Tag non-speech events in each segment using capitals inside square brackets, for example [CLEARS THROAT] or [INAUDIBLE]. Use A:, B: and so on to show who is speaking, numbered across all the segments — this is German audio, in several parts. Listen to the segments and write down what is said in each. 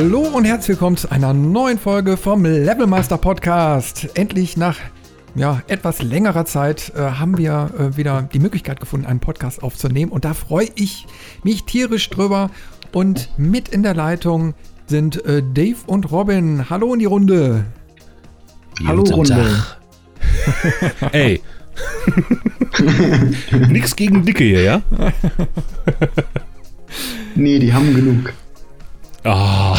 A: Hallo und herzlich willkommen zu einer neuen Folge vom Levelmaster Podcast. Endlich nach ja, etwas längerer Zeit äh, haben wir äh, wieder die Möglichkeit gefunden, einen Podcast aufzunehmen und da freue ich mich tierisch drüber. Und mit in der Leitung sind äh, Dave und Robin. Hallo in die Runde.
B: Hallo Runde. [LAUGHS] Ey. [LAUGHS] Nix gegen Dicke hier, ja?
C: nee, die haben genug.
B: Ah. [LAUGHS]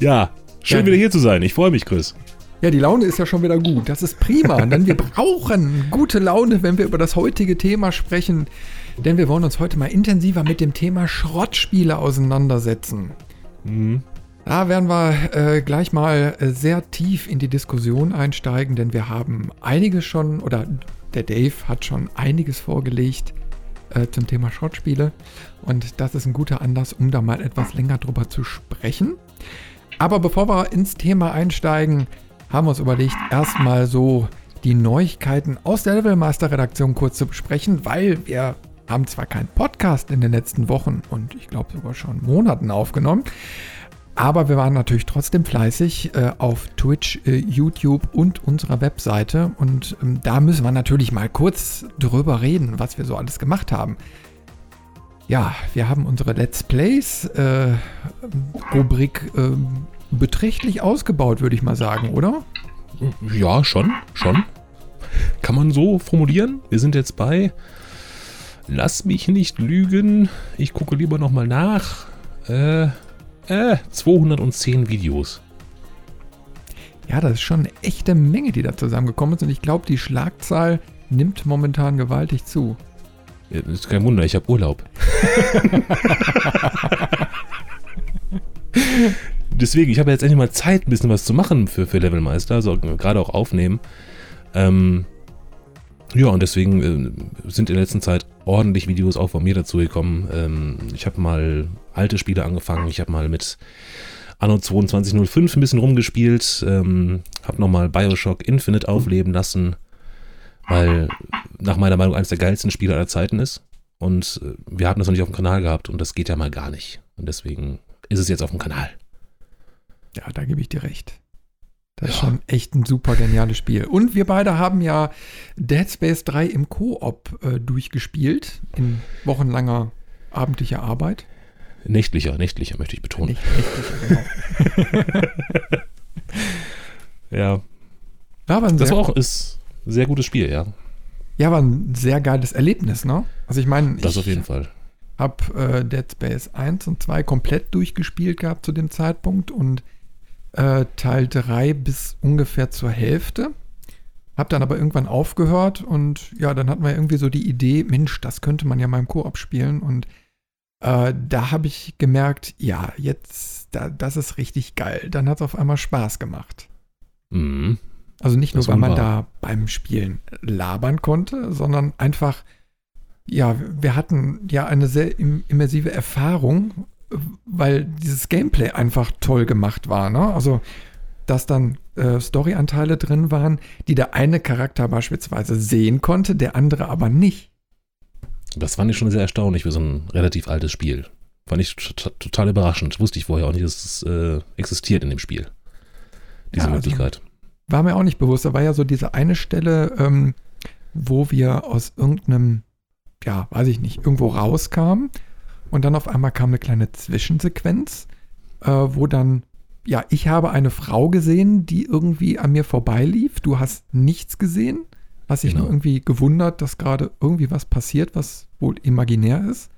B: ja, schön ja. wieder hier zu sein. Ich freue mich, Chris.
A: Ja, die Laune ist ja schon wieder gut. Das ist prima. denn wir brauchen gute Laune, wenn wir über das heutige Thema sprechen. Denn wir wollen uns heute mal intensiver mit dem Thema Schrottspiele auseinandersetzen. Mhm. Da werden wir äh, gleich mal äh, sehr tief in die Diskussion einsteigen, denn wir haben einiges schon, oder der Dave hat schon einiges vorgelegt äh, zum Thema Schrottspiele. Und das ist ein guter Anlass, um da mal etwas länger drüber zu sprechen. Aber bevor wir ins Thema einsteigen, haben wir uns überlegt, erstmal so die Neuigkeiten aus der Levelmaster-Redaktion kurz zu besprechen, weil wir haben zwar keinen Podcast in den letzten Wochen und ich glaube sogar schon Monaten aufgenommen, aber wir waren natürlich trotzdem fleißig äh, auf Twitch, äh, YouTube und unserer Webseite. Und ähm, da müssen wir natürlich mal kurz drüber reden, was wir so alles gemacht haben. Ja, wir haben unsere Let's Plays äh, Rubrik ähm, beträchtlich ausgebaut, würde ich mal sagen, oder?
B: Ja, schon, schon. Kann man so formulieren. Wir sind jetzt bei, lass mich nicht lügen, ich gucke lieber nochmal nach. Äh, äh, 210 Videos.
A: Ja, das ist schon eine echte Menge, die da zusammengekommen ist. Und ich glaube, die Schlagzahl nimmt momentan gewaltig zu.
B: Ja, ist kein Wunder, ich habe Urlaub. [LAUGHS] Deswegen, ich habe jetzt endlich mal Zeit, ein bisschen was zu machen für, für Levelmeister, also gerade auch aufnehmen. Ähm, ja, und deswegen äh, sind in der letzten Zeit ordentlich Videos auch von mir dazu gekommen. Ähm, ich habe mal alte Spiele angefangen. Ich habe mal mit Anno 2205 ein bisschen rumgespielt. Ähm, habe nochmal Bioshock Infinite aufleben lassen, weil nach meiner Meinung eines der geilsten Spiele aller Zeiten ist. Und äh, wir haben das noch nicht auf dem Kanal gehabt und das geht ja mal gar nicht. Und deswegen ist es jetzt auf dem Kanal.
A: Ja, da gebe ich dir recht. Das ja. ist schon echt ein super geniales Spiel. Und wir beide haben ja Dead Space 3 im Koop äh, durchgespielt, in wochenlanger abendlicher Arbeit.
B: Nächtlicher, nächtlicher möchte ich betonen.
A: nächtlicher, genau. [LAUGHS]
B: ja. war das war auch ist sehr gutes Spiel, ja.
A: Ja, war ein sehr geiles Erlebnis, ne? Also ich meine,
B: das auf jeden Fall.
A: Hab äh, Dead Space 1 und 2 komplett durchgespielt gehabt zu dem Zeitpunkt und äh, Teil 3 bis ungefähr zur Hälfte. Hab dann aber irgendwann aufgehört und ja, dann hatten wir irgendwie so die Idee, Mensch, das könnte man ja mal im Koop spielen und äh, da habe ich gemerkt, ja, jetzt, da, das ist richtig geil. Dann hat es auf einmal Spaß gemacht. Mhm. Also nicht nur, weil man da beim Spielen labern konnte, sondern einfach, ja, wir hatten ja eine sehr immersive Erfahrung weil dieses Gameplay einfach toll gemacht war. Ne? Also, dass dann äh, Story-Anteile drin waren, die der eine Charakter beispielsweise sehen konnte, der andere aber nicht.
B: Das fand ich schon sehr erstaunlich für so ein relativ altes Spiel. Fand ich total überraschend. Wusste ich vorher auch nicht, dass es äh, existiert in dem Spiel. Diese ja, also Möglichkeit.
A: War mir auch nicht bewusst. Da war ja so diese eine Stelle, ähm, wo wir aus irgendeinem, ja, weiß ich nicht, irgendwo rauskamen und dann auf einmal kam eine kleine Zwischensequenz, äh, wo dann, ja, ich habe eine Frau gesehen, die irgendwie an mir vorbeilief. Du hast nichts gesehen. Hast dich genau. nur irgendwie gewundert, dass gerade irgendwie was passiert, was wohl imaginär ist.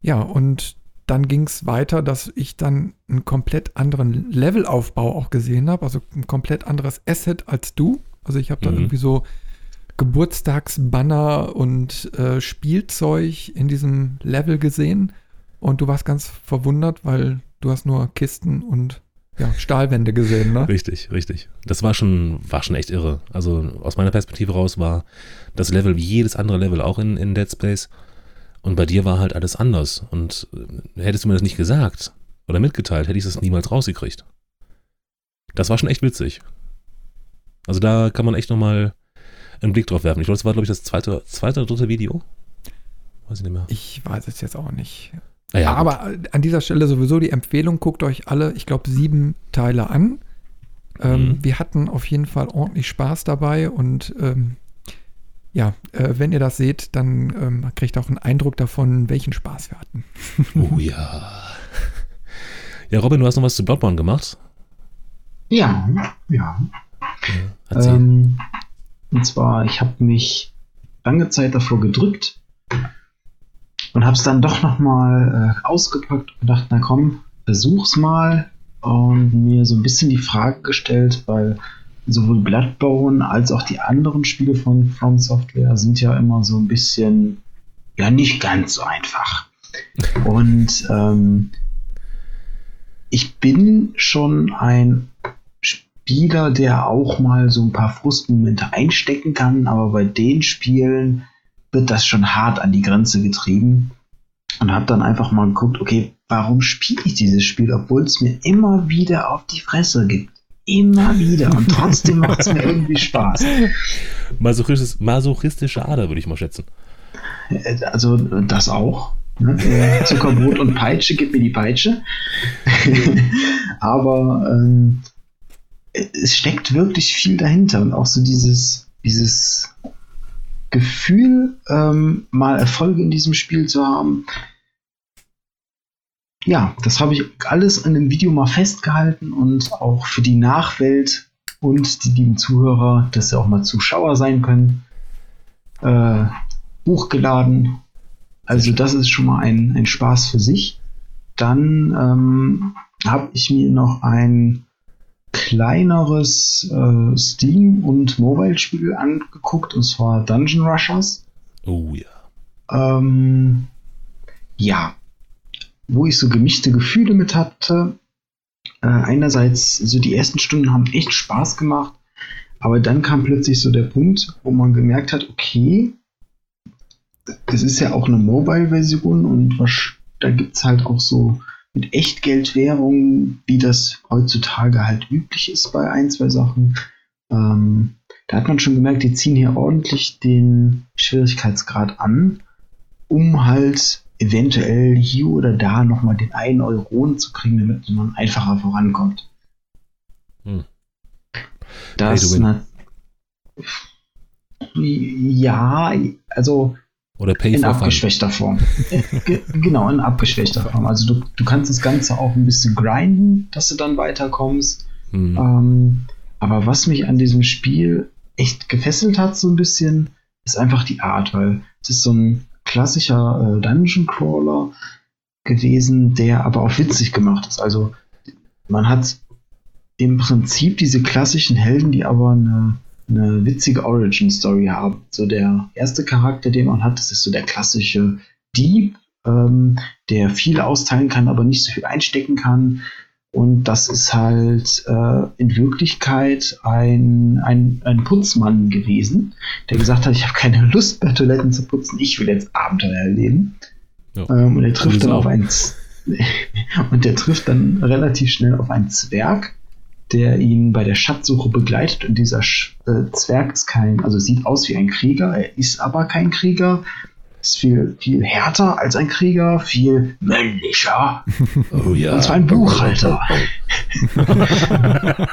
A: Ja, und dann ging es weiter, dass ich dann einen komplett anderen Levelaufbau auch gesehen habe, also ein komplett anderes Asset als du. Also ich habe da mhm. irgendwie so Geburtstagsbanner und äh, Spielzeug in diesem Level gesehen und du warst ganz verwundert, weil du hast nur Kisten und ja, Stahlwände gesehen, ne?
B: Richtig, richtig. Das war schon, war schon echt irre. Also aus meiner Perspektive raus war das Level wie jedes andere Level auch in, in Dead Space. Und bei dir war halt alles anders. Und äh, hättest du mir das nicht gesagt oder mitgeteilt, hätte ich das niemals rausgekriegt. Das war schon echt witzig. Also da kann man echt nochmal einen Blick drauf werfen. Ich glaube, das war, glaube ich, das zweite, zweite oder dritte Video.
A: Weiß ich nicht mehr. Ich weiß es jetzt auch nicht.
B: Ah ja, gut.
A: Aber an dieser Stelle sowieso die Empfehlung, guckt euch alle, ich glaube, sieben Teile an. Ähm,
B: Mhm.
A: Wir hatten auf jeden Fall ordentlich Spaß dabei und ähm, ja, äh, wenn ihr das seht, dann ähm, kriegt ihr auch einen Eindruck davon, welchen Spaß wir hatten.
B: Oh ja. [LAUGHS] Ja, Robin, du hast noch was zu Bloodborne gemacht.
C: Ja, ja. Ähm, und zwar, ich habe mich lange Zeit davor gedrückt und habe es dann doch nochmal äh, ausgepackt und gedacht, na komm, versuch's mal und mir so ein bisschen die Frage gestellt, weil sowohl Bloodborne als auch die anderen Spiele von From Software sind ja immer so ein bisschen, ja, nicht ganz so einfach. Und ähm, ich bin schon ein Spieler, der auch mal so ein paar Frustmomente einstecken kann, aber bei den Spielen wird das schon hart an die Grenze getrieben und habe dann einfach mal geguckt, okay, warum spiele ich dieses Spiel, obwohl es mir immer wieder auf die Fresse gibt. Immer wieder und trotzdem [LAUGHS] macht es mir irgendwie Spaß.
B: Masochistis, masochistische Ader, würde ich mal schätzen.
C: Äh, Also das auch. Ne? Zuckerbrot und Peitsche, gib mir die Peitsche. [LAUGHS] Aber ähm, es steckt wirklich viel dahinter und auch so dieses, dieses Gefühl, ähm, mal Erfolge in diesem Spiel zu haben. Ja, das habe ich alles in dem Video mal festgehalten und auch für die Nachwelt und die lieben Zuhörer, dass sie auch mal Zuschauer sein können, äh, hochgeladen. Also das ist schon mal ein, ein Spaß für sich. Dann ähm, habe ich mir noch ein kleineres äh, Steam- und Mobile-Spiel angeguckt, und zwar Dungeon Rushers.
B: Oh ja.
C: Ähm, ja, wo ich so gemischte Gefühle mit hatte. Äh, einerseits, so die ersten Stunden haben echt Spaß gemacht, aber dann kam plötzlich so der Punkt, wo man gemerkt hat, okay, es ist ja auch eine Mobile-Version und was, da gibt es halt auch so mit Echtgeldwährung, wie das heutzutage halt üblich ist bei ein, zwei Sachen. Ähm, da hat man schon gemerkt, die ziehen hier ordentlich den Schwierigkeitsgrad an, um halt eventuell hier oder da nochmal den einen Euron zu kriegen, damit man einfacher vorankommt.
B: Hm.
C: Das na, ja, also
B: Oder Pay
C: in abgeschwächter Form. Ge- genau, in abgeschwächter [LAUGHS] Form. Also du, du kannst das Ganze auch ein bisschen grinden, dass du dann weiterkommst.
B: Hm.
C: Ähm, aber was mich an diesem Spiel echt gefesselt hat, so ein bisschen, ist einfach die Art, weil es ist so ein klassischer äh, Dungeon Crawler gewesen, der aber auch witzig gemacht ist. Also man hat im Prinzip diese klassischen Helden, die aber eine, eine witzige Origin Story haben. So der erste Charakter, den man hat, das ist so der klassische Dieb, ähm, der viel austeilen kann, aber nicht so viel einstecken kann. Und das ist halt äh, in Wirklichkeit ein, ein, ein Putzmann gewesen, der gesagt hat, ich habe keine Lust mehr Toiletten zu putzen, ich will jetzt Abenteuer erleben.
B: Ja.
C: Ähm, und er trifft
B: Gute
C: dann auf einen Z- [LAUGHS] und der trifft dann relativ schnell auf einen Zwerg, der ihn bei der Schatzsuche begleitet. Und dieser Sch äh, Zwerg ist kein, also sieht aus wie ein Krieger, er ist aber kein Krieger. Ist viel, viel härter als ein Krieger, viel männlicher. [LAUGHS]
B: Oh ja.
C: Und zwar ein Buchhalter. [LAUGHS]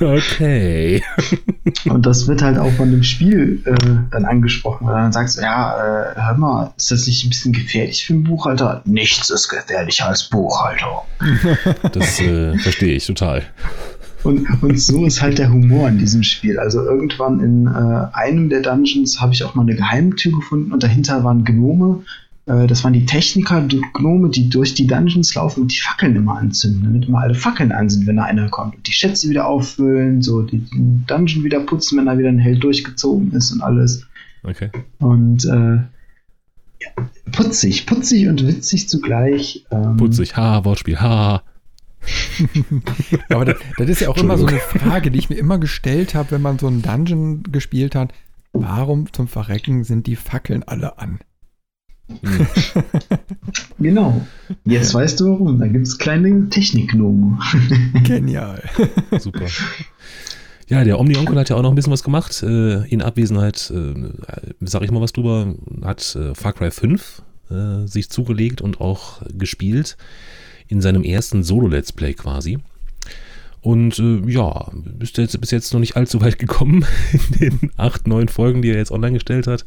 B: Okay.
C: Und das wird halt auch von dem Spiel äh, dann angesprochen. Und dann sagst du, ja, äh, hör mal, ist das nicht ein bisschen gefährlich für einen Buchhalter? Nichts ist gefährlicher als Buchhalter.
B: Das äh, verstehe ich total.
C: Und, und so ist halt der Humor in diesem Spiel. Also irgendwann in äh, einem der Dungeons habe ich auch mal eine Geheimtür gefunden und dahinter waren Gnome. Äh, das waren die Techniker, die Gnome, die durch die Dungeons laufen und die Fackeln immer anzünden, damit immer alle Fackeln an sind, wenn da einer kommt. Und die Schätze wieder auffüllen, so die, Dungeon wieder putzen, wenn da wieder ein Held durchgezogen ist und alles.
B: Okay.
C: Und äh, ja, putzig, putzig und witzig zugleich. Ähm,
B: Putzig. Ha, Wortspiel. Ha. [LAUGHS]
A: Aber das, das ist ja auch immer so eine Frage, die ich mir immer gestellt habe, wenn man so einen Dungeon gespielt hat. Warum zum Verrecken sind die Fackeln alle an?
B: Hm.
C: Genau. Jetzt weißt du warum. Da gibt es kleine Technikgnomen.
A: Genial. [LAUGHS]
B: Super. Ja, der Omni Onkel hat ja auch noch ein bisschen was gemacht. Äh, in Abwesenheit, äh, sag ich mal was drüber, hat äh, Far Cry 5 äh, sich zugelegt und auch gespielt. In seinem ersten Solo-Let's Play quasi. Und äh, ja, ist jetzt bis jetzt noch nicht allzu weit gekommen [LAUGHS] in den acht, neun Folgen, die er jetzt online gestellt hat.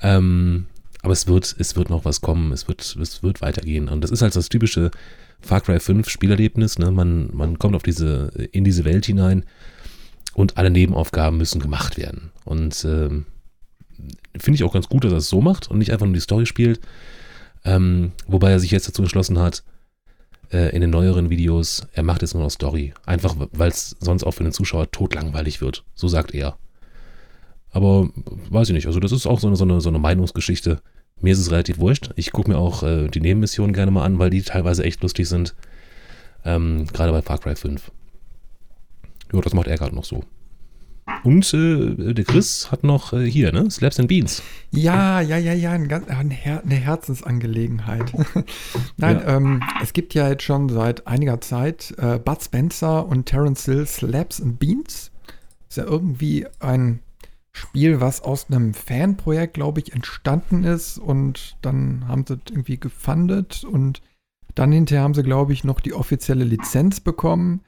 B: Ähm, aber es wird, es wird noch was kommen, es wird, es wird weitergehen. Und das ist halt das typische Far Cry 5 Spielerlebnis. Ne? Man, man kommt auf diese, in diese Welt hinein und alle Nebenaufgaben müssen gemacht werden. Und ähm, finde ich auch ganz gut, dass er es so macht und nicht einfach nur die Story spielt. Ähm, wobei er sich jetzt dazu entschlossen hat, in den neueren Videos, er macht jetzt nur noch Story. Einfach, weil es sonst auch für den Zuschauer totlangweilig wird. So sagt er. Aber weiß ich nicht. Also, das ist auch so eine, so eine, so eine Meinungsgeschichte. Mir ist es relativ wurscht. Ich gucke mir auch äh, die Nebenmissionen gerne mal an, weil die teilweise echt lustig sind. Ähm, Gerade bei Far Cry 5. Ja, das macht er gerade noch so. Und äh, der Chris hat noch äh, hier, ne? Slaps and Beans.
A: Ja, ja, ja, ja, ein ganz, ein Her eine Herzensangelegenheit. [LAUGHS] Nein, ja. ähm, es gibt ja jetzt schon seit einiger Zeit äh, Bud Spencer und Terence Hill Slaps and Beans. Ist ja irgendwie ein Spiel, was aus einem Fanprojekt, glaube ich, entstanden ist. Und dann haben sie irgendwie gefundet und dann hinterher haben sie, glaube ich, noch die offizielle Lizenz bekommen.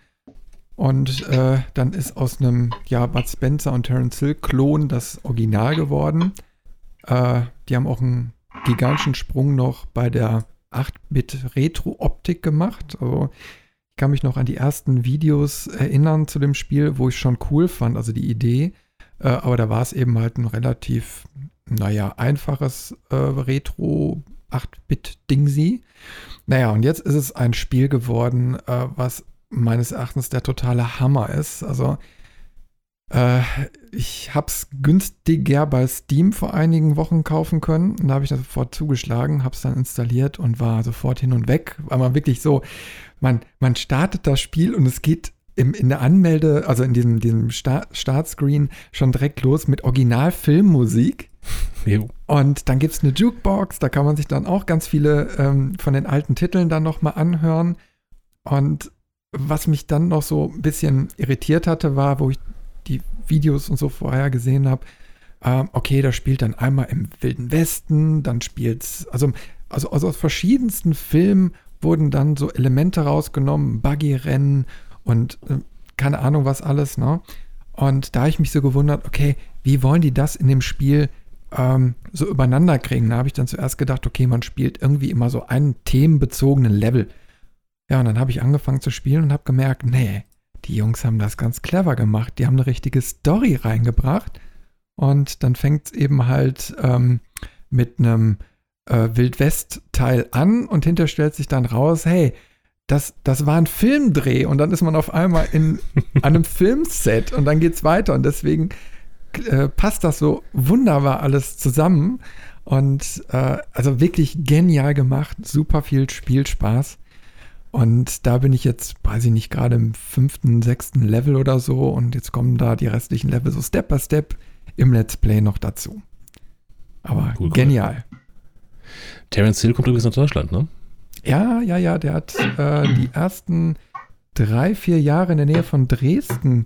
A: Und äh, dann ist aus einem, ja, Bud Spencer und Terence Hill Klon das Original geworden. Äh, die haben auch einen gigantischen Sprung noch bei der 8-Bit-Retro-Optik gemacht. Also ich kann mich noch an die ersten Videos erinnern zu dem Spiel, wo ich schon cool fand, also die Idee. Äh, aber da war es eben halt ein relativ, naja, einfaches äh, Retro 8-Bit-Dingsy. Naja, und jetzt ist es ein Spiel geworden, äh, was meines Erachtens der totale Hammer ist. Also äh, ich habe es günstiger bei Steam vor einigen Wochen kaufen können. Und da habe ich das sofort zugeschlagen, habe es dann installiert und war sofort hin und weg. Weil man wirklich so, man, man startet das Spiel und es geht im, in der Anmelde, also in diesem, diesem Start, Startscreen schon direkt los mit Original-Filmmusik. [LAUGHS] Und dann gibt es eine Jukebox, da kann man sich dann auch ganz viele ähm, von den alten Titeln dann nochmal anhören. Und was mich dann noch so ein bisschen irritiert hatte, war, wo ich die Videos und so vorher gesehen habe, ähm, okay, da spielt dann einmal im Wilden Westen, dann spielt es, also, also, also aus verschiedensten Filmen wurden dann so Elemente rausgenommen, Buggy-Rennen und äh, keine Ahnung was alles, ne? Und da habe ich mich so gewundert, okay, wie wollen die das in dem Spiel ähm, so übereinander kriegen? Da habe ich dann zuerst gedacht, okay, man spielt irgendwie immer so einen themenbezogenen Level. Ja, und dann habe ich angefangen zu spielen und habe gemerkt, nee, die Jungs haben das ganz clever gemacht. Die haben eine richtige Story reingebracht. Und dann fängt es eben halt ähm, mit einem äh, Wildwest-Teil an und hinter stellt sich dann raus, hey, das, das war ein Filmdreh und dann ist man auf einmal in [LAUGHS] einem Filmset und dann geht es weiter und deswegen äh, passt das so wunderbar alles zusammen und äh, also wirklich genial gemacht, super viel Spielspaß. Und da bin ich jetzt, weiß ich nicht, gerade im fünften, sechsten Level oder so. Und jetzt kommen da die restlichen Level so Step by Step im Let's Play noch dazu. Aber cool, genial. Cool.
B: Terence Hill kommt übrigens nach Deutschland, ne?
A: Ja, ja, ja. Der hat äh, die ersten drei, vier Jahre in der Nähe von Dresden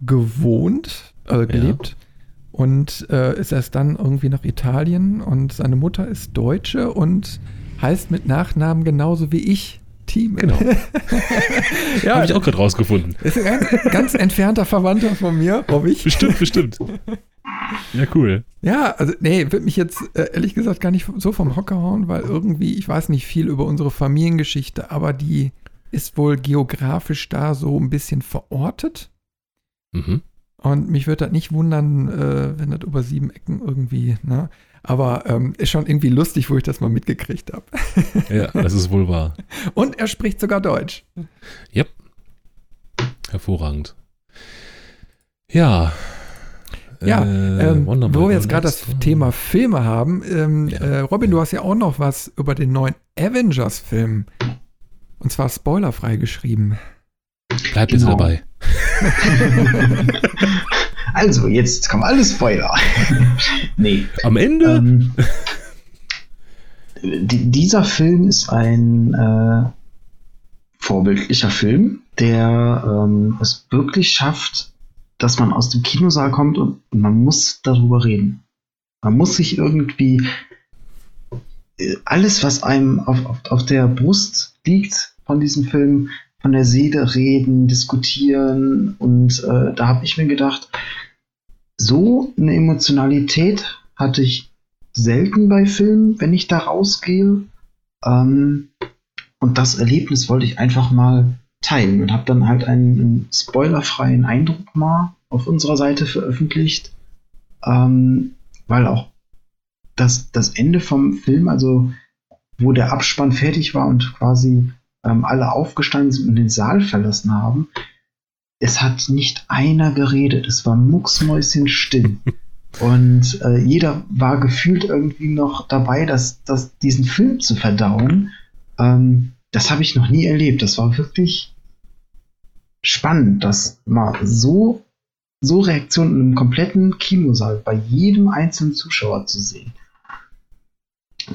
A: gewohnt, äh, gelebt. Ja. Und äh, ist erst dann irgendwie nach Italien. Und seine Mutter ist Deutsche und heißt mit Nachnamen genauso wie ich. Team.
B: Genau. [LAUGHS] [LAUGHS] ja, Habe ich auch gerade rausgefunden.
A: Ist ein ganz, entfernter Verwandter von mir, hoffe ich.
B: Bestimmt, bestimmt. [LAUGHS] Ja, cool.
A: Ja, also nee, wird mich jetzt äh, ehrlich gesagt gar nicht so vom Hocker hauen, weil irgendwie, ich weiß nicht viel über unsere Familiengeschichte, aber die ist wohl geografisch da so ein bisschen verortet. Mhm. Und mich würde das nicht wundern, äh, wenn das über sieben Ecken irgendwie, ne? Aber ähm, ist schon irgendwie lustig, wo ich das mal mitgekriegt habe. [LAUGHS]
B: ja, das ist wohl wahr.
A: Und er spricht sogar Deutsch.
B: Yep. Hervorragend. Ja.
A: Ja, äh, ähm, wo wir jetzt gerade das Thema Filme haben, ähm, ja. äh, Robin, du hast ja auch noch was über den neuen Avengers-Film. Und zwar spoilerfrei geschrieben.
B: Bleib bitte genau. dabei. [LAUGHS] [LAUGHS]
C: Also, jetzt kommen alle Spoiler. [LAUGHS]
B: nee. Am Ende? Ähm,
C: dieser Film ist ein äh, vorbildlicher Film, der ähm, es wirklich schafft, dass man aus dem Kinosaal kommt und man muss darüber reden. Man muss sich irgendwie alles, was einem auf, auf, auf der Brust liegt von diesem Film, von der Seele reden, diskutieren. Und äh, da habe ich mir gedacht, so eine Emotionalität hatte ich selten bei Filmen, wenn ich da rausgehe. Ähm, und das Erlebnis wollte ich einfach mal teilen und habe dann halt einen, einen, spoilerfreien Eindruck mal auf unserer Seite veröffentlicht, ähm, weil auch das, das Ende vom Film, also wo der Abspann fertig war und quasi ähm, alle aufgestanden sind und den Saal verlassen haben, es hat nicht einer geredet. Es war mucksmäuschenstill. [LAUGHS] und äh, jeder war gefühlt irgendwie noch dabei, dass, dass diesen Film zu verdauen. Ähm, das habe ich noch nie erlebt. Das war wirklich spannend, das mal so, so Reaktionen im kompletten Kinosaal bei jedem einzelnen Zuschauer zu sehen.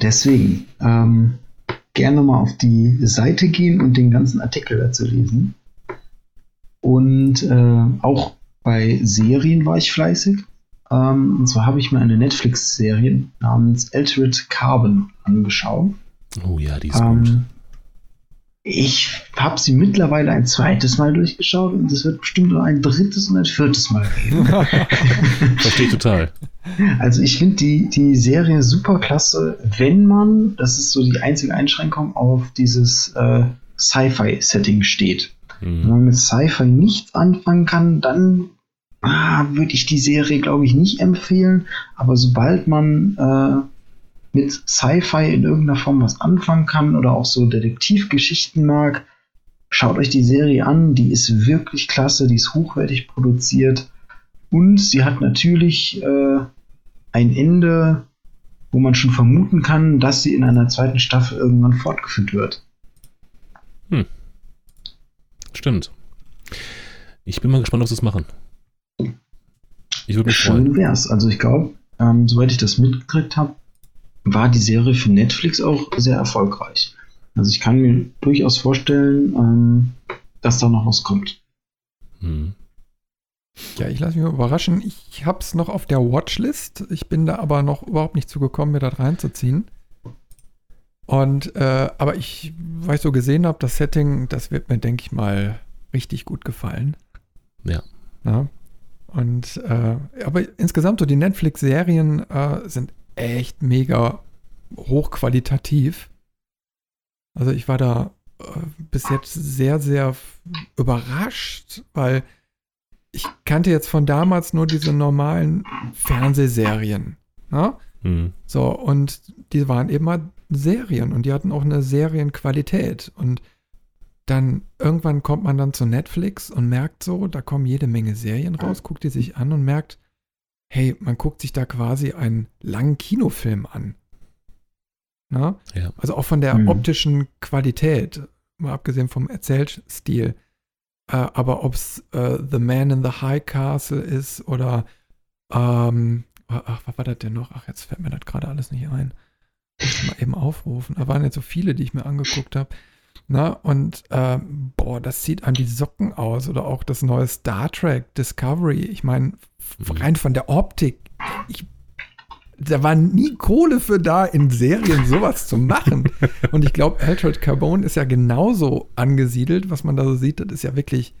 C: Deswegen ähm, gerne mal auf die Seite gehen und den ganzen Artikel dazu lesen. Und äh, auch bei Serien war ich fleißig. Ähm, und zwar habe ich mir eine Netflix-Serie namens Altered Carbon angeschaut.
B: Oh ja, die ist ähm, gut.
C: Ich habe sie mittlerweile ein zweites Mal durchgeschaut und es wird bestimmt noch ein drittes und ein viertes Mal geben. [LAUGHS]
B: Verstehe total.
C: Also ich finde die, die Serie super klasse, wenn man, das ist so die einzige Einschränkung, auf dieses äh, Sci-Fi-Setting steht. Mhm. Wenn man mit Sci-Fi nichts anfangen kann, dann ah, würde ich die Serie, glaube ich, nicht empfehlen. Aber sobald man äh, mit Sci-Fi in irgendeiner Form was anfangen kann oder auch so Detektivgeschichten mag, schaut euch die Serie an. Die ist wirklich klasse, die ist hochwertig produziert und sie hat natürlich äh, ein Ende, wo man schon vermuten kann, dass sie in einer zweiten Staffel irgendwann fortgeführt wird.
B: Stimmt. Ich bin mal gespannt, was sie es machen.
C: Ich würde mich Schön freuen. wär's. Also ich glaube, ähm, soweit ich das mitgekriegt habe, war die Serie für Netflix auch sehr erfolgreich. Also ich kann mir durchaus vorstellen, ähm, dass da noch was kommt. Hm.
A: Ja, ich lasse mich überraschen. Ich habe es noch auf der Watchlist. Ich bin da aber noch überhaupt nicht zugekommen, mir da reinzuziehen. Und, äh, aber ich, weil ich so gesehen habe, das Setting, das wird mir, denke ich mal, richtig gut gefallen.
B: Ja.
A: Na? Und, äh, aber insgesamt so die Netflix-Serien äh, sind echt mega hochqualitativ. Also ich war da äh, bis jetzt sehr, sehr überrascht, weil ich kannte jetzt von damals nur diese normalen Fernsehserien. Ne? Mhm. So, und die waren eben mal Serien und die hatten auch eine Serienqualität. Und dann irgendwann kommt man dann zu Netflix und merkt so, da kommen jede Menge Serien raus, guckt die sich an und merkt, hey, man guckt sich da quasi einen langen Kinofilm an. Na? Ja. Also auch von der mhm. optischen Qualität, mal abgesehen vom Erzählstil. Äh, aber ob es äh, The Man in the High Castle ist oder ähm, ach, was war das denn noch? Ach, jetzt fällt mir das gerade alles nicht ein. Muss ich mal eben aufrufen. Da waren jetzt so viele, die ich mir angeguckt habe. Na, und äh, boah, das sieht an die Socken aus. Oder auch das neue Star Trek Discovery. Ich meine, mhm. rein von der Optik, ich, da war nie Kohle für da, in Serien sowas zu machen. [LAUGHS] Und ich glaube, Altered Carbone ist ja genauso angesiedelt, was man da so sieht. Das ist ja wirklich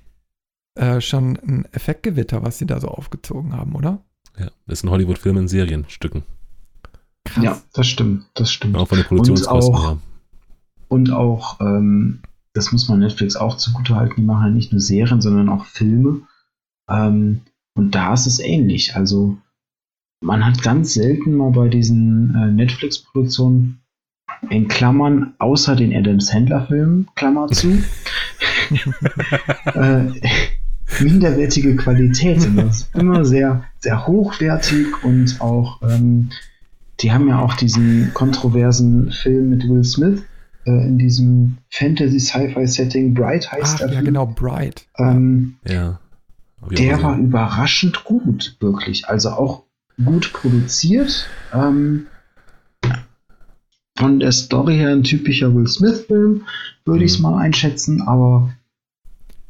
A: äh, schon ein Effektgewitter, was sie da so aufgezogen haben, oder?
B: Ja, das sind Hollywood-Film in Serienstücken.
C: Krass. Ja, das stimmt, das stimmt.
B: Auch von den Produktionskosten
C: und auch, her. Und auch, ähm, das muss man Netflix auch zugutehalten, die machen halt nicht nur Serien, sondern auch Filme. Ähm, und da ist es ähnlich. Also man hat ganz selten mal bei diesen äh, Netflix-Produktionen in Klammern, außer den Adam Sandler-Filmen, Klammer zu, [LAUGHS] äh, minderwertige Qualität. Das ist immer sehr, sehr hochwertig und auch, ähm, die haben ja auch diesen kontroversen Film mit Will Smith äh, in diesem Fantasy-Sci-Fi-Setting. Bright heißt
A: Ach, der. Ja, genau, Bright.
C: Ähm, ja. Der war überraschend gut, wirklich. Also auch gut produziert. Ähm, von der Story her ein typischer Will Smith-Film, würde mhm. ich es mal einschätzen, aber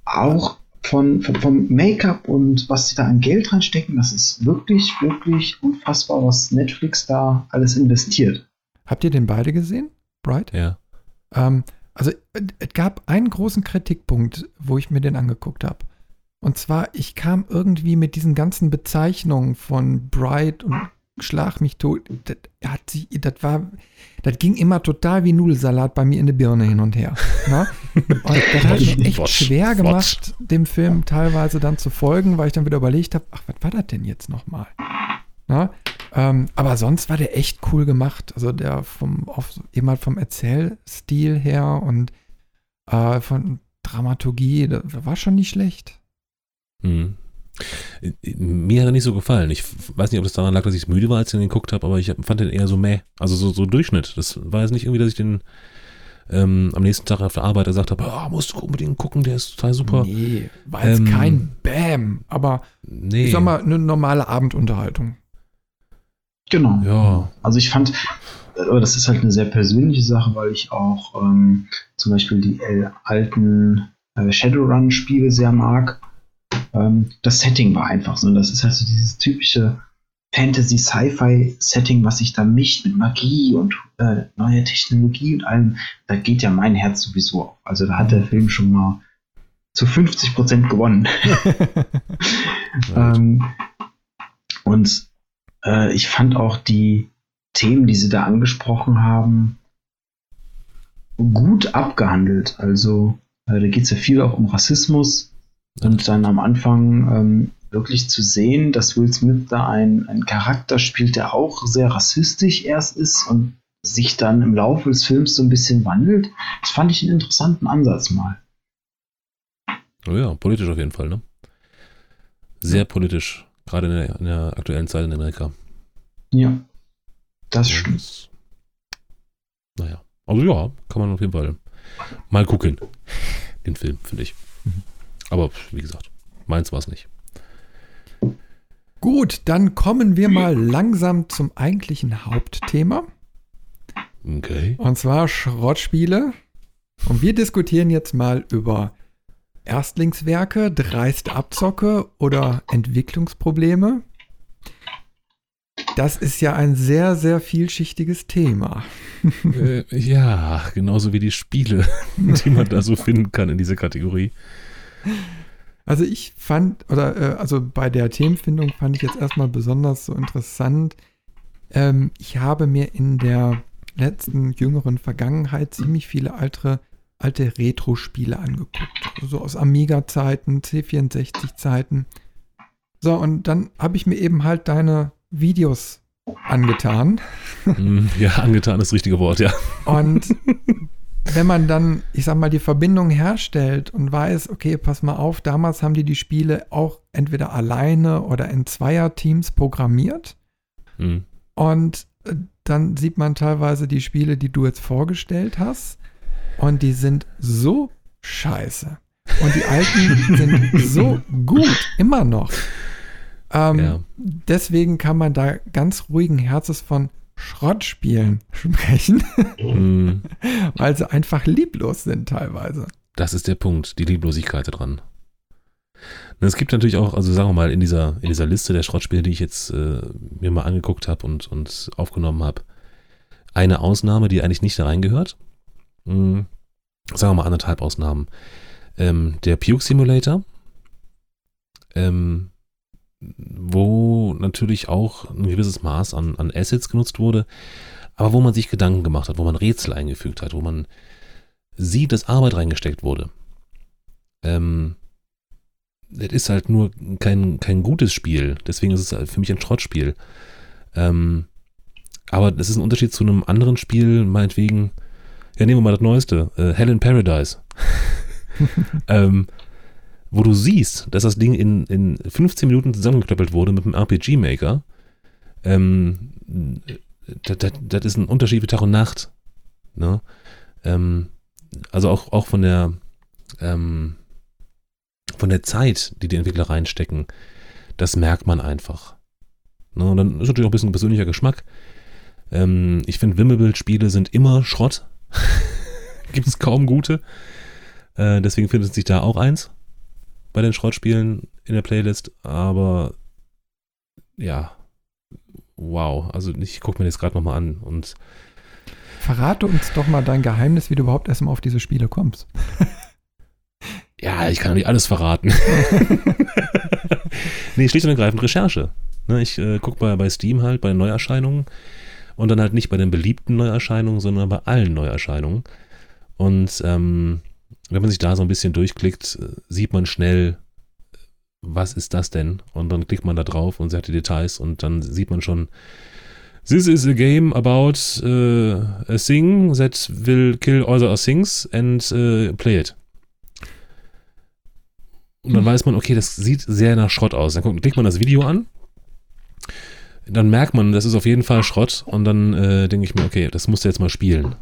C: auch von, von vom Make-up und was sie da an Geld reinstecken, das ist wirklich, wirklich unfassbar, was Netflix da alles investiert.
A: Habt ihr den beide gesehen? Bright?
B: Ja.
A: Ähm, also es gab einen großen Kritikpunkt, wo ich mir den angeguckt habe. Und zwar, ich kam irgendwie mit diesen ganzen Bezeichnungen von Bright und Schlag mich tot. Das, hat sich, das war, das ging immer total wie Nudelsalat bei mir in der Birne hin und her. Ne? [LAUGHS] Und das hat mir echt
B: Watch,
A: schwer
B: watch.
A: gemacht, dem Film teilweise dann zu folgen, weil ich dann wieder überlegt habe, ach, was war das denn jetzt nochmal? Ne? Ähm, aber sonst war der echt cool gemacht. Also der vom, auf, eben halt vom Erzählstil her und äh, von Dramaturgie, das war schon nicht schlecht.
B: Mhm. Mir hat er nicht so gefallen. Ich weiß nicht, ob das daran lag, dass ich müde war, als ich den geguckt habe, aber ich fand den eher so mäh. Also so, so Durchschnitt. Das war jetzt nicht irgendwie, dass ich den ähm, am nächsten Tag auf der Arbeit gesagt habe, ah, musst du unbedingt gucken, der ist total super.
A: Nee, war jetzt
B: Ähm,
A: kein Bam, aber
B: Nee.
A: ich sag mal, eine normale Abendunterhaltung.
C: Genau.
B: Ja.
C: Also ich fand, aber das ist halt eine sehr persönliche Sache, weil ich auch ähm, zum Beispiel die äh, alten äh, Shadowrun-Spiele sehr mag. Ähm, das Setting war einfach so. Und das ist halt so dieses typische Fantasy-Sci-Fi-Setting, was sich da mischt mit Magie und äh, neuer Technologie und allem. Da geht ja mein Herz sowieso auf. Also da hat der Film schon mal zu 50 Prozent gewonnen. [LAUGHS] [LAUGHS] ähm, und äh, ich fand auch die Themen, die sie da angesprochen haben, gut abgehandelt. Also äh, da geht es ja viel auch um Rassismus und dann am Anfang ähm, wirklich zu sehen, dass Will Smith da ein, ein Charakter spielt, der auch sehr rassistisch erst ist und sich dann im Laufe des Films so ein bisschen wandelt. Das fand ich einen interessanten Ansatz mal.
B: Oh ja, politisch auf jeden Fall, ne? Sehr politisch, gerade in der, in der aktuellen Zeit in Amerika.
C: Ja, das stimmt.
B: Naja, also ja, kann man auf jeden Fall mal gucken, den Film, finde ich. Aber wie gesagt, meins war es nicht.
A: Gut, dann kommen wir mal langsam zum eigentlichen Hauptthema.
B: Okay.
A: Und zwar Schrottspiele. Und wir diskutieren jetzt mal über Erstlingswerke, dreiste Abzocke oder Entwicklungsprobleme. Das ist ja ein sehr, sehr vielschichtiges Thema.
B: äh, ja, genauso wie die Spiele, [LAUGHS] die man da so finden kann in dieser Kategorie.
A: Also ich fand, oder äh, also bei der Themenfindung fand ich jetzt erstmal besonders so interessant. Ähm, ich habe mir in der letzten jüngeren Vergangenheit ziemlich viele alte, alte Retro-Spiele angeguckt. Also so aus Amiga-Zeiten, C64-Zeiten. So, und dann habe ich mir eben halt deine Videos angetan. [LAUGHS]
B: Ja, angetan ist das richtige Wort, ja.
A: Und wenn man dann, ich sag mal, die Verbindung herstellt und weiß, okay, pass mal auf, damals haben die die Spiele auch entweder alleine oder in Zweierteams programmiert.
B: Hm.
A: Und äh, dann sieht man teilweise die Spiele, die du jetzt vorgestellt hast. Und die sind so scheiße. Und die alten [LAUGHS] sind so gut, immer noch. Ähm,
B: Ja.
A: Deswegen kann man da ganz ruhigen Herzens von Schrottspielen [LAUGHS] sprechen,
B: Hm,
A: weil sie einfach lieblos sind teilweise.
B: das ist der Punkt, die Lieblosigkeit daran. Und Es gibt natürlich auch, also sagen wir mal, in dieser, in dieser Liste der Schrottspiele, die ich jetzt äh, mir mal angeguckt habe und, und aufgenommen habe, eine Ausnahme, die eigentlich nicht da reingehört. Hm, sagen wir mal anderthalb Ausnahmen. Ähm, der Puke Simulator, ähm, wo natürlich auch ein gewisses Maß an, an Assets genutzt wurde, aber wo man sich Gedanken gemacht hat, wo man Rätsel eingefügt hat, wo man sieht, dass Arbeit reingesteckt wurde. Ähm, das ist halt nur kein, kein gutes Spiel, deswegen ist es halt für mich ein Schrottspiel. Ähm, aber das ist ein Unterschied zu einem anderen Spiel, meinetwegen, ja, nehmen wir mal das Neueste, äh, Hell in Paradise. [LAUGHS] ähm, wo du siehst, dass das Ding in, in 15 Minuten zusammengeklöppelt wurde mit einem RPG-Maker. Ähm, das, ist ein Unterschied wie Tag und Nacht. Ne? Ähm, also auch, auch von der ähm, von der Zeit, die die Entwickler reinstecken, das merkt man einfach. Ne? Und dann ist natürlich auch ein bisschen persönlicher Geschmack. Ähm, ich finde, Wimmelbild-Spiele sind immer Schrott. [LAUGHS] Gibt es kaum gute. Äh, deswegen findet sich da auch eins bei den Schrottspielen in der Playlist. Aber ja, wow. Also ich gucke mir das gerade nochmal an und
A: Verrate uns doch mal dein Geheimnis, wie du überhaupt erstmal auf diese Spiele kommst. [LAUGHS]
B: Ja, ich kann doch nicht alles verraten. [LAUGHS] nee, schlicht und ergreifend Recherche. Ne, ich äh, gucke bei, bei Steam halt bei Neuerscheinungen und dann halt nicht bei den beliebten Neuerscheinungen, sondern bei allen Neuerscheinungen. Und ähm, wenn man sich da so ein bisschen durchklickt, äh, sieht man schnell, was ist das denn? Und dann klickt man da drauf und sagt die Details und dann sieht man schon, This is a game about uh, a thing that will kill other things and uh, play it. Und dann weiß man, okay, das sieht sehr nach Schrott aus. Dann klickt man das Video an dann merkt man, das ist auf jeden Fall Schrott und dann äh, denke ich mir, okay, das musst du jetzt mal spielen.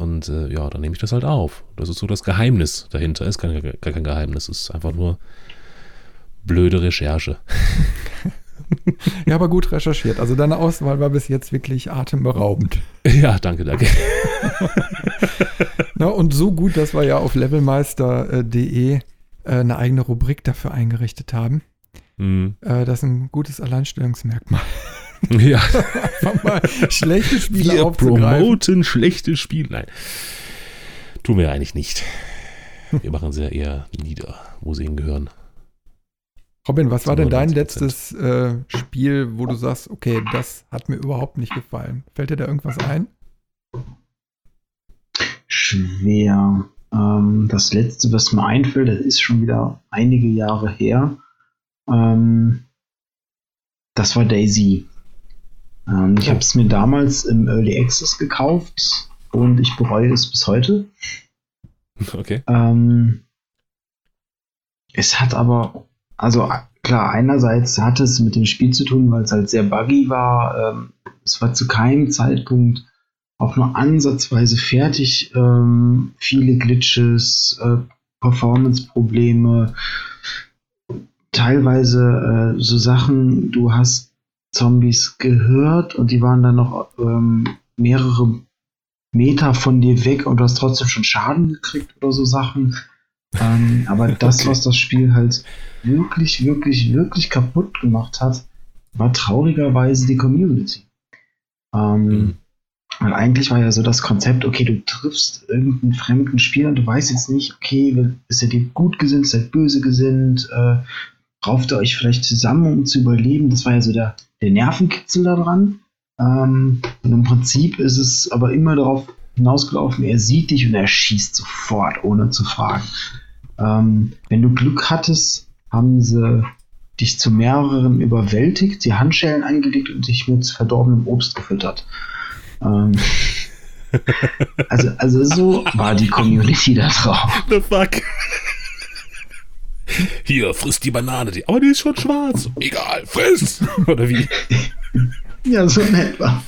B: Und äh, ja, dann nehme ich das halt auf. Das ist so das Geheimnis dahinter. Ist gar, gar kein Geheimnis, ist einfach nur blöde Recherche. [LAUGHS]
A: ja, aber gut recherchiert. Also deine Auswahl war bis jetzt wirklich atemberaubend. [LAUGHS]
B: Ja, danke, danke. [LAUGHS]
A: Na, und so gut, dass wir ja auf levelmeister.de äh, eine eigene Rubrik dafür eingerichtet haben. Mhm. Äh, das ist ein gutes Alleinstellungsmerkmal.
B: Ja. [LAUGHS]
A: Einfach mal schlechte Spiele
B: Wir promoten schlechte Spiele. Nein. Tun wir eigentlich nicht. Wir machen sie ja eher nieder, wo sie hingehören.
A: Robin, was war denn dein letztes äh, Spiel, wo du sagst, okay, das hat mir überhaupt nicht gefallen? Fällt dir da irgendwas ein?
C: Schwer. Ähm, das letzte, was mir einfällt, das ist schon wieder einige Jahre her. Ähm, das war Daisy. Ähm, ich habe es mir damals im Early Access gekauft und ich bereue es bis heute.
B: Okay.
C: Ähm, es hat aber, also klar, einerseits hat es mit dem Spiel zu tun, weil es halt sehr buggy war. Ähm, es war zu keinem Zeitpunkt auch nur ansatzweise fertig. Ähm, viele Glitches, äh, Performance-Probleme, teilweise äh, so Sachen, du hast Zombies gehört und die waren dann noch ähm, mehrere Meter von dir weg und du hast trotzdem schon Schaden gekriegt oder so Sachen. Ähm, aber [LAUGHS] das, okay. was das Spiel halt wirklich, wirklich, wirklich kaputt gemacht hat, war traurigerweise die Community. Ähm, mhm. Weil eigentlich war ja so das Konzept, okay, du triffst irgendeinen fremden Spieler und du weißt jetzt nicht, okay, ist er dir gut gesinnt, ist er böse gesinnt, äh, rauft ihr euch vielleicht zusammen, um zu überleben. Das war ja so der, der Nervenkitzel daran. Ähm, und im Prinzip ist es aber immer darauf hinausgelaufen, er sieht dich und er schießt sofort, ohne zu fragen. Ähm, wenn du Glück hattest, haben sie dich zu mehreren überwältigt, die Handschellen angelegt und dich mit verdorbenem Obst gefüttert. Ähm, [LAUGHS] also, also so war die Community da drauf.
B: The fuck? Hier, frisst die Banane. Die, aber die ist schon schwarz. Egal, friss. [LAUGHS] Oder wie?
C: Ja, so in etwa.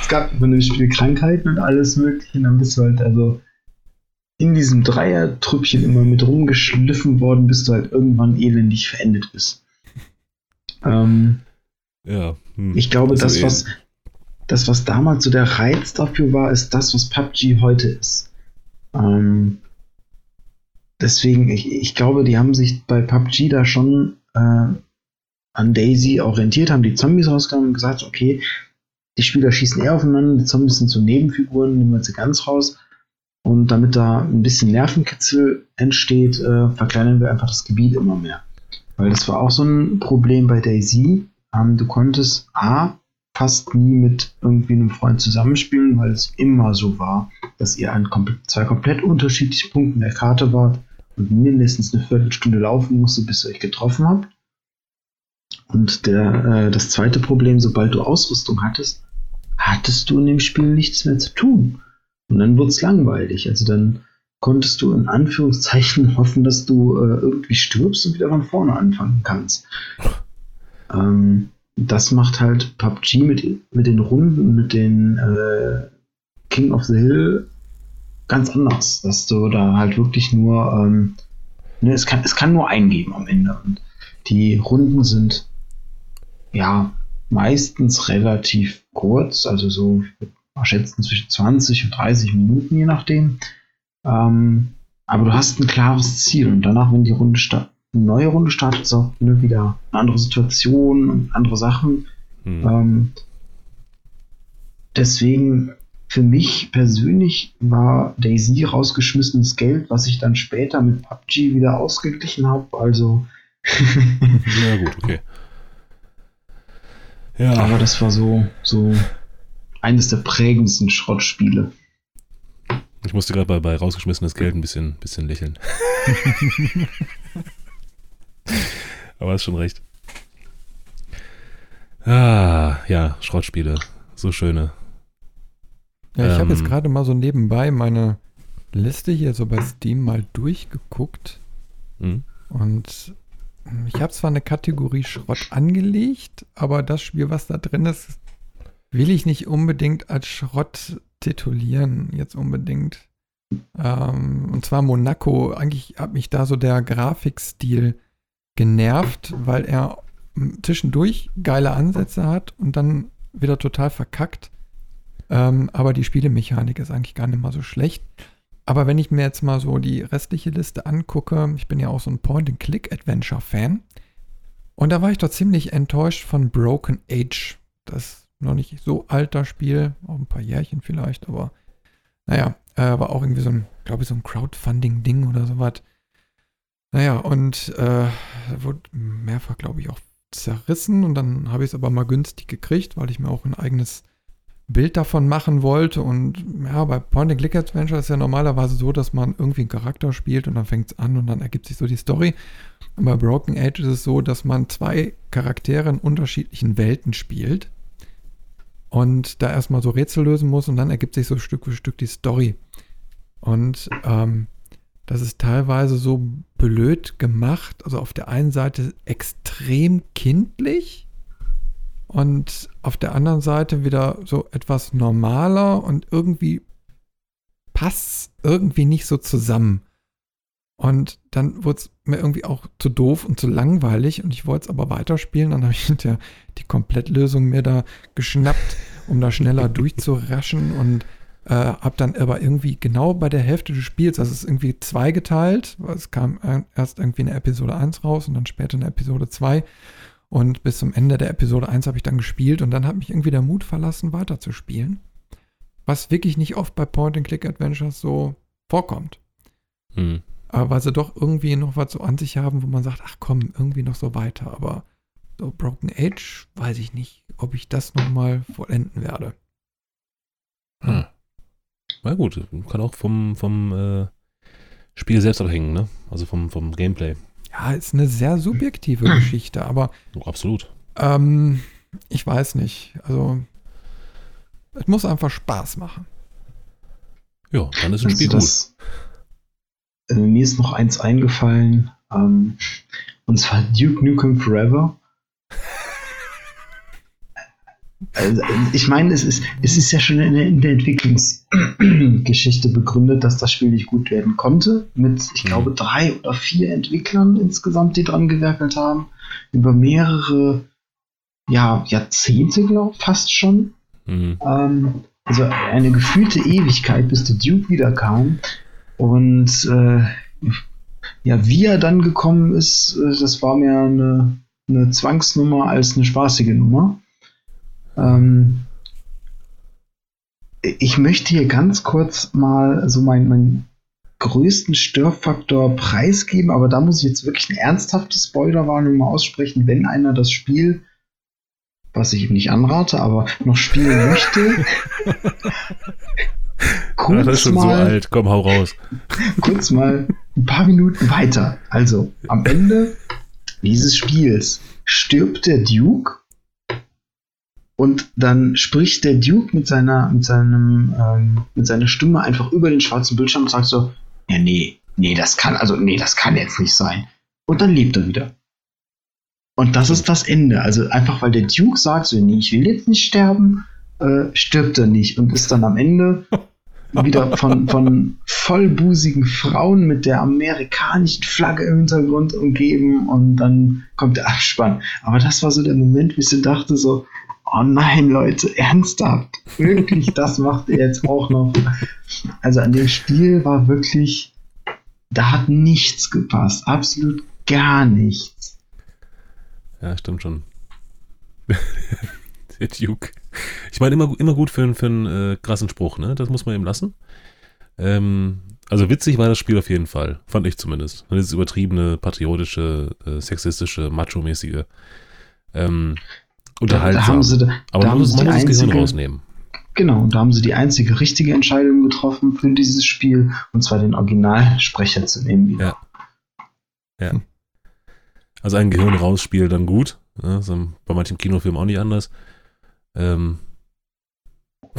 C: es gab von dem Spiel Krankheiten und alles mögliche. Und dann bist du halt also in diesem Dreier-Trüppchen immer mit rumgeschliffen worden, bis du halt irgendwann elendig verendet bist. Ähm,
B: ja.
C: Hm. Ich glaube, das, das was, das, was damals so der Reiz dafür war, ist das, was PUBG heute ist. Ähm, deswegen, ich, ich glaube, die haben sich bei PUBG da schon äh, an Daisy orientiert, haben die Zombies rausgenommen und gesagt, okay, die Spieler schießen eher aufeinander, die Zombies sind so Nebenfiguren, nehmen wir sie ganz raus. Und damit da ein bisschen Nervenkitzel entsteht, äh, verkleinern wir einfach das Gebiet immer mehr. Weil das war auch so ein Problem bei Daisy. Ähm, du konntest A, fast nie mit irgendwie einem Freund zusammenspielen, weil es immer so war, dass ihr an zwei komplett unterschiedlichen Punkten der Karte wart und mindestens eine Viertelstunde laufen musste, bis ihr euch getroffen habt. Und der, äh, das zweite Problem, sobald du Ausrüstung hattest, hattest du in dem Spiel nichts mehr zu tun. Und dann wurde es langweilig. Also dann konntest du in Anführungszeichen [LAUGHS] hoffen, dass du äh, irgendwie stirbst und wieder von vorne anfangen kannst. [LAUGHS] Ähm, das macht halt PUBG mit, mit den Runden, mit den äh, King of the Hill ganz anders, dass du da halt wirklich nur, ähm, ne, es, kann, es kann nur eingeben am Ende. Und die Runden sind ja meistens relativ kurz, also so, ich würde schätzen, zwischen 20 und 30 Minuten, je nachdem. Ähm, aber du hast ein klares Ziel und danach, wenn die Runde eine neue Runde startet, ist auch ne, wieder eine andere Situation und andere Sachen. Hm. Ähm, deswegen für mich persönlich war Daisy rausgeschmissenes Geld, was ich dann später mit PUBG wieder ausgeglichen habe. Also. [LAUGHS]
B: ja, gut, okay.
C: Ja. Aber das war so, so eines der prägendsten Schrottspiele.
B: Ich musste gerade bei, bei rausgeschmissenes Geld ein bisschen, bisschen lächeln. [LAUGHS] Aber hast schon recht. Ah, ja, Schrottspiele. So schöne.
A: Ja, ich ähm, habe jetzt gerade mal so nebenbei meine Liste hier so bei Steam mal durchgeguckt. Mhm. Und ich habe zwar eine Kategorie Schrott angelegt, aber das Spiel, was da drin ist, will ich nicht unbedingt als Schrott titulieren, jetzt unbedingt. Ähm, und zwar Monaco. Eigentlich hat mich da so der Grafikstil genervt, weil er zwischendurch geile Ansätze hat und dann wieder total verkackt. Ähm, aber die Spielemechanik ist eigentlich gar nicht mal so schlecht. Aber wenn ich mir jetzt mal so die restliche Liste angucke, ich bin ja auch so ein Point-and-Click-Adventure-Fan. Und da war ich doch ziemlich enttäuscht von Broken Age. Das ist noch nicht so alter Spiel, auch ein paar Jährchen vielleicht, aber naja, äh, war auch irgendwie so ein, glaube ich, so ein Crowdfunding-Ding oder sowas. Naja, und äh, wurde mehrfach, glaube ich, auch zerrissen und dann habe ich es aber mal günstig gekriegt, weil ich mir auch ein eigenes Bild davon machen wollte. Und ja, bei Point-and-Click-Adventure ist ja normalerweise so, dass man irgendwie einen Charakter spielt und dann fängt es an und dann ergibt sich so die Story. Und bei Broken Age ist es so, dass man zwei Charaktere in unterschiedlichen Welten spielt und da erstmal so Rätsel lösen muss und dann ergibt sich so Stück für Stück die Story. Und ähm, das ist teilweise so blöd gemacht. Also auf der einen Seite extrem kindlich und auf der anderen Seite wieder so etwas normaler und irgendwie passt irgendwie nicht so zusammen. Und dann wurde es mir irgendwie auch zu doof und zu langweilig und ich wollte es aber weiterspielen. Dann habe ich hinterher die Komplettlösung mir da geschnappt, um da schneller [LAUGHS] durchzuraschen und äh, habe dann aber irgendwie genau bei der Hälfte des Spiels, also es ist irgendwie zweigeteilt, es kam erst irgendwie eine Episode 1 raus und dann später eine Episode 2 und bis zum Ende der Episode 1 habe ich dann gespielt und dann hat mich irgendwie der Mut verlassen, weiterzuspielen. Was wirklich nicht oft bei Point-and-Click-Adventures so vorkommt. Hm. Aber weil sie doch irgendwie noch was so an sich haben, wo man sagt, ach komm, irgendwie noch so weiter. Aber so Broken Age weiß ich nicht, ob ich das nochmal vollenden werde.
B: Hm. Na gut, kann auch vom, vom äh, Spiel selbst abhängen, ne? Also vom, vom Gameplay.
A: Ja, ist eine sehr subjektive [CLEARS THROAT] Geschichte, aber.
B: Oh, absolut.
A: Ähm, ich weiß nicht. Also, es muss einfach Spaß machen.
B: Ja, dann ist ein Spiel das,
C: gut. Äh, mir ist noch eins eingefallen, ähm, und zwar Duke Nukem Forever. Also, ich meine, es ist, es ist ja schon in der, in der Entwicklungsgeschichte begründet, dass das Spiel nicht gut werden konnte. Mit, ich glaube, drei oder vier Entwicklern insgesamt, die dran gewerkelt haben. Über mehrere ja, Jahrzehnte, glaube ich, fast schon. Mhm. Ähm, also eine gefühlte Ewigkeit, bis der Duke wiederkam. Und äh, ja, wie er dann gekommen ist, äh, das war mir eine, eine Zwangsnummer als eine spaßige Nummer. Ähm, ich möchte hier ganz kurz mal so meinen mein größten Störfaktor preisgeben, aber da muss ich jetzt wirklich eine ernsthafte Spoilerwarnung mal aussprechen, wenn einer das Spiel, was ich ihm nicht anrate, aber noch spielen [LAUGHS] möchte.
B: kurz ja, das ist schon mal, so alt, komm, hau raus.
C: kurz mal ein paar Minuten weiter. Also, am Ende dieses Spiels stirbt der Duke und dann spricht der Duke mit seiner, mit seinem, ähm, mit seiner Stimme einfach über den schwarzen Bildschirm und sagt so, ja, nee, nee, das kann, also, nee, das kann jetzt nicht sein. Und dann lebt er wieder. Und das ist das Ende. Also einfach weil der Duke sagt so, nee, ich will jetzt nicht sterben, äh, stirbt er nicht und ist dann am Ende [LAUGHS] wieder von, von vollbusigen Frauen mit der amerikanischen Flagge im Hintergrund umgeben und dann kommt der Abspann. Aber das war so der Moment, wie ich so dachte, so, oh nein, Leute, ernsthaft. Wirklich, das macht er jetzt auch noch. Also an dem Spiel war wirklich, da hat nichts gepasst. Absolut gar nichts.
B: Ja, stimmt schon. [LAUGHS] Der Duke. Ich meine, immer, immer gut für, einen- für einen äh, krassen Spruch, ne? Das muss man ihm lassen. Ähm, also witzig war das Spiel auf jeden Fall. Fand ich zumindest. Dieses übertriebene, patriotische, äh, sexistische, macho-mäßige. Ähm,
C: Da, da haben
B: unterhaltsam.
C: sie, da,
B: Aber
C: da
B: man muss,
C: sie
B: man muss das Gehirn
C: einzige,
B: rausnehmen.
C: genau, und da haben sie die einzige richtige Entscheidung getroffen für dieses Spiel, und zwar den Originalsprecher zu nehmen. wieder.
B: Ja. Also ein Gehirn rausspiel dann gut. Ne? Ist bei manchen Kinofilmen auch nicht anders. Ähm, [LAUGHS]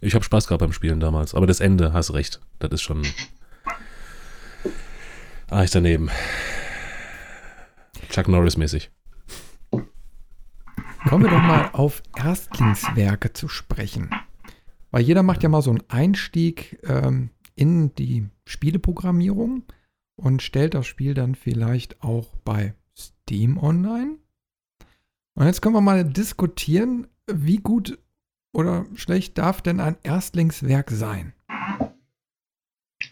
B: ich habe Spaß gehabt beim Spielen damals. Aber das Ende, hast recht. Das ist schon. Ah, ich daneben. Chuck Norris-mäßig.
A: Kommen wir doch mal auf Erstlingswerke zu sprechen. Weil jeder macht ja mal so einen Einstieg ähm, in die Spieleprogrammierung und stellt das Spiel dann vielleicht auch bei Steam online. Und jetzt können wir mal diskutieren, wie gut oder schlecht darf denn ein Erstlingswerk sein?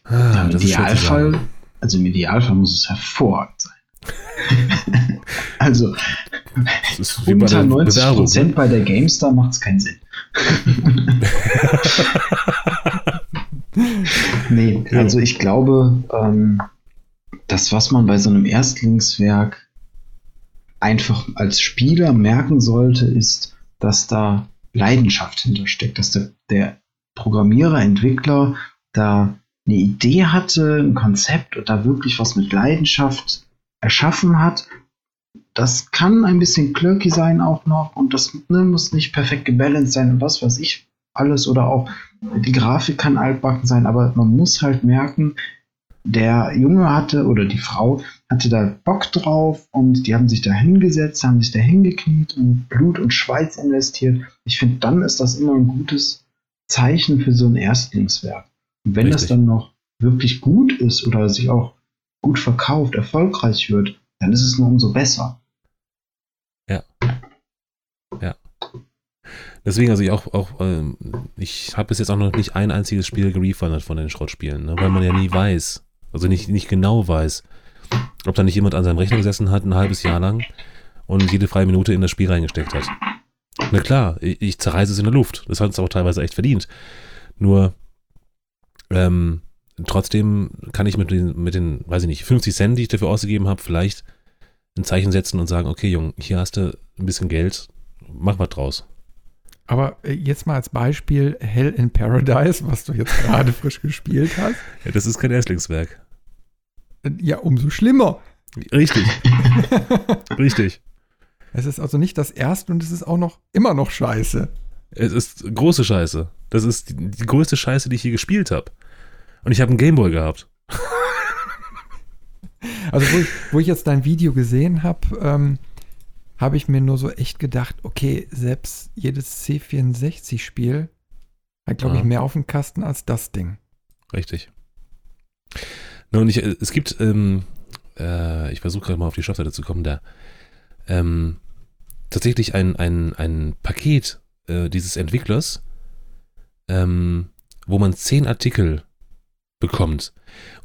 B: Ah,
C: Im Idealfall, also im Idealfall muss es hervorragend sein. [LAUGHS] also
B: Das ist wie bei
C: unter
B: der
C: 90
B: Bewerbung. ne?
C: Prozent bei der GameStar macht es keinen Sinn. [LAUGHS] nee,
B: Ja.
C: also ich glaube, ähm, das, was man bei so einem Erstlingswerk einfach als Spieler merken sollte, ist, dass da Leidenschaft hintersteckt, dass der, der Programmierer, Entwickler da eine Idee hatte, ein Konzept und da wirklich was mit Leidenschaft erschaffen hat. Das kann ein bisschen clunky sein auch noch und das ne, muss nicht perfekt gebalanced sein und was weiß ich alles oder auch die Grafik kann altbacken sein, aber man muss halt merken, der Junge hatte oder die Frau hatte da Bock drauf und die haben sich da hingesetzt, haben sich da hingekniet und Blut und Schweiß investiert. Ich finde, dann ist das immer ein gutes Zeichen für so ein Erstlingswerk. Und wenn das
B: Richtig.
C: dann noch wirklich gut ist oder sich auch gut verkauft, erfolgreich wird, dann ist es nur umso besser.
B: Deswegen, also ich auch, auch ähm, ich habe bis jetzt auch noch nicht ein einziges Spiel gerefundet von den Schrottspielen, ne? weil man ja nie weiß, also nicht, nicht genau weiß, ob da nicht jemand an seinem Rechner gesessen hat, ein halbes Jahr lang und jede freie Minute in das Spiel reingesteckt hat. Na klar, ich, ich zerreiße es in der Luft. Das hat es auch teilweise echt verdient. Nur, ähm, trotzdem kann ich mit den, mit den, weiß ich nicht, 50 Cent, die ich dafür ausgegeben habe, vielleicht ein Zeichen setzen und sagen, okay, Junge, hier hast du ein bisschen Geld, mach was draus.
A: Aber äh, jetzt mal als Beispiel Hell in Paradise, was du jetzt gerade [LAUGHS] frisch gespielt hast.
B: Ja, das ist kein Erstlingswerk.
A: Äh, Ja, umso schlimmer.
B: Richtig. [LAUGHS] Richtig.
A: Es ist also nicht das erste und es ist auch noch immer noch scheiße.
B: Es ist große Scheiße. Das ist die, die größte Scheiße, die ich je gespielt habe. Und ich habe einen Gameboy gehabt. [LAUGHS]
A: Also wo ich, wo ich jetzt dein Video gesehen habe, ähm, habe ich mir nur so echt gedacht, okay, selbst jedes C64-Spiel hat, glaube ich,
B: Ja.
A: mehr auf dem Kasten als das Ding.
B: Richtig. Na, und ich, äh, es gibt, ähm, äh, ich versuche gerade mal auf die Shopseite zu kommen, da ähm, tatsächlich ein, ein, ein Paket äh, dieses Entwicklers, ähm, wo man zehn Artikel bekommt.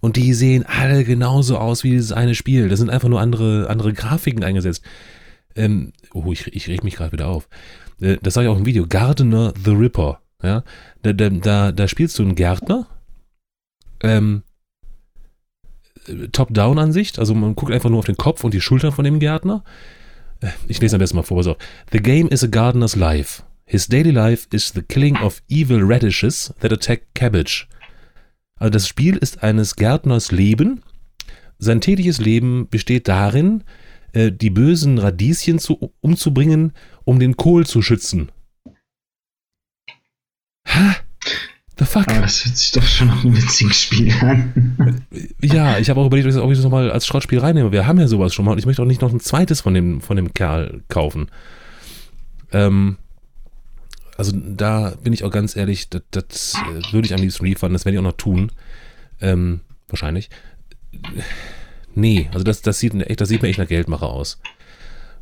B: Und die sehen alle genauso aus wie dieses eine Spiel. Da sind einfach nur andere, andere Grafiken eingesetzt. Ähm, oh, ich, ich reg mich gerade wieder auf. Äh, das sage ich auch im Video. Gardener the Ripper. Ja? Da, da, da, da spielst du einen Gärtner. Ähm, äh, Top-Down-Ansicht. Also man guckt einfach nur auf den Kopf und die Schultern von dem Gärtner. Äh, Ich lese am besten mal vor, pass auf. The game is a gardener's life. His daily life is the killing of evil radishes that attack cabbage. Also das Spiel ist eines Gärtners Leben. Sein tägliches Leben besteht darin, äh, die bösen Radieschen zu, umzubringen, um den Kohl zu schützen. Ha? The fuck?
C: Aber das hört sich doch schon nach einem witzigen Spiel an.
B: Ja, ich habe auch überlegt, ob ich das nochmal als Schrottspiel reinnehme. Wir haben ja sowas schon mal und ich möchte auch nicht noch ein zweites von dem, von dem Kerl kaufen. Ähm, also da bin ich auch ganz ehrlich, das, das äh, würde ich am liebsten refunden, das werde ich auch noch tun. Ähm, wahrscheinlich. Nee, also das, das, sieht, echt, das sieht mir echt nach Geldmacher aus,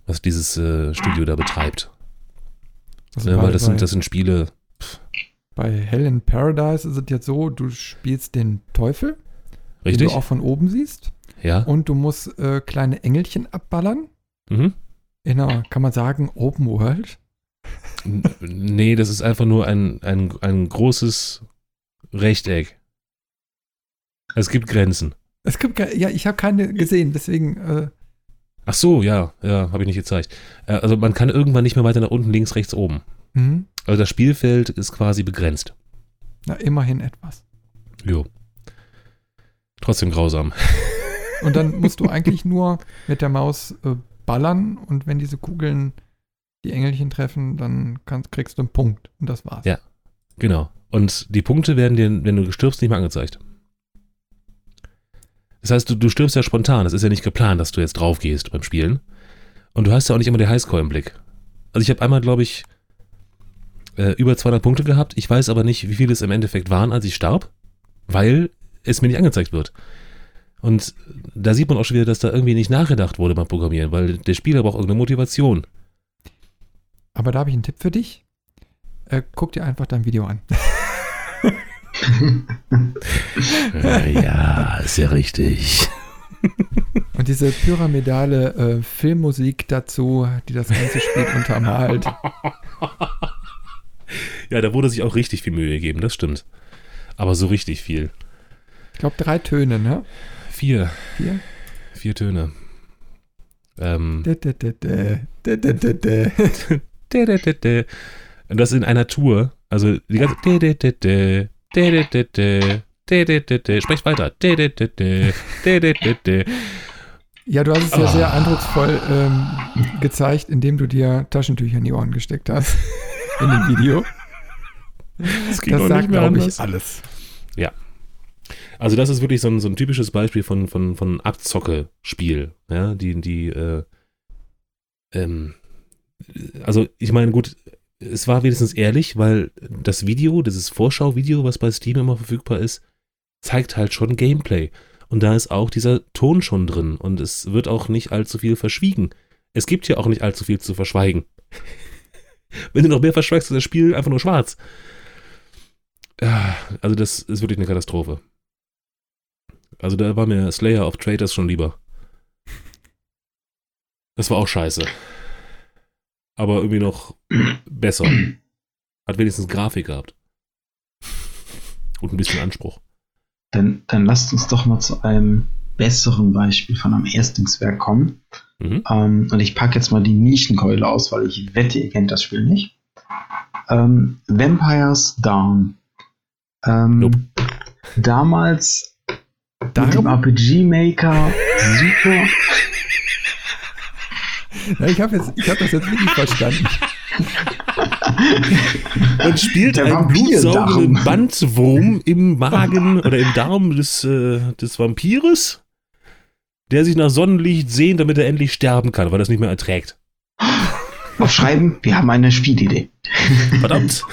B: was dieses äh, Studio da betreibt.
A: Also bei,
B: weil das sind, das sind Spiele,
A: bei Hell in Paradise ist es jetzt so, du spielst den Teufel, den
B: richtig?
A: du auch von oben siehst,
B: Ja.
A: und du musst äh, kleine Engelchen abballern.
B: Mhm.
A: In einer, kann man sagen, Open World. [LAUGHS]
B: Nee, das ist einfach nur ein, ein, ein großes Rechteck. Es gibt Grenzen.
A: Es gibt ja, ich habe keine gesehen, deswegen äh,
B: Ach so, ja, ja, habe ich nicht gezeigt. Äh, Also man kann irgendwann nicht mehr weiter nach unten, links, rechts, oben.
A: mhm.
B: Also das Spielfeld ist quasi begrenzt.
A: na immerhin etwas.
B: Jo. Trotzdem grausam.
A: Und dann musst du [LAUGHS] eigentlich nur mit der Maus äh, ballern und wenn diese Kugeln die Engelchen treffen, dann kannst, kriegst du einen Punkt und das war's.
B: Ja. Genau. Und die Punkte werden dir, wenn du stirbst, nicht mehr angezeigt. Das heißt, du, du stirbst ja spontan. Das ist ja nicht geplant, dass du jetzt drauf gehst beim Spielen. Und du hast ja auch nicht immer den Highscore im Blick. Also ich habe einmal, glaube ich, äh, über 200 Punkte gehabt. Ich weiß aber nicht, wie viele es im Endeffekt waren, als ich starb, weil es mir nicht angezeigt wird. Und da sieht man auch schon wieder, dass da irgendwie nicht nachgedacht wurde beim Programmieren, weil der Spieler braucht irgendeine Motivation.
A: Aber da habe ich einen Tipp für dich. Äh, guck dir einfach dein Video an. [LAUGHS]
B: Äh, ja, ist ja richtig.
A: Und diese pyramidale äh, Filmmusik dazu, die das ganze Spiel untermalt. [LAUGHS]
B: Ja, da wurde sich auch richtig viel Mühe gegeben, das stimmt. Aber so richtig viel.
A: Ich glaube, drei Töne, ne?
B: Vier,
A: Vier?
B: vier Töne. Ähm, [LAUGHS] Und das in einer Tour. Also die ganze. Sprecht weiter.
A: Ja, du hast es ja
B: oh.
A: sehr eindrucksvoll ähm, gezeigt, indem du dir Taschentücher in die Ohren gesteckt hast. [LAUGHS] In dem Video.
B: Das,
A: das sagt, glaube ich, alles. Ja.
B: Also, das ist wirklich so ein, so ein typisches Beispiel von, von, von Abzocke-Spiel. Ja, die, die, äh, ähm, also ich meine, gut, es war wenigstens ehrlich, weil das Video, dieses Vorschauvideo, was bei Steam immer verfügbar ist, zeigt halt schon Gameplay. Und da ist auch dieser Ton schon drin und es wird auch nicht allzu viel verschwiegen. Es gibt ja auch nicht allzu viel zu verschweigen. [LAUGHS] Wenn du noch mehr verschweigst, ist das Spiel einfach nur schwarz. Ah, Also das ist wirklich eine Katastrophe. Also da war mir Slayer of Traitors schon lieber. Das war auch scheiße. Aber irgendwie noch besser. Hat wenigstens Grafik gehabt. Und ein bisschen Anspruch.
C: Dann, dann lasst uns doch mal zu einem besseren Beispiel von einem Erstlingswerk kommen.
B: Mhm.
C: Ähm, und ich packe jetzt mal die Nischenkeule aus, weil ich wette, ihr kennt das Spiel nicht. Ähm, Vampires Down. Ähm,
B: Nope.
C: Damals mit dem
A: Darum,
C: RPG Maker super.
A: Ja, ich habe hab das jetzt wirklich verstanden. [LAUGHS]
B: Und spielt
C: Der
B: einen blutsaugenden. Bandwurm im Magen oder im Darm des, äh, des Vampires, der sich nach Sonnenlicht sehnt, damit er endlich sterben kann, weil er es nicht mehr erträgt.
C: Aufschreiben, wir haben eine Spielidee.
B: Verdammt.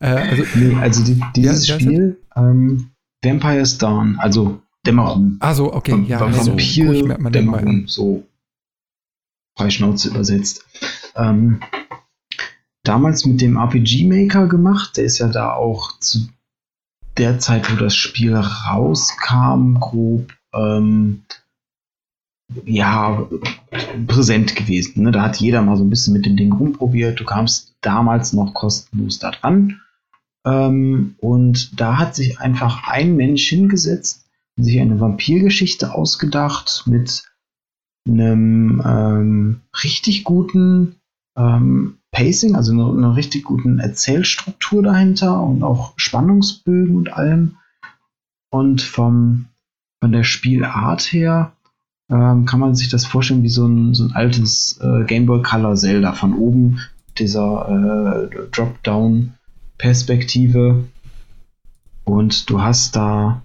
A: Äh, also,
C: Nee, also die, dieses
A: Ja,
C: Spiel, ähm, Vampires Dawn, also Dämmerung.
A: also, okay,
C: Vam-
A: ja,
C: Vam-
A: also,
C: Vampir,
A: mal
C: Dämmerung, so Freischnauze übersetzt. Ähm, damals mit dem RPG Maker gemacht, der ist ja da auch zu der Zeit, wo das Spiel rauskam, grob, ähm, ja, präsent gewesen. Ne? Da hat jeder mal so ein bisschen mit dem Ding rumprobiert. Du kamst damals noch kostenlos da dran. Ähm, und da hat sich einfach ein Mensch hingesetzt und sich eine Vampirgeschichte ausgedacht mit einem ähm, richtig guten ähm, Pacing, also einer, einer richtig guten Erzählstruktur dahinter und auch Spannungsbögen und allem. Und vom, von der Spielart her ähm, kann man sich das vorstellen wie so ein, so ein altes äh, Game Boy Color Zelda von oben, dieser äh, Drop-Down-Perspektive. Und du hast da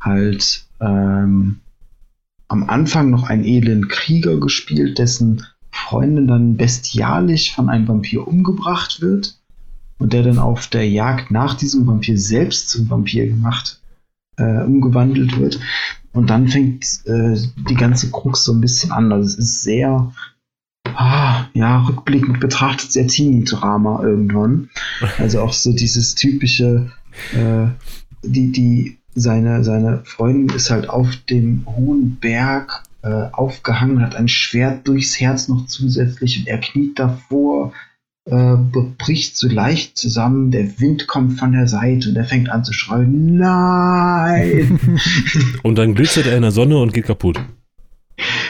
C: halt ähm, am Anfang noch einen edlen Krieger gespielt, dessen Freundin dann bestialisch von einem Vampir umgebracht wird und der dann auf der Jagd nach diesem Vampir selbst zum Vampir gemacht, äh, umgewandelt wird. Und dann fängt äh, die ganze Krux so ein bisschen an. Also es ist sehr, ah, ja, rückblickend betrachtet sehr Teenie-Drama irgendwann. Also auch so dieses typische, äh, die, die, seine, seine Freundin ist halt auf dem hohen Berg äh, aufgehangen, hat ein Schwert durchs Herz noch zusätzlich und er kniet davor, äh, bricht so leicht zusammen, der Wind kommt von der Seite und er fängt an zu schreien, nein! [LAUGHS]
B: und dann glitzert er in der Sonne und geht kaputt.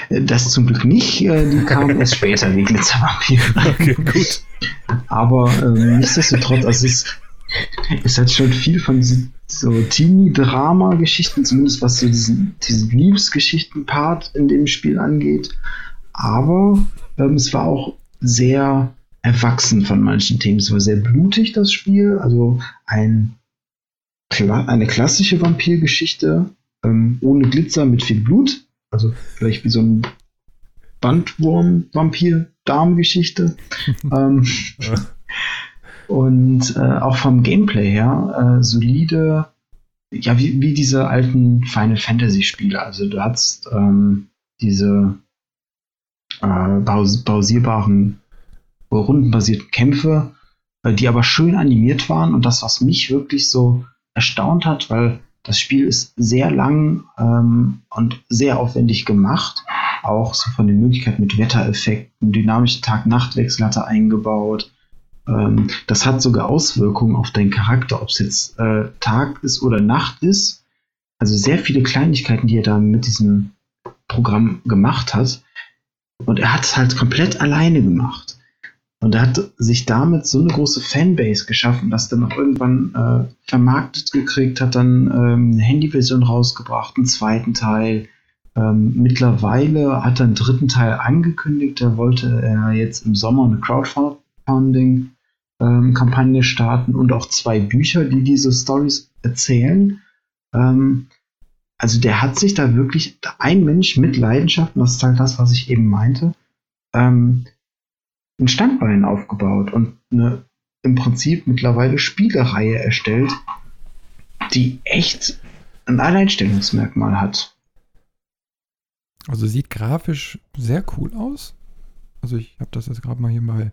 C: Das zum Glück nicht, äh, die kamen erst später, die Glitzervampire. Okay, gut. Aber äh, nichtsdestotrotz, also es, es hat schon viel von diesen so Teenie-Drama-Geschichten, zumindest was so diesen, diesen Liebesgeschichten-Part in dem Spiel angeht. Aber ähm, es war auch sehr erwachsen von manchen Themen. Es war sehr blutig, das Spiel. Also ein, eine klassische Vampirgeschichte ähm, ohne Glitzer mit viel Blut. Also vielleicht wie so ein Bandwurm-Vampir-Darm-Geschichte. [LAUGHS] ähm, und äh, auch vom Gameplay her äh, solide, ja, wie, wie diese alten Final Fantasy-Spiele. Also du hast ähm, diese äh, pausierbaren, rundenbasierten Kämpfe, äh, die aber schön animiert waren und das, was mich wirklich so erstaunt hat, weil das Spiel ist sehr lang ähm, und sehr aufwendig gemacht. Auch so von den Möglichkeiten mit Wettereffekten, dynamische Tag-Nacht-Wechsel hat er eingebaut. Ähm, das hat sogar Auswirkungen auf deinen Charakter, ob es jetzt äh, Tag ist oder Nacht ist. Also sehr viele Kleinigkeiten, die er da mit diesem Programm gemacht hat. Und er hat es halt komplett alleine gemacht. Und er hat sich damit so eine große Fanbase geschaffen, dass er noch irgendwann äh, vermarktet gekriegt hat, dann ähm, eine Handyversion rausgebracht, einen zweiten Teil. Ähm, mittlerweile hat er einen dritten Teil angekündigt. Da wollte er jetzt im Sommer eine Crowdfunding-Kampagne ähm, starten und auch zwei Bücher, die diese Stories erzählen. Ähm, also der hat sich da wirklich, ein Mensch mit Leidenschaft, und das ist halt das, was ich eben meinte, ähm, ein Standbein aufgebaut und eine im Prinzip mittlerweile Spielereihe erstellt, die echt ein Alleinstellungsmerkmal hat.
A: Also sieht grafisch sehr cool aus. Also ich habe das jetzt gerade mal hier bei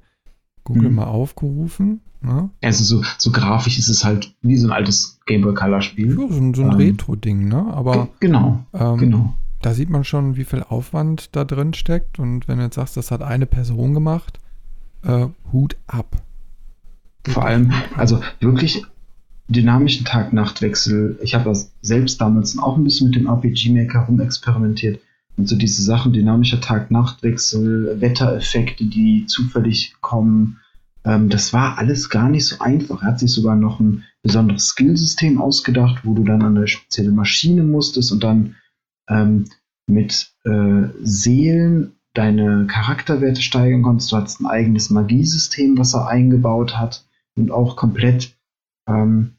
A: Google hm. mal aufgerufen.
C: Ne? Also so, so grafisch ist es halt wie so ein altes Game Boy Color Spiel.
A: Ja, so, so ein ähm, Retro-Ding, ne? Aber
C: genau,
A: ähm,
C: genau.
A: Da sieht man schon, wie viel Aufwand da drin steckt. Und wenn du jetzt sagst, das hat eine Person gemacht, äh, Hut ab.
C: Vor allem, also wirklich dynamischen Tag-Nacht-Wechsel. Ich habe selbst damals auch ein bisschen mit dem RPG-Maker rumexperimentiert. Und so diese Sachen, dynamischer Tag-Nacht-Wechsel, Wettereffekte, die zufällig kommen, ähm, das war alles gar nicht so einfach. Er hat sich sogar noch ein besonderes Skillsystem ausgedacht, wo du dann an eine spezielle Maschine musstest und dann ähm, mit äh, Seelen deine Charakterwerte steigern konntest. Du hattest ein eigenes Magiesystem, was er eingebaut hat und auch komplett ähm,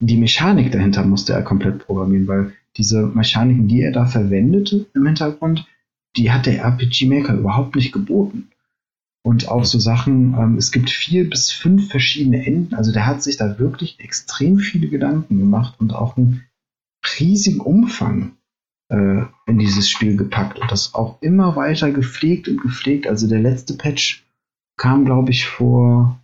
C: die Mechanik dahinter musste er komplett programmieren, weil diese Mechaniken, die er da verwendete im Hintergrund, die hat der RPG Maker überhaupt nicht geboten. Und auch so Sachen, ähm, es gibt vier bis fünf verschiedene Enden, also der hat sich da wirklich extrem viele Gedanken gemacht und auch einen riesigen Umfang äh, in dieses Spiel gepackt und das auch immer weiter gepflegt und gepflegt. Also der letzte Patch kam, glaube ich, vor,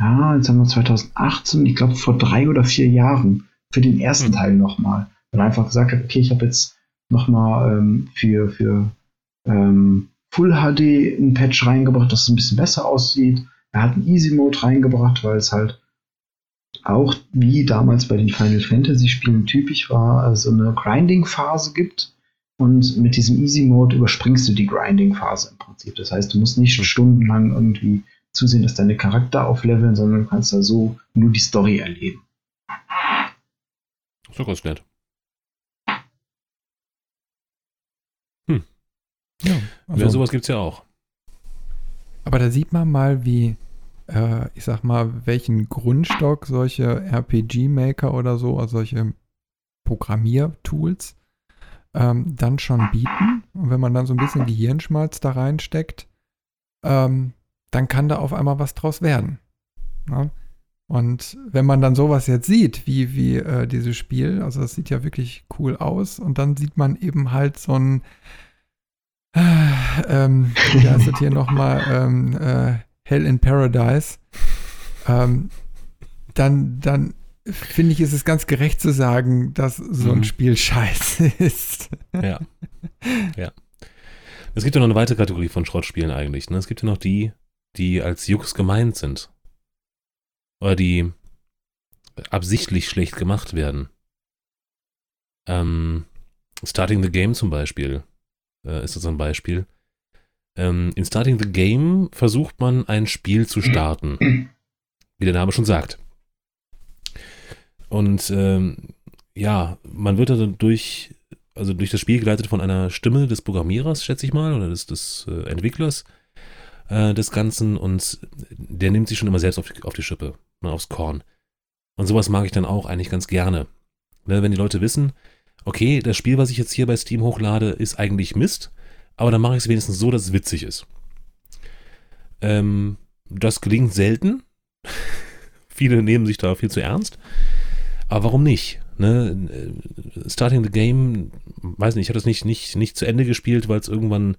C: ja, jetzt haben wir 2018, ich glaube vor drei oder vier Jahren für den ersten mhm. Teil nochmal. Er einfach gesagt hat, okay, ich habe jetzt nochmal ähm, für, für ähm, Full HD ein Patch reingebracht, dass es ein bisschen besser aussieht. Er hat einen Easy Mode reingebracht, weil es halt auch wie damals bei den Final Fantasy Spielen typisch war, also eine Grinding-Phase gibt. Und mit diesem Easy Mode überspringst du die Grinding-Phase im Prinzip. Das heißt, du musst nicht stundenlang irgendwie zusehen, dass deine Charakter aufleveln, sondern du kannst da so nur die Story erleben.
B: So ganz nett.
A: Hm. Ja,
B: also, ja, sowas gibt es ja auch.
A: Aber da sieht man mal, wie äh, ich sag mal, welchen Grundstock solche RPG-Maker oder so, also solche Programmiertools, ähm, dann schon bieten. Und wenn man dann so ein bisschen Gehirnschmalz da reinsteckt, ähm, dann kann da auf einmal was draus werden. Ja? Ne? Und wenn man dann sowas jetzt sieht, wie, wie äh, dieses Spiel, also das sieht ja wirklich cool aus, und dann sieht man eben halt so ein, [SIGHS] ähm, wie heißt das hier nochmal, ähm, äh, Hell in Paradise, ähm, dann, dann finde ich, ist es ganz gerecht zu sagen, dass so ein mhm. Spiel scheiße [LAUGHS] ist.
B: Ja. Ja. Es gibt ja noch eine weitere Kategorie von Schrottspielen eigentlich. Ne? Es gibt ja noch die, die als Jux gemeint sind. Oder die absichtlich schlecht gemacht werden. Ähm, Starting the Game zum Beispiel äh, ist das ein Beispiel. Ähm, in Starting the Game versucht man ein Spiel zu starten. Wie der Name schon sagt. Und ähm, ja, man wird dann durch, also durch das Spiel geleitet von einer Stimme des Programmierers, schätze ich mal, oder des, des äh, Entwicklers äh, des Ganzen und der nimmt sich schon immer selbst auf die, auf die Schippe, ne, aufs Korn. Und sowas mag ich dann auch eigentlich ganz gerne. Ne, wenn die Leute wissen, okay, das Spiel, was ich jetzt hier bei Steam hochlade, ist eigentlich Mist, aber dann mache ich es wenigstens so, dass es witzig ist. Ähm, das gelingt selten. [LAUGHS] Viele nehmen sich da viel zu ernst. Aber warum nicht? Ne? Starting the Game, weiß nicht, ich habe das nicht, nicht, nicht zu Ende gespielt, weil es irgendwann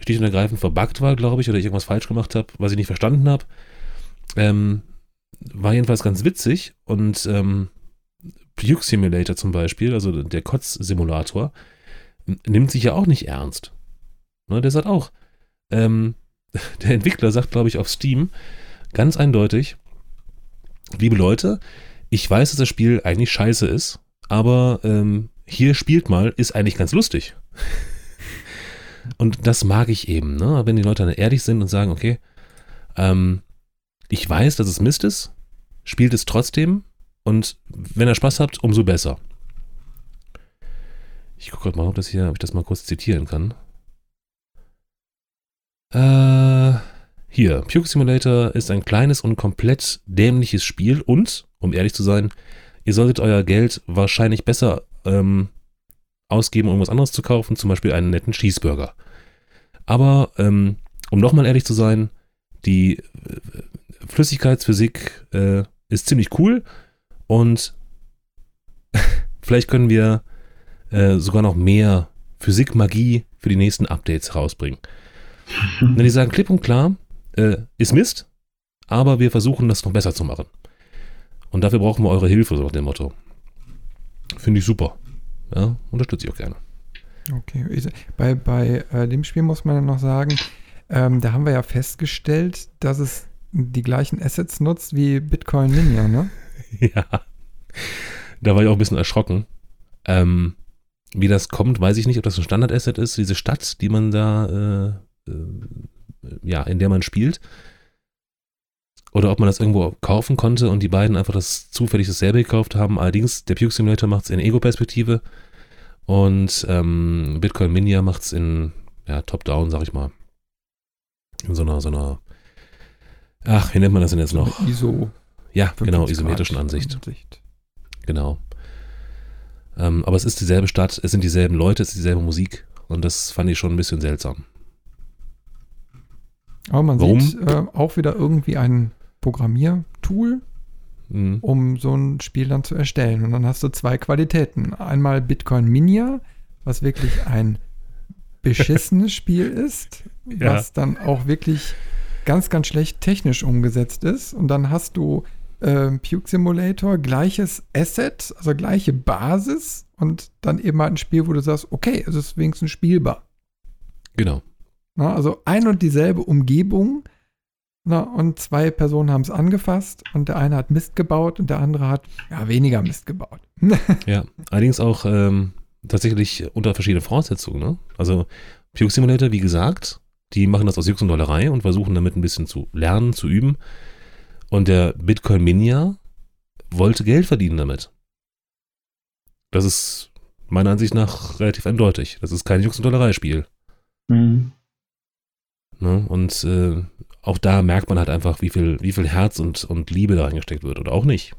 B: schlicht und ergreifend verbuggt war, glaube ich, oder ich irgendwas falsch gemacht habe, was ich nicht verstanden habe. Ähm, war jedenfalls ganz witzig und ähm, Puke Simulator zum Beispiel, also der Kotz-Simulator, nimmt sich ja auch nicht ernst. Ne, der sagt auch, ähm, [LAUGHS] der Entwickler sagt, glaube ich, auf Steam ganz eindeutig, liebe Leute, ich weiß, dass das Spiel eigentlich scheiße ist, aber ähm, hier spielt mal, ist eigentlich ganz lustig. [LAUGHS] Und das mag ich eben, ne? wenn die Leute dann ehrlich sind und sagen, okay, ähm, ich weiß, dass es Mist ist, spielt es trotzdem und wenn ihr Spaß habt, umso besser. Ich gucke gerade mal, ob, das hier, ob ich das mal kurz zitieren kann. Äh, hier, Puke Simulator ist ein kleines und komplett dämliches Spiel und, um ehrlich zu sein, ihr solltet euer Geld wahrscheinlich besser ähm, ausgeben, um irgendwas anderes zu kaufen, zum Beispiel einen netten Cheeseburger. Aber, ähm, um nochmal ehrlich zu sein, die äh, Flüssigkeitsphysik äh, ist ziemlich cool und [LAUGHS] vielleicht können wir äh, sogar noch mehr Physikmagie für die nächsten Updates rausbringen. [LAUGHS] Wenn die sagen klipp und klar, äh, ist Mist, aber wir versuchen das noch besser zu machen. Und dafür brauchen wir eure Hilfe, so nach dem Motto. Finde ich super. Ja, unterstütze ich auch gerne.
A: Okay, bei, bei äh, dem Spiel muss man ja noch sagen, ähm, da haben wir ja festgestellt, dass es die gleichen Assets nutzt wie Bitcoin Ninja, ne? [LAUGHS]
B: ja. Da war ich auch ein bisschen erschrocken. Ähm, wie das kommt, weiß ich nicht, ob das ein Standard-Asset ist, diese Stadt, die man da, äh, äh, ja, in der man spielt. Oder ob man das irgendwo kaufen konnte und die beiden einfach das zufällig dasselbe gekauft haben. Allerdings, der Puke Simulator macht es in Ego-Perspektive und ähm, Bitcoin Minia macht es in ja, Top-Down, sag ich mal. In so einer, so einer, ach, wie nennt man das denn jetzt noch?
A: ISO.
B: Ja, genau, isometrischen Ansicht. Ansicht. Genau. Ähm, aber es ist dieselbe Stadt, es sind dieselben Leute, es ist dieselbe Musik und das fand ich schon ein bisschen seltsam.
A: Aber man Warum? sieht äh, auch wieder irgendwie ein Programmiertool, mhm. um so ein Spiel dann zu erstellen. Und dann hast du zwei Qualitäten. Einmal Bitcoin Minia, was wirklich ein beschissenes [LAUGHS] Spiel ist, ja. was dann auch wirklich ganz, ganz schlecht technisch umgesetzt ist. Und dann hast du äh, Puke Simulator, gleiches Asset, also gleiche Basis und dann eben halt ein Spiel, wo du sagst, okay, es ist wenigstens spielbar.
B: Genau.
A: Na, also ein und dieselbe Umgebung na, und zwei Personen haben es angefasst und der eine hat Mist gebaut und der andere hat ja, weniger Mist gebaut. [LAUGHS]
B: ja, allerdings auch ähm, tatsächlich unter verschiedenen Voraussetzungen. Ne? Also Puke Simulator, wie gesagt, die machen das aus Jux und Dollerei und versuchen damit ein bisschen zu lernen, zu üben. Und der Bitcoin Minia wollte Geld verdienen damit. Das ist meiner Ansicht nach relativ eindeutig. Das ist kein Jux- und Dollerei-Spiel. Mhm. Ne? Und äh, auch da merkt man halt einfach, wie viel, wie viel Herz und, und Liebe da reingesteckt wird. Oder auch nicht.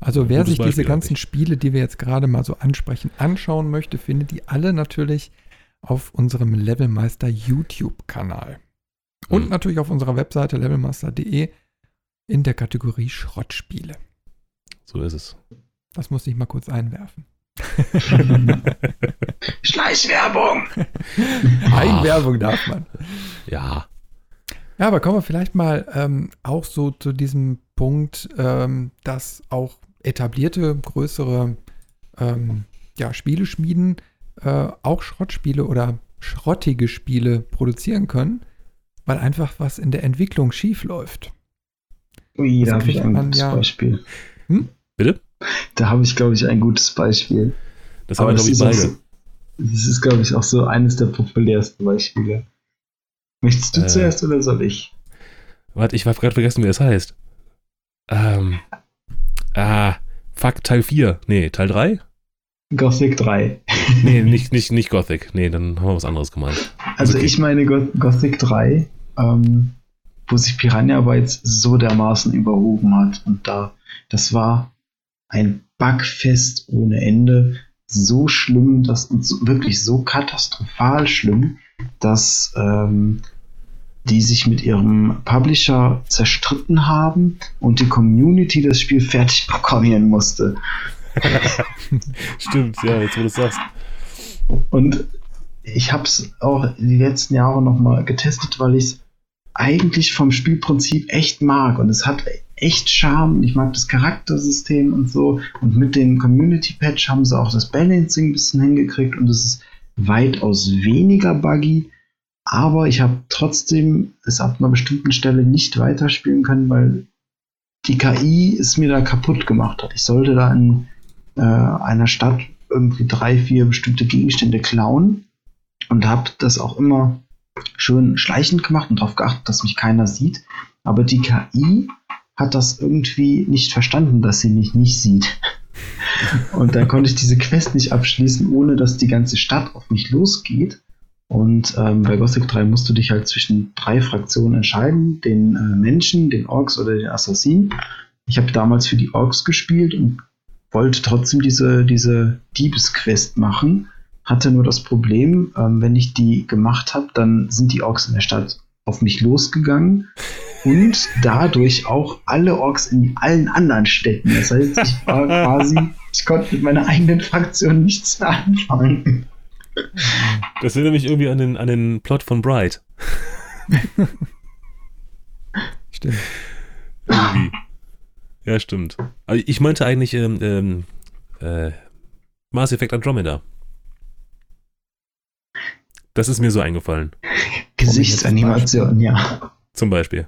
A: Also wer sich Beispiel diese ganzen Spiele, die wir jetzt gerade mal so ansprechen, anschauen möchte, findet die alle natürlich auf unserem Levelmeister YouTube-Kanal. Und mhm. natürlich auf unserer Webseite levelmaster.de in der Kategorie Schrottspiele.
B: So ist es.
A: Das muss ich mal kurz einwerfen. [LAUGHS]
C: Schleichwerbung! [LAUGHS]
A: Eigenwerbung darf man.
B: Ja.
A: Ja, aber kommen wir vielleicht mal ähm, auch so zu diesem Punkt, ähm, dass auch etablierte, größere ähm, ja, Spieleschmieden äh, auch Schrottspiele oder schrottige Spiele produzieren können. Weil einfach was in der Entwicklung schief läuft.
C: Ui, da
A: Also
C: habe ich
A: kriegt
C: ein
A: man
C: gutes
A: ja-
C: Beispiel.
B: Bitte?
C: Da habe ich, glaube ich, ein gutes Beispiel.
B: Das haben wir, glaube ich, beide.
C: so, das ist, glaube ich, auch so eines der populärsten Beispiele. Möchtest du
B: Äh.
C: zuerst oder soll ich?
B: Warte, ich habe gerade vergessen, wie das heißt. Ähm. Ah, fuck, Teil 4. Nee, Teil 3?
C: Gothic 3.
B: Nee, nicht, nicht, nicht Gothic. Nee, dann haben wir was anderes gemeint.
C: Also
B: Okay.
C: ich meine Go- Gothic 3, ähm, wo sich Piranha Bytes so dermaßen überhoben hat. Und da, das war ein Bugfest ohne Ende. So schlimm, dass wirklich so katastrophal schlimm, dass ähm, die sich mit ihrem Publisher zerstritten haben und die Community das Spiel fertig [LAUGHS] programmieren musste. [LAUGHS]
B: Stimmt, ja, jetzt wo du es sagst.
C: Und ich habe es auch die letzten Jahre nochmal getestet, weil ich es eigentlich vom Spielprinzip echt mag. Und es hat echt Charme. Ich mag das Charaktersystem und so. Und mit dem Community-Patch haben sie auch das Balancing ein bisschen hingekriegt. Und es ist weitaus weniger buggy. Aber ich habe trotzdem es ab einer bestimmten Stelle nicht weiterspielen können, weil die KI es mir da kaputt gemacht hat. Ich sollte da in äh, einer Stadt irgendwie drei, vier bestimmte Gegenstände klauen und habe das auch immer schön schleichend gemacht und darauf geachtet, dass mich keiner sieht. Aber die KI hat das irgendwie nicht verstanden, dass sie mich nicht sieht. [LAUGHS] Und dann konnte ich diese Quest nicht abschließen, ohne dass die ganze Stadt auf mich losgeht. Und ähm, bei Gothic 3 musst du dich halt zwischen drei Fraktionen entscheiden: den äh, Menschen, den Orks oder den Assassinen. Ich habe damals für die Orks gespielt und wollte trotzdem diese, diese Diebesquest machen. Hatte nur das Problem, ähm, wenn ich die gemacht habe, dann sind die Orks in der Stadt auf mich losgegangen und dadurch auch alle Orks in allen anderen Städten. Das heißt, ich war [LAUGHS] quasi, ich konnte mit meiner eigenen Fraktion nichts mehr anfangen.
B: Das erinnert mich irgendwie an den, an den Plot von Bright. [LAUGHS]
A: Stimmt.
B: Irgendwie. Ja, stimmt. Aber ich meinte eigentlich ähm, ähm, äh, Mass Effect Andromeda. Das ist mir so eingefallen.
C: Gesichtsanimation, ja.
B: Zum Beispiel.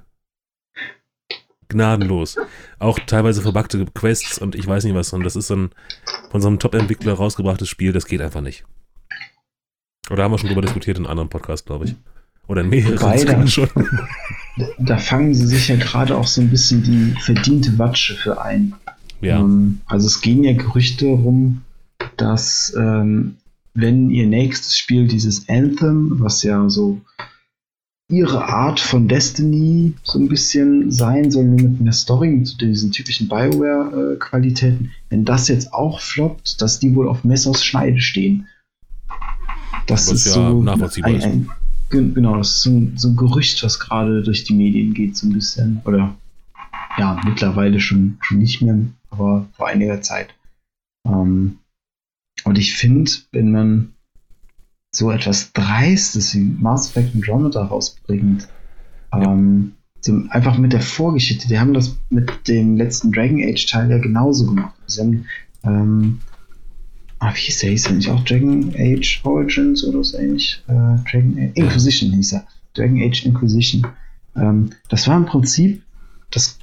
B: Gnadenlos. Auch teilweise verbackte Quests und ich weiß nicht was. Und das ist so ein von so einem Top-Entwickler rausgebrachtes Spiel, das geht einfach nicht. Oder haben wir schon drüber diskutiert in einem anderen Podcast, glaube ich. Oder in mehreren
C: Wobei,
B: schon. [LAUGHS]
C: Da fangen sie sich ja gerade auch so ein bisschen die verdiente Watsche für ein.
B: Ja.
C: Ähm, also es gehen ja Gerüchte rum, dass ähm, wenn ihr nächstes Spiel dieses Anthem, was ja so ihre Art von Destiny so ein bisschen sein soll, nur mit einer Story, mit diesen typischen Bioware-Qualitäten, wenn das jetzt auch floppt, dass die wohl auf Messers Schneide stehen. Das
B: Was
C: ist
B: ja
C: so
B: nachvollziehbar
C: ein, ein, gen- genau, das ist so ein, so ein Gerücht, was gerade durch die Medien geht, so ein bisschen. Oder ja, mittlerweile schon, schon nicht mehr, aber vor einiger Zeit. Ähm, und ich finde, wenn man so etwas Dreistes wie Mass Effect Andromeda rausbringt, ähm, so einfach mit der Vorgeschichte, die haben das mit dem letzten Dragon Age Teil ja genauso gemacht. Sie haben, ähm, ah, wie hieß der? Hieß der nicht auch Dragon Age Origins oder so ähnlich? Äh, Dragon Age Inquisition hieß er. Dragon Age Inquisition. Ähm, das war im Prinzip das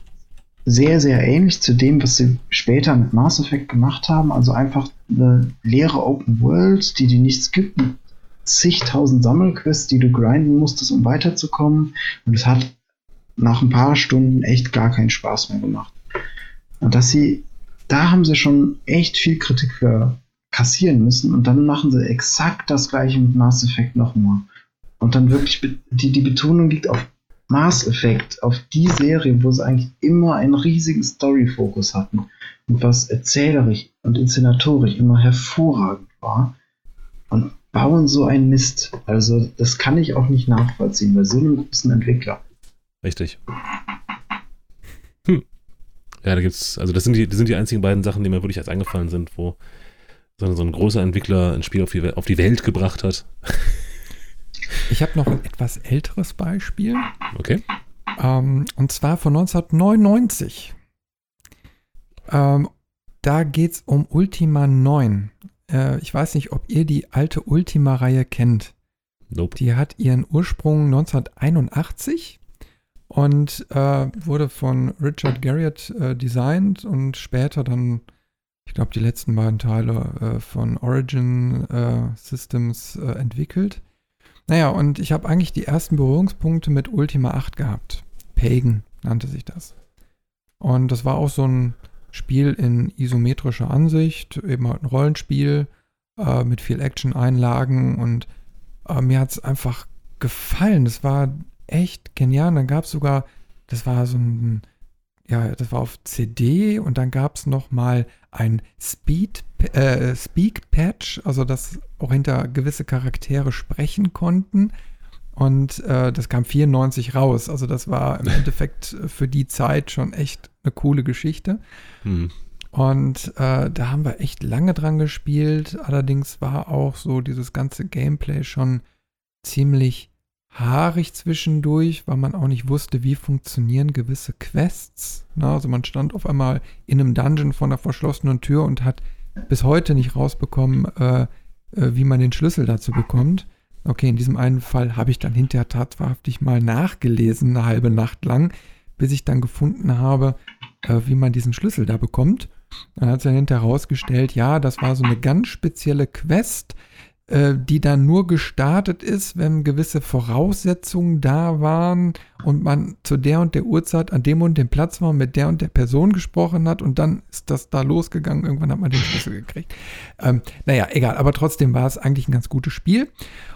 C: sehr, sehr ähnlich zu dem, was sie später mit Mass Effect gemacht haben. Also einfach eine leere Open World, die dir nichts gibt, mit zigtausend Sammelquests, die du grinden musstest, um weiterzukommen. Und es hat nach ein paar Stunden echt gar keinen Spaß mehr gemacht. Und dass sie, da haben sie schon echt viel Kritik für kassieren müssen und dann machen sie exakt das gleiche mit Mass Effect nochmal. Und dann wirklich, die, die Betonung liegt auf Mass Effect, auf die Serie, wo sie eigentlich immer einen riesigen Story-Fokus hatten und was erzählerisch und inszenatorisch immer hervorragend war. Und bauen so einen Mist. Also, das kann ich auch nicht nachvollziehen bei so einem großen Entwickler.
B: Richtig. Hm. Ja, da gibt's, also das sind die, das sind die einzigen beiden Sachen, die mir wirklich als eingefallen sind, wo so, ein großer Entwickler ein Spiel auf die, auf die Welt gebracht hat.
A: Ich habe noch ein etwas älteres Beispiel.
B: Okay.
A: Ähm, und zwar von 1999. Ähm, da geht es um Ultima 9. Äh, ich weiß nicht, ob ihr die alte Ultima-Reihe kennt.
B: Nope.
A: Die hat ihren Ursprung 1981 und äh, wurde von Richard Garriott äh, designt und später dann, ich glaube, die letzten beiden Teile äh, von Origin äh, Systems äh, entwickelt. Naja, und ich habe eigentlich die ersten Berührungspunkte mit Ultima 8 gehabt. Pagan nannte sich das. Und das war auch so ein Spiel in isometrischer Ansicht, eben halt ein Rollenspiel äh, mit viel Action-Einlagen und äh, mir hat es einfach gefallen. Das war echt genial. Und dann gab es sogar, das war so ein, ja, das war auf CD und dann gab es noch mal ein Speed, äh, Speak Patch, also dass auch hinter gewisse Charaktere sprechen konnten. Und äh, das kam 94 raus. Also das war im [LAUGHS] Endeffekt für die Zeit schon echt eine coole Geschichte.
B: Hm.
A: Und äh, da haben wir echt lange dran gespielt. Allerdings war auch so dieses ganze Gameplay schon ziemlich haarig zwischendurch, weil man auch nicht wusste, wie funktionieren gewisse Quests. Na, also man stand auf einmal in einem Dungeon vor einer verschlossenen Tür und hat bis heute nicht rausbekommen, äh, äh, wie man den Schlüssel dazu bekommt. Okay, in diesem einen Fall habe ich dann hinterher tatsächlich mal nachgelesen, eine halbe Nacht lang, bis ich dann gefunden habe, äh, wie man diesen Schlüssel da bekommt. Dann hat sich hinterher herausgestellt, ja, das war so eine ganz spezielle Quest, die dann nur gestartet ist, wenn gewisse Voraussetzungen da waren und man zu der und der Uhrzeit an dem und dem Platz war und mit der und der Person gesprochen hat und dann ist das da losgegangen. Irgendwann hat man den Schlüssel gekriegt. Ähm, naja, egal, aber trotzdem war es eigentlich ein ganz gutes Spiel.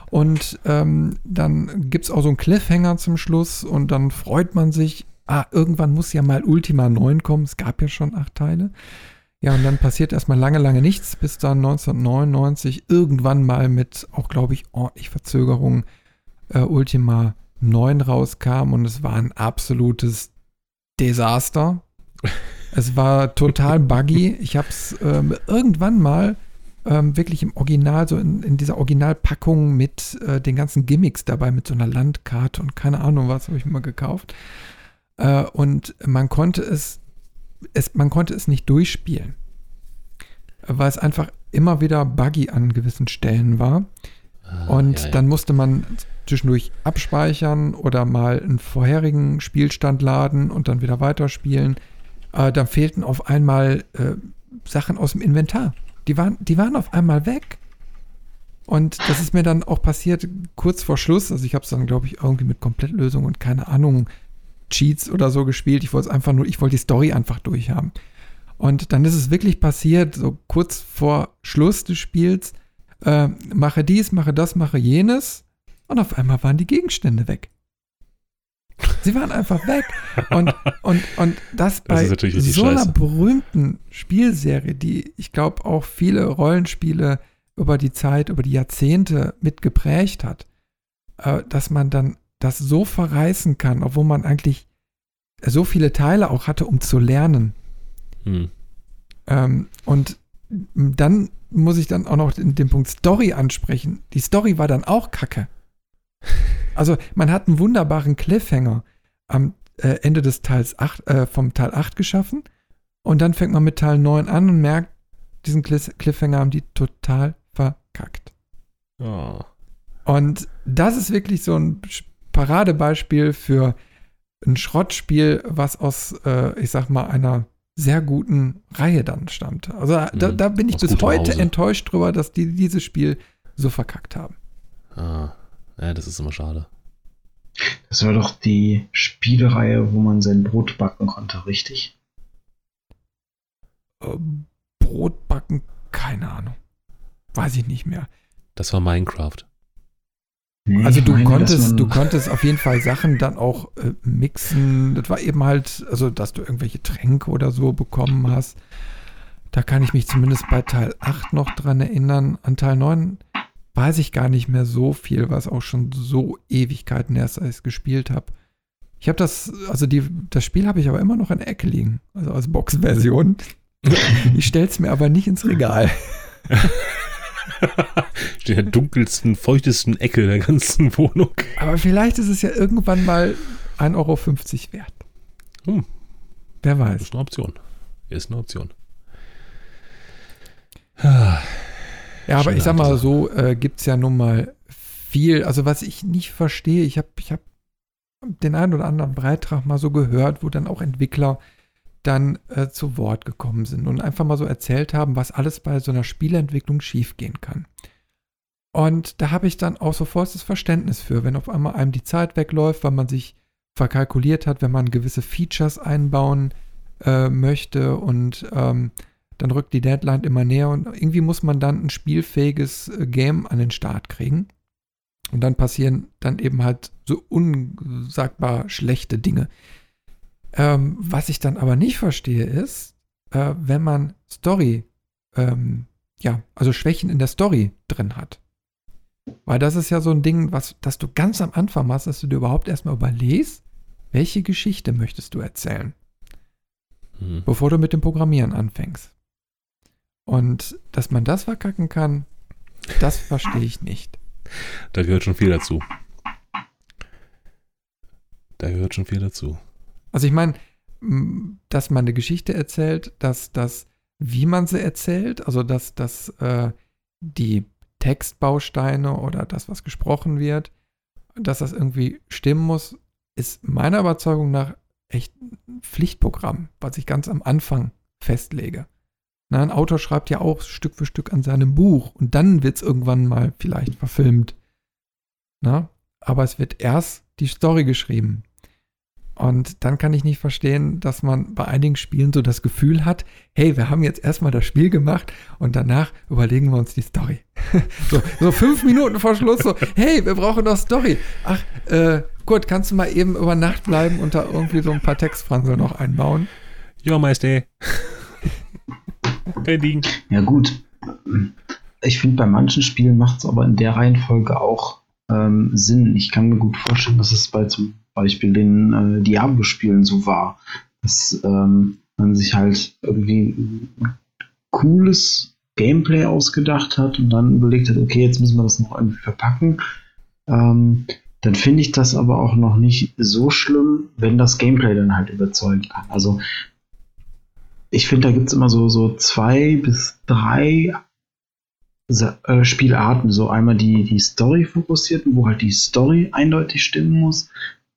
A: Und ähm, dann gibt es auch so einen Cliffhanger zum Schluss und dann freut man sich, ah, irgendwann muss ja mal Ultima 9 kommen. Es gab ja schon acht Teile. Ja, und dann passiert erstmal lange, lange nichts, bis dann 1999 irgendwann mal mit auch, glaube ich, ordentlich Verzögerung äh, Ultima 9 rauskam und es war ein absolutes Desaster. [LAUGHS] es war total buggy. Ich habe es ähm, irgendwann mal ähm, wirklich im Original, so in, in dieser Originalpackung mit äh, den ganzen Gimmicks dabei, mit so einer Landkarte und keine Ahnung was, habe ich mir mal gekauft. Äh, und man konnte es, es, man konnte es nicht durchspielen, weil es einfach immer wieder buggy an gewissen Stellen war.
B: Ah,
A: Und
B: ja, ja.
A: dann musste man zwischendurch abspeichern oder mal einen vorherigen Spielstand laden und dann wieder weiterspielen. Äh, dann fehlten auf einmal äh, Sachen aus dem Inventar. Die waren, die waren auf einmal weg. Und das ist mir dann auch passiert kurz vor Schluss. Also ich habe es dann, glaube ich, irgendwie mit Komplettlösung und keine Ahnung, Cheats oder so gespielt. Ich wollte es einfach nur, ich wollte die Story einfach durchhaben. Und dann ist es wirklich passiert, so kurz vor Schluss des Spiels, äh, mache dies, mache das, mache jenes. Und auf einmal waren die Gegenstände weg. Sie waren einfach weg. Und, [LAUGHS] und, und das bei
B: richtig
A: so einer berühmten Spielserie, die ich glaube auch viele Rollenspiele über die Zeit, über die Jahrzehnte mitgeprägt hat, äh, dass man dann das so verreißen kann, obwohl man eigentlich so viele Teile auch hatte, um zu lernen.
B: Hm.
A: Ähm, und dann muss ich dann auch noch den, den Punkt Story ansprechen. Die Story war dann auch kacke. [LAUGHS] Also man hat einen wunderbaren Cliffhanger am äh, Ende des Teils 8, äh, vom Teil 8 geschaffen und dann fängt man mit Teil 9 an und merkt, diesen Cliff- Cliffhanger haben die total verkackt.
B: Oh.
A: Und das ist wirklich so ein Paradebeispiel für ein Schrottspiel, was aus, äh, ich sag mal, einer sehr guten Reihe dann stammt. Also da,
B: Mhm.
A: da bin ich
B: Aus
A: bis heute
B: Hause.
A: enttäuscht drüber, dass die dieses Spiel so verkackt haben.
B: Ah. Ja, das ist immer schade.
C: Das war doch die Spielereihe, wo man sein Brot backen konnte, richtig?
A: Äh, Brot backen, keine Ahnung. Weiß ich nicht mehr.
B: Das war Minecraft.
C: Nee,
A: Also du
C: meine,
A: konntest, du konntest auf jeden Fall Sachen dann auch äh, mixen. Das war eben halt, also dass du irgendwelche Tränke oder so bekommen hast. Da kann ich mich zumindest bei Teil 8 noch dran erinnern. An Teil 9 weiß ich gar nicht mehr so viel, was auch schon so Ewigkeiten erst als ich gespielt habe. Ich habe das, also die, das Spiel habe ich aber immer noch in der Ecke liegen, also als Boxversion. [LAUGHS] Ich stell's mir aber nicht ins Regal. [LAUGHS]
B: In der dunkelsten, feuchtesten Ecke der ganzen [LAUGHS] Wohnung.
A: Aber vielleicht ist es ja irgendwann mal 1,50 Euro wert.
B: Hm.
A: Wer weiß.
B: Ist eine Option. Ist eine Option. Ah,
A: Ja, aber
B: Schöne
A: ich sag mal so, äh, gibt es ja nun mal viel. Also was ich nicht verstehe, ich habe ich hab den einen oder anderen Beitrag mal so gehört, wo dann auch Entwickler dann äh, zu Wort gekommen sind und einfach mal so erzählt haben, was alles bei so einer Spielentwicklung schiefgehen kann. Und da habe ich dann auch sofort das Verständnis für, wenn auf einmal einem die Zeit wegläuft, weil man sich verkalkuliert hat, wenn man gewisse Features einbauen äh, möchte und ähm, dann rückt die Deadline immer näher und irgendwie muss man dann ein spielfähiges äh, Game an den Start kriegen. Und dann passieren dann eben halt so unsagbar schlechte Dinge. Ähm, was ich dann aber nicht verstehe ist, äh, wenn man Story, ähm, ja, also Schwächen in der Story drin hat. Weil das ist ja so ein Ding, was, dass du ganz am Anfang machst, dass du dir überhaupt erstmal überlegst, welche Geschichte möchtest du erzählen, hm. bevor du mit dem Programmieren anfängst. Und dass man das verkacken kann, das verstehe ich nicht.
B: Da gehört schon viel dazu. Da gehört schon viel dazu.
A: Also ich meine, dass man eine Geschichte erzählt, dass das, wie man sie erzählt, also dass, dass äh, die Textbausteine oder das, was gesprochen wird, dass das irgendwie stimmen muss, ist meiner Überzeugung nach echt ein Pflichtprogramm, was ich ganz am Anfang festlege. Na, ein Autor schreibt ja auch Stück für Stück an seinem Buch und dann wird es irgendwann mal vielleicht verfilmt. Na? Aber es wird erst die Story geschrieben. Und dann kann ich nicht verstehen, dass man bei einigen Spielen so das Gefühl hat, hey, wir haben jetzt erstmal das Spiel gemacht und danach überlegen wir uns die Story. [LAUGHS] so, so, fünf Minuten vor Schluss, so, hey, wir brauchen noch Story. Ach, äh, gut, kannst du mal eben über Nacht bleiben und da irgendwie so ein paar Textfransel noch einbauen?
B: Ja, Meister.
C: Kein Ding. Ja, gut. Ich finde, bei manchen Spielen macht es aber in der Reihenfolge auch ähm, Sinn. Ich kann mir gut vorstellen, dass es bei zum Beispiel den äh, Diablo-Spielen so war, dass ähm, man sich halt irgendwie cooles Gameplay ausgedacht hat und dann überlegt hat, okay, jetzt müssen wir das noch irgendwie verpacken. Ähm, dann finde ich das aber auch noch nicht so schlimm, wenn das Gameplay dann halt überzeugen kann. Also ich finde, da gibt es immer so, so zwei bis drei äh, Spielarten. So einmal die, die Story-fokussierten, wo halt die Story eindeutig stimmen muss.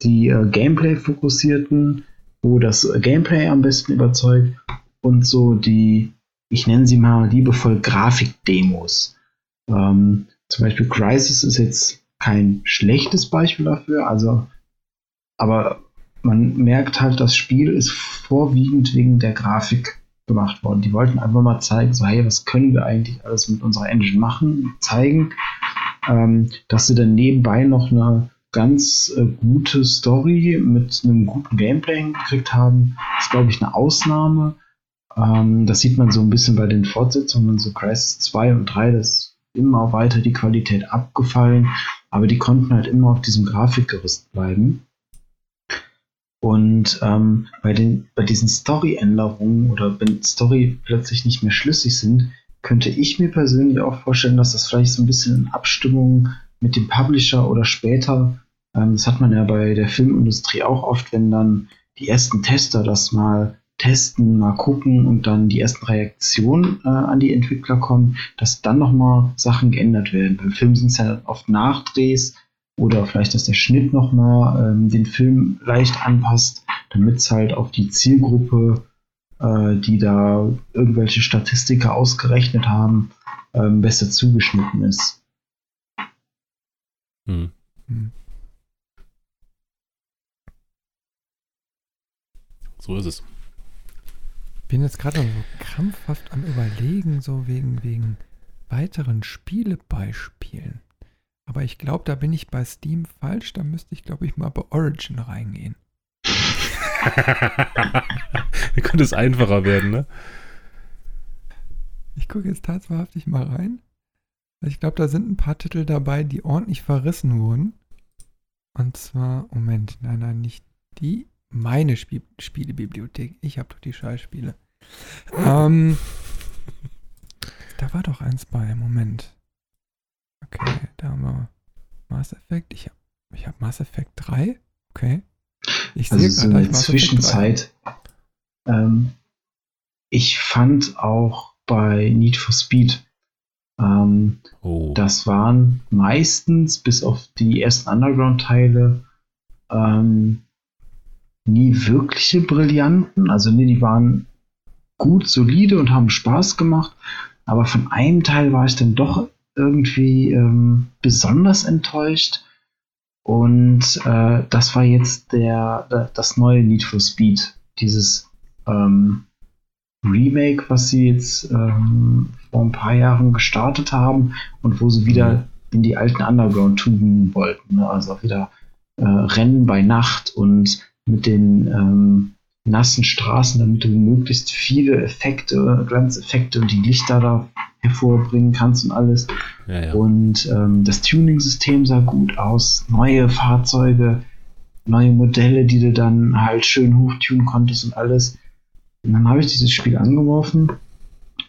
C: Die äh, Gameplay-fokussierten, wo das Gameplay am besten überzeugt. Und so die, ich nenne sie mal liebevoll Grafik-Demos. Ähm, zum Beispiel Crisis ist jetzt kein schlechtes Beispiel dafür, also aber man merkt halt, das Spiel ist vorwiegend wegen der Grafik gemacht worden. Die wollten einfach mal zeigen, so hey, was können wir eigentlich alles mit unserer Engine machen, zeigen, ähm, dass sie dann nebenbei noch eine ganz äh, gute Story mit einem guten Gameplay gekriegt haben, ist glaube ich eine Ausnahme. Ähm, das sieht man so ein bisschen bei den Fortsetzungen, so Crisis 2 und 3, das ist immer weiter die Qualität abgefallen, aber die konnten halt immer auf diesem Grafikgerüst bleiben. Und ähm, bei, den, bei diesen Story-Änderungen oder wenn Story plötzlich nicht mehr schlüssig sind, könnte ich mir persönlich auch vorstellen, dass das vielleicht so ein bisschen in Abstimmung mit dem Publisher oder später, das hat man ja bei der Filmindustrie auch oft, wenn dann die ersten Tester das mal testen, mal gucken und dann die ersten Reaktionen äh, an die Entwickler kommen, dass dann nochmal Sachen geändert werden. Beim Film sind es ja oft Nachdrehs, oder vielleicht, dass der Schnitt nochmal ähm, den Film leicht anpasst, damit es halt auf die Zielgruppe, äh, die da irgendwelche Statistiker ausgerechnet haben, ähm, besser zugeschnitten ist. Hm.
B: So ist es.
A: Bin jetzt gerade so krampfhaft am Überlegen, so wegen, wegen weiteren Spielebeispielen. Aber ich glaube, da bin ich bei Steam falsch. Da müsste ich, glaube ich, mal bei Origin reingehen.
B: da [LAUGHS] könnte es einfacher werden, ne?
A: Ich gucke jetzt tatsächlich mal rein. Ich glaube, da sind ein paar Titel dabei, die ordentlich verrissen wurden. Und zwar, Moment, nein, nein, nicht die. Meine Spiel Spielebibliothek. Ich habe doch die Scheißspiele. ähm, da war doch eins bei. Moment. Okay, da haben wir Mass Effect. Ich habe ich hab Mass Effect 3. Okay.
C: Ich also sehe gerade, in der Zwischenzeit. Ähm, ich fand auch bei Need for Speed Ähm,
B: Oh.
C: das waren meistens, bis auf die ersten Underground-Teile, ähm, nie wirkliche Brillanten. Also nee, die waren gut, solide und haben Spaß gemacht. Aber von einem Teil war ich dann doch irgendwie ähm, besonders enttäuscht. Und äh, das war jetzt der, der das neue Need for Speed. Dieses ähm, Remake, was sie jetzt ähm, vor ein paar Jahren gestartet haben und wo sie wieder in die alten Underground-Tuben wollten. Ne? Also auch wieder äh, Rennen bei Nacht und mit den ähm, nassen Straßen, damit du möglichst viele Effekte, Glanzeffekte und die Lichter da hervorbringen kannst und alles.
B: ja, ja.
C: Und ähm, das Tuning-System sah gut aus. Neue Fahrzeuge, neue Modelle, die du dann halt schön hochtunen konntest und alles. Und dann habe ich dieses Spiel angeworfen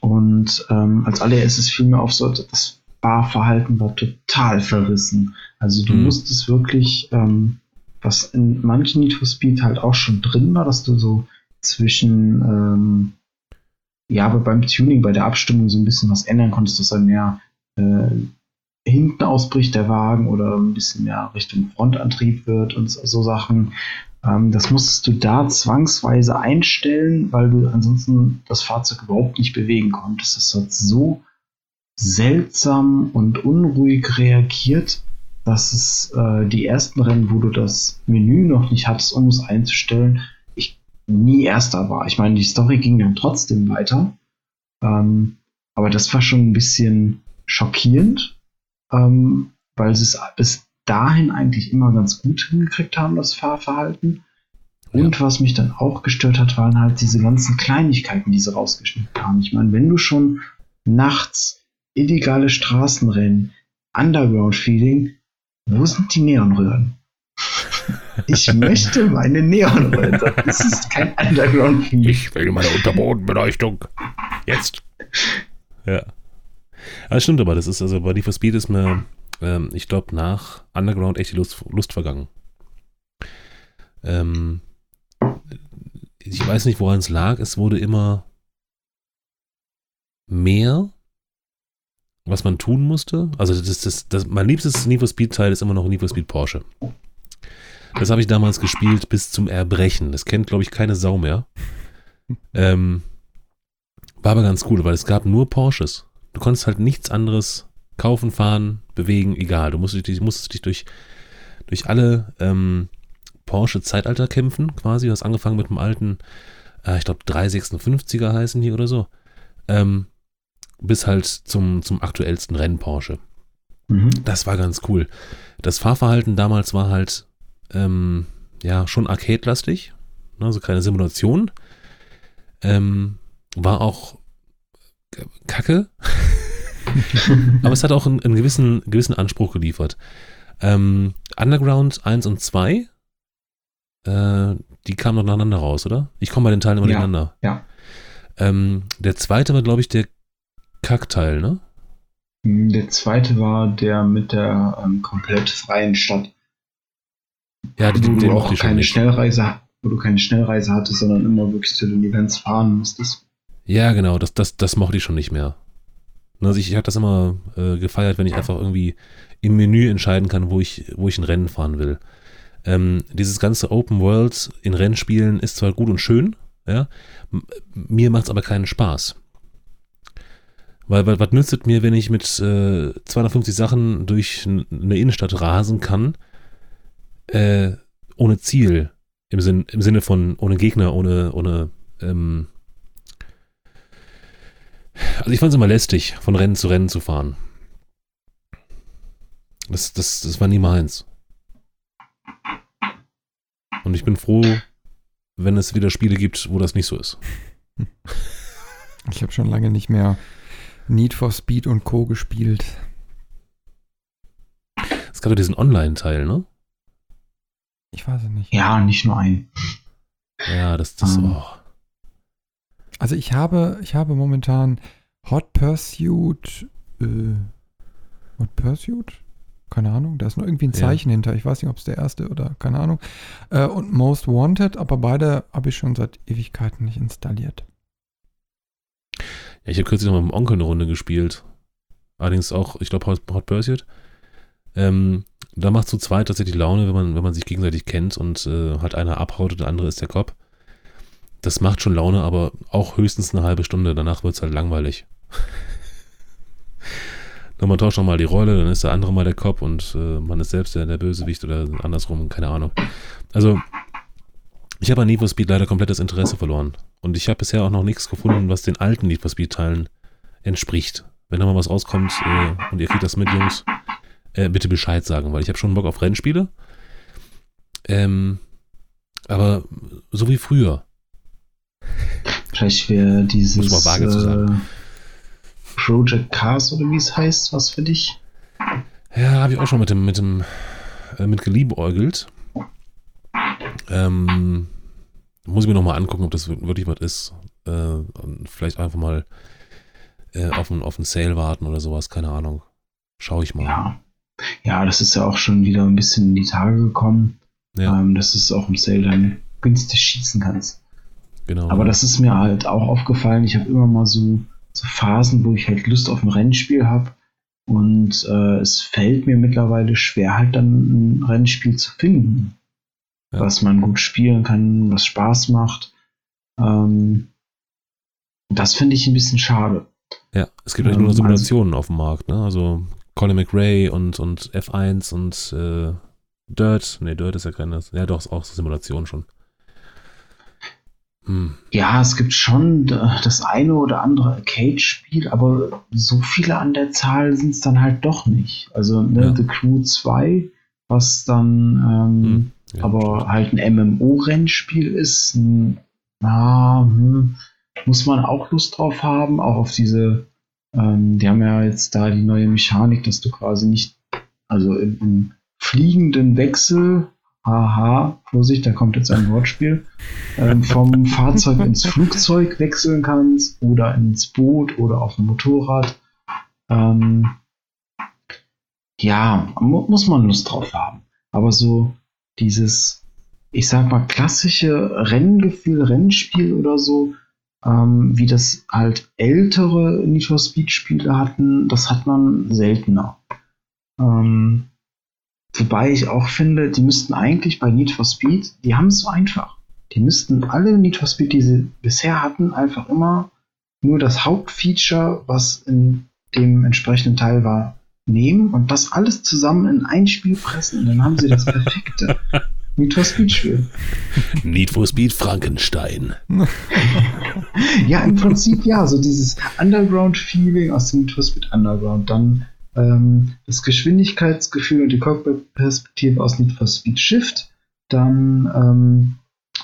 C: und ähm, als allererstes fiel mir auf, so, das Fahrverhalten war total verrissen. Also du
B: Mhm.
C: musstest wirklich, ähm, was in manchen Need for Speed halt auch schon drin war, dass du so zwischen, ähm, ja, aber beim Tuning, bei der Abstimmung so ein bisschen was ändern konntest, dass dann mehr äh, hinten ausbricht der Wagen oder ein bisschen mehr Richtung Frontantrieb wird und so, so Sachen. Ähm, das musstest du da zwangsweise einstellen, weil du ansonsten das Fahrzeug überhaupt nicht bewegen konntest. Das hat so seltsam und unruhig reagiert, dass es äh, die ersten Rennen, wo du das Menü noch nicht hattest, um es einzustellen, ich nie erster war. Ich meine, die Story ging dann trotzdem weiter. Ähm, aber das war schon ein bisschen schockierend, ähm, weil sie es bis dahin eigentlich immer ganz gut hingekriegt haben, das Fahrverhalten. Und was mich dann auch gestört hat, waren halt diese ganzen Kleinigkeiten, die sie rausgeschnitten haben. Ich meine, wenn du schon nachts illegale Straßenrennen, Underground-Feeling, wo sind die Neonröhren? Ich möchte meine Neonröhren. Das ist kein Underground-Feeling.
B: Ich will meine Unterbodenbeleuchtung. Jetzt. Ja. Das stimmt aber, das ist, also bei Need for Speed ist mir, ähm, ich glaube, nach Underground echt die Lust, Lust vergangen. Ähm, ich weiß nicht, woran es lag. Es wurde immer mehr, was man tun musste. Also das, das, das, mein liebstes Need for Speed Teil ist immer noch Need for Speed Porsche. Das habe ich damals gespielt bis zum Erbrechen. Das kennt, glaube ich, keine Sau mehr. Ähm, war aber ganz cool, weil es gab nur Porsches. Du konntest halt nichts anderes kaufen, fahren, bewegen, egal. Du musstest dich, musstest dich durch, durch alle ähm, Porsche-Zeitalter kämpfen, quasi. Du hast angefangen mit dem alten, äh, ich glaube 356er heißen die oder so. Ähm, bis halt zum, zum aktuellsten Rennen-Porsche.
C: Mhm.
B: Das war ganz cool. Das Fahrverhalten damals war halt ähm, ja schon arcade-lastig, ne, also keine Simulation. Ähm, war auch kacke, [LAUGHS] aber es hat auch einen, einen gewissen, gewissen Anspruch geliefert. Ähm, Underground 1 und 2, äh, die kamen noch nacheinander raus, oder? Ich komme bei den Teilen immer
C: Ja,
B: durcheinander.
C: ja.
B: Ähm, der zweite war, glaube ich, der Kackteil, ne?
C: Der zweite war der mit der ähm, komplett freien Stadt,
B: Ja,
C: wo
B: den, den
C: du
B: mochte
C: auch
B: ich schon
C: keine
B: nicht.
C: Schnellreise, wo du keine Schnellreise hattest, sondern immer wirklich zu den Events fahren musstest.
B: Ja, genau, das, das, das mochte ich schon nicht mehr. Also ich, ich habe das immer äh, gefeiert, wenn ich einfach irgendwie im Menü entscheiden kann, wo ich, wo ich ein Rennen fahren will. Ähm, dieses ganze Open World in Rennspielen ist zwar gut und schön, ja, mir macht es aber keinen Spaß. Weil, was nützt es mir, wenn ich mit äh, 250 Sachen durch eine Innenstadt rasen kann, äh, ohne Ziel, im, Sinn, im Sinne von ohne Gegner, ohne, ohne ähm, also ich fand es immer lästig, von Rennen zu Rennen zu fahren. Das, das, das war nie meins. Und ich bin froh, wenn es wieder Spiele gibt, wo das nicht so ist. [LAUGHS]
A: Ich habe schon lange nicht mehr Need for Speed und Co. gespielt.
B: Es gab ja diesen Online-Teil, ne?
A: Ich weiß es nicht.
C: Ja, nicht nur ein.
B: Ja, das, das,
C: Ähm.
B: oh.
A: Also ich habe, ich habe momentan Hot Pursuit, äh, Hot Pursuit? Keine Ahnung, da ist noch irgendwie ein
B: Ja.
A: Zeichen hinter. Ich weiß nicht, ob es der erste oder keine Ahnung. Äh, und Most Wanted, aber beide habe ich schon seit Ewigkeiten nicht installiert.
B: Ja, ich habe kürzlich noch mit meinem Onkel eine Runde gespielt. allerdings auch, ich glaube, Hot, Pursuit. Ähm, da macht zu zweit tatsächlich Laune, wenn man, wenn man sich gegenseitig kennt und äh, halt einer abhaut und der andere ist der Cop. Das macht schon Laune, aber auch höchstens eine halbe Stunde. Danach wird es halt langweilig. [LAUGHS] Dann man tauscht nochmal die Rolle, dann ist der andere mal der Cop und äh, man ist selbst der, der Bösewicht oder andersrum, keine Ahnung. Also, ich habe an Need Speed leider komplett das Interesse verloren. Und ich habe bisher auch noch nichts gefunden, was den alten Need for Speed-Teilen entspricht. Wenn da mal was rauskommt äh, und ihr kriegt das mit, Jungs, äh, bitte Bescheid sagen, weil ich habe schon Bock auf Rennspiele. Ähm, aber so wie früher.
C: Vielleicht wäre dieses
B: Muss man vage zu sagen.
C: äh, Project Cars oder wie es heißt, was für dich?
B: Ja, habe ich auch schon mit dem, mit dem, äh, mit geliebäugelt. Ähm, muss ich mir nochmal angucken, ob das wir- wirklich was ist. Äh, vielleicht einfach mal äh, auf einen auf einen Sale warten oder sowas, keine Ahnung. Schau ich mal.
C: Ja. Ja, das ist ja auch schon wieder ein bisschen in die Tage gekommen,
B: Ja,
C: ähm, dass du es auch im Sale dann günstig schießen kannst.
B: genau.
C: Aber das ist mir halt auch aufgefallen. Ich habe immer mal so, so Phasen, wo ich halt Lust auf ein Rennspiel habe. Und äh, es fällt mir mittlerweile schwer, halt dann ein Rennspiel zu finden,
B: Ja.
C: was man gut spielen kann, was Spaß macht. Ähm, das finde ich ein bisschen schade.
B: Ja, es gibt eigentlich nur
C: Ähm,
B: Simulationen auf dem Markt, ne? Also Colin McRae und, und F1 und äh, Dirt. Ne, Dirt ist ja keine. Ja, doch, ist auch Simulation schon. Hm.
C: Ja, es gibt schon das eine oder andere Arcade-Spiel, aber so viele an der Zahl sind es dann halt doch nicht. Also ne,
B: Ja.
C: The Crew 2, was dann ähm,
B: Hm. Ja,
C: aber halt ein MMO-Rennspiel ist, n- na, hm, muss man auch Lust drauf haben, auch auf diese, ähm, die haben ja jetzt da die neue Mechanik, dass du quasi nicht, also im, im fliegenden Wechsel, haha, Vorsicht, da kommt jetzt ein Wortspiel, ähm, vom [LAUGHS] Fahrzeug ins Flugzeug wechseln kannst oder ins Boot oder auf ein Motorrad. Ähm, ja, mu muss man Lust drauf haben. Aber so dieses, ich sag mal, klassische Renngefühl, Rennspiel oder so, ähm, wie das halt ältere Need for Speed Spiele hatten, das hat man seltener. Ähm, wobei ich auch finde, die müssten eigentlich bei Need for Speed, die haben es so einfach. Die müssten alle Need for Speed, die sie bisher hatten, einfach immer nur das Hauptfeature, was in dem entsprechenden Teil war, nehmen und das alles zusammen in ein Spiel pressen und dann haben sie das [LAUGHS] perfekte Need for Speed Spiel.
B: Need for Speed Frankenstein. [LAUGHS]
C: Ja, im Prinzip ja, so dieses Underground-Feeling aus dem Need for Speed Underground, dann ähm, das Geschwindigkeitsgefühl und die Cockpit-Perspektive aus Need for Speed Shift, dann ähm,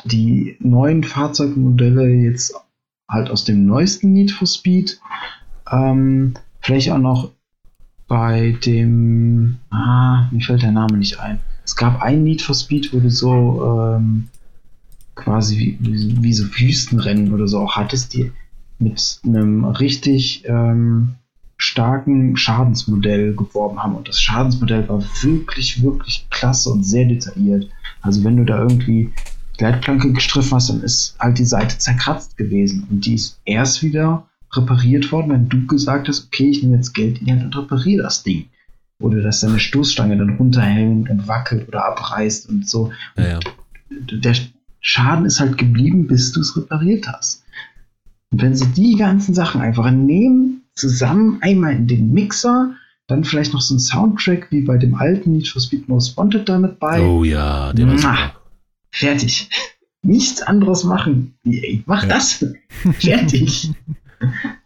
C: die neuen Fahrzeugmodelle jetzt halt aus dem neuesten Need for Speed, ähm, vielleicht auch noch bei dem, ah, mir fällt der Name nicht ein. Es gab ein Need for Speed, wo du so ähm, quasi wie, wie, so Wüstenrennen oder so auch hattest, die mit einem richtig ähm, starken Schadensmodell geworben haben. Und das Schadensmodell war wirklich, wirklich klasse und sehr detailliert. Also wenn du da irgendwie Leitplanke gestriffen hast, dann ist halt die Seite zerkratzt gewesen. Und die ist erst wieder repariert worden, wenn du gesagt hast, okay, ich nehme jetzt Geld in die Hand und repariere das Ding. Oder dass deine Stoßstange dann runterhängt und wackelt oder abreißt und so.
B: Ja, ja.
C: Der Schaden ist halt geblieben, bis du es repariert hast. Und wenn sie die ganzen Sachen einfach nehmen, zusammen einmal in den Mixer, dann vielleicht noch so ein Soundtrack wie bei dem alten Need for Speed Most Wanted damit bei.
B: Oh ja, der war.
C: Fertig. Nichts anderes machen. Mach
B: Ja.
C: das. Fertig. [LAUGHS]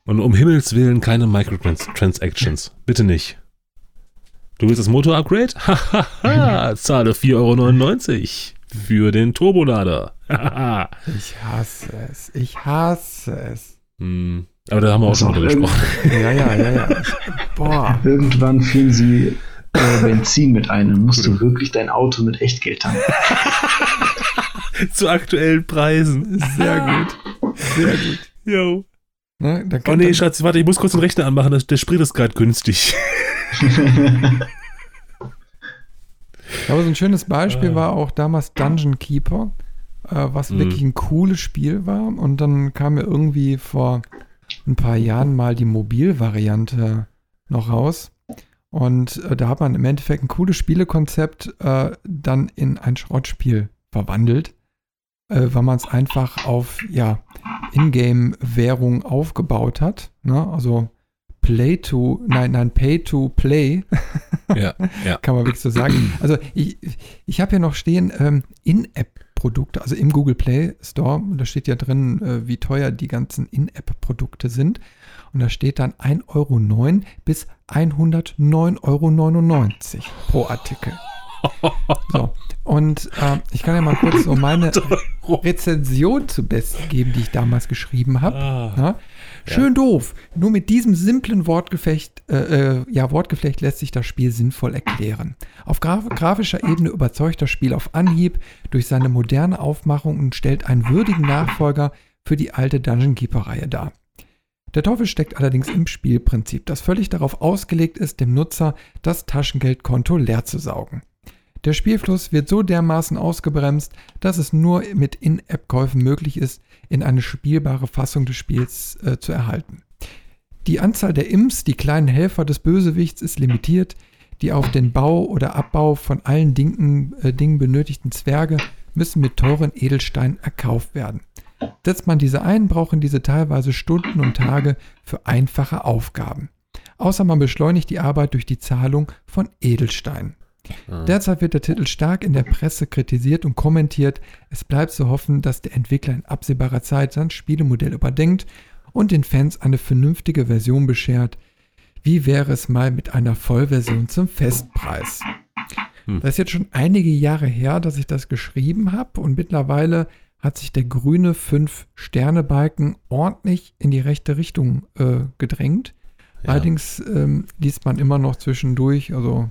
B: Und um Himmels Willen keine Microtransactions. Bitte nicht. Du willst das Motor-Upgrade? [LAUGHS] Hahaha, zahle 4,99 Euro für den Turbolader. Hahaha.
A: Ich hasse es. Ich hasse es.
B: Hm, Aber da haben wir auch schon drüber gesprochen. [LAUGHS]
A: Ja, ja, ja, ja. Boah.
C: Irgendwann füllen sie äh, Benzin mit ein. Dann musst du wirklich dein Auto mit Echtgeld tanken. [LAUGHS]
B: Zu aktuellen Preisen.
A: Sehr gut. Sehr gut.
B: Jo.
A: Ne,
B: Oh nee, Schatz, warte, ich muss kurz den Rechner anmachen. das- Der Sprit ist gerade günstig. [LAUGHS]
A: Aber so ein schönes Beispiel
B: Ah.
A: war auch damals Dungeon Keeper, äh, was
B: Mhm.
A: wirklich ein cooles Spiel war. Und dann kam mir irgendwie vor ein paar Jahren mal die Mobilvariante noch raus. Und äh, da hat man im Endeffekt ein cooles Spielekonzept äh, dann in ein Schrottspiel verwandelt, äh, weil man es einfach auf ja, Ingame-Währung aufgebaut hat. Ne? Also Play to, nein, nein, Pay to Play. [LAUGHS]
B: Ja, ja.
A: Kann man wirklich so sagen. Also ich, ich habe hier noch stehen ähm, In-App-Produkte, also im Google Play Store. Da steht ja drin, äh, wie teuer die ganzen In-App-Produkte sind. Und da steht dann 1,09 Euro bis 109,99 Euro pro Artikel. So. Und äh, ich kann ja mal kurz so meine [LAUGHS] Rezension zu Besten geben, die ich damals geschrieben habe.
B: Ah.
A: Schön doof. Nur mit diesem simplen Wortgefecht, äh, äh, ja, Wortgeflecht lässt sich das Spiel sinnvoll erklären. Auf graf grafischer Ebene überzeugt das Spiel auf Anhieb durch seine moderne Aufmachung und stellt einen würdigen Nachfolger für die alte Dungeon Keeper-Reihe dar. Der Teufel steckt allerdings im Spielprinzip, das völlig darauf ausgelegt ist, dem Nutzer das Taschengeldkonto leer zu saugen. Der Spielfluss wird so dermaßen ausgebremst, dass es nur mit In-App-Käufen möglich ist, in eine spielbare Fassung des Spiels äh, zu erhalten. Die Anzahl der Imps, die kleinen Helfer des Bösewichts, ist limitiert. Die auf den Bau oder Abbau von allen Dingen, äh, Dingen benötigten Zwerge müssen mit teuren Edelsteinen erkauft werden. Setzt man diese ein, brauchen diese teilweise Stunden und Tage für einfache Aufgaben. Außer man beschleunigt die Arbeit durch die Zahlung von Edelsteinen.
B: Ah.
A: Derzeit wird der Titel stark in der Presse kritisiert und kommentiert. Es bleibt zu hoffen, dass der Entwickler in absehbarer Zeit sein Spielemodell überdenkt und den Fans eine vernünftige Version beschert. Wie wäre es mal mit einer Vollversion zum Festpreis?
B: Hm.
A: Das ist jetzt schon einige Jahre her, dass ich das geschrieben habe und mittlerweile hat sich der grüne 5-Sterne-Balken ordentlich in die rechte Richtung äh, gedrängt.
B: Ja.
A: Allerdings ähm, liest man immer noch zwischendurch, also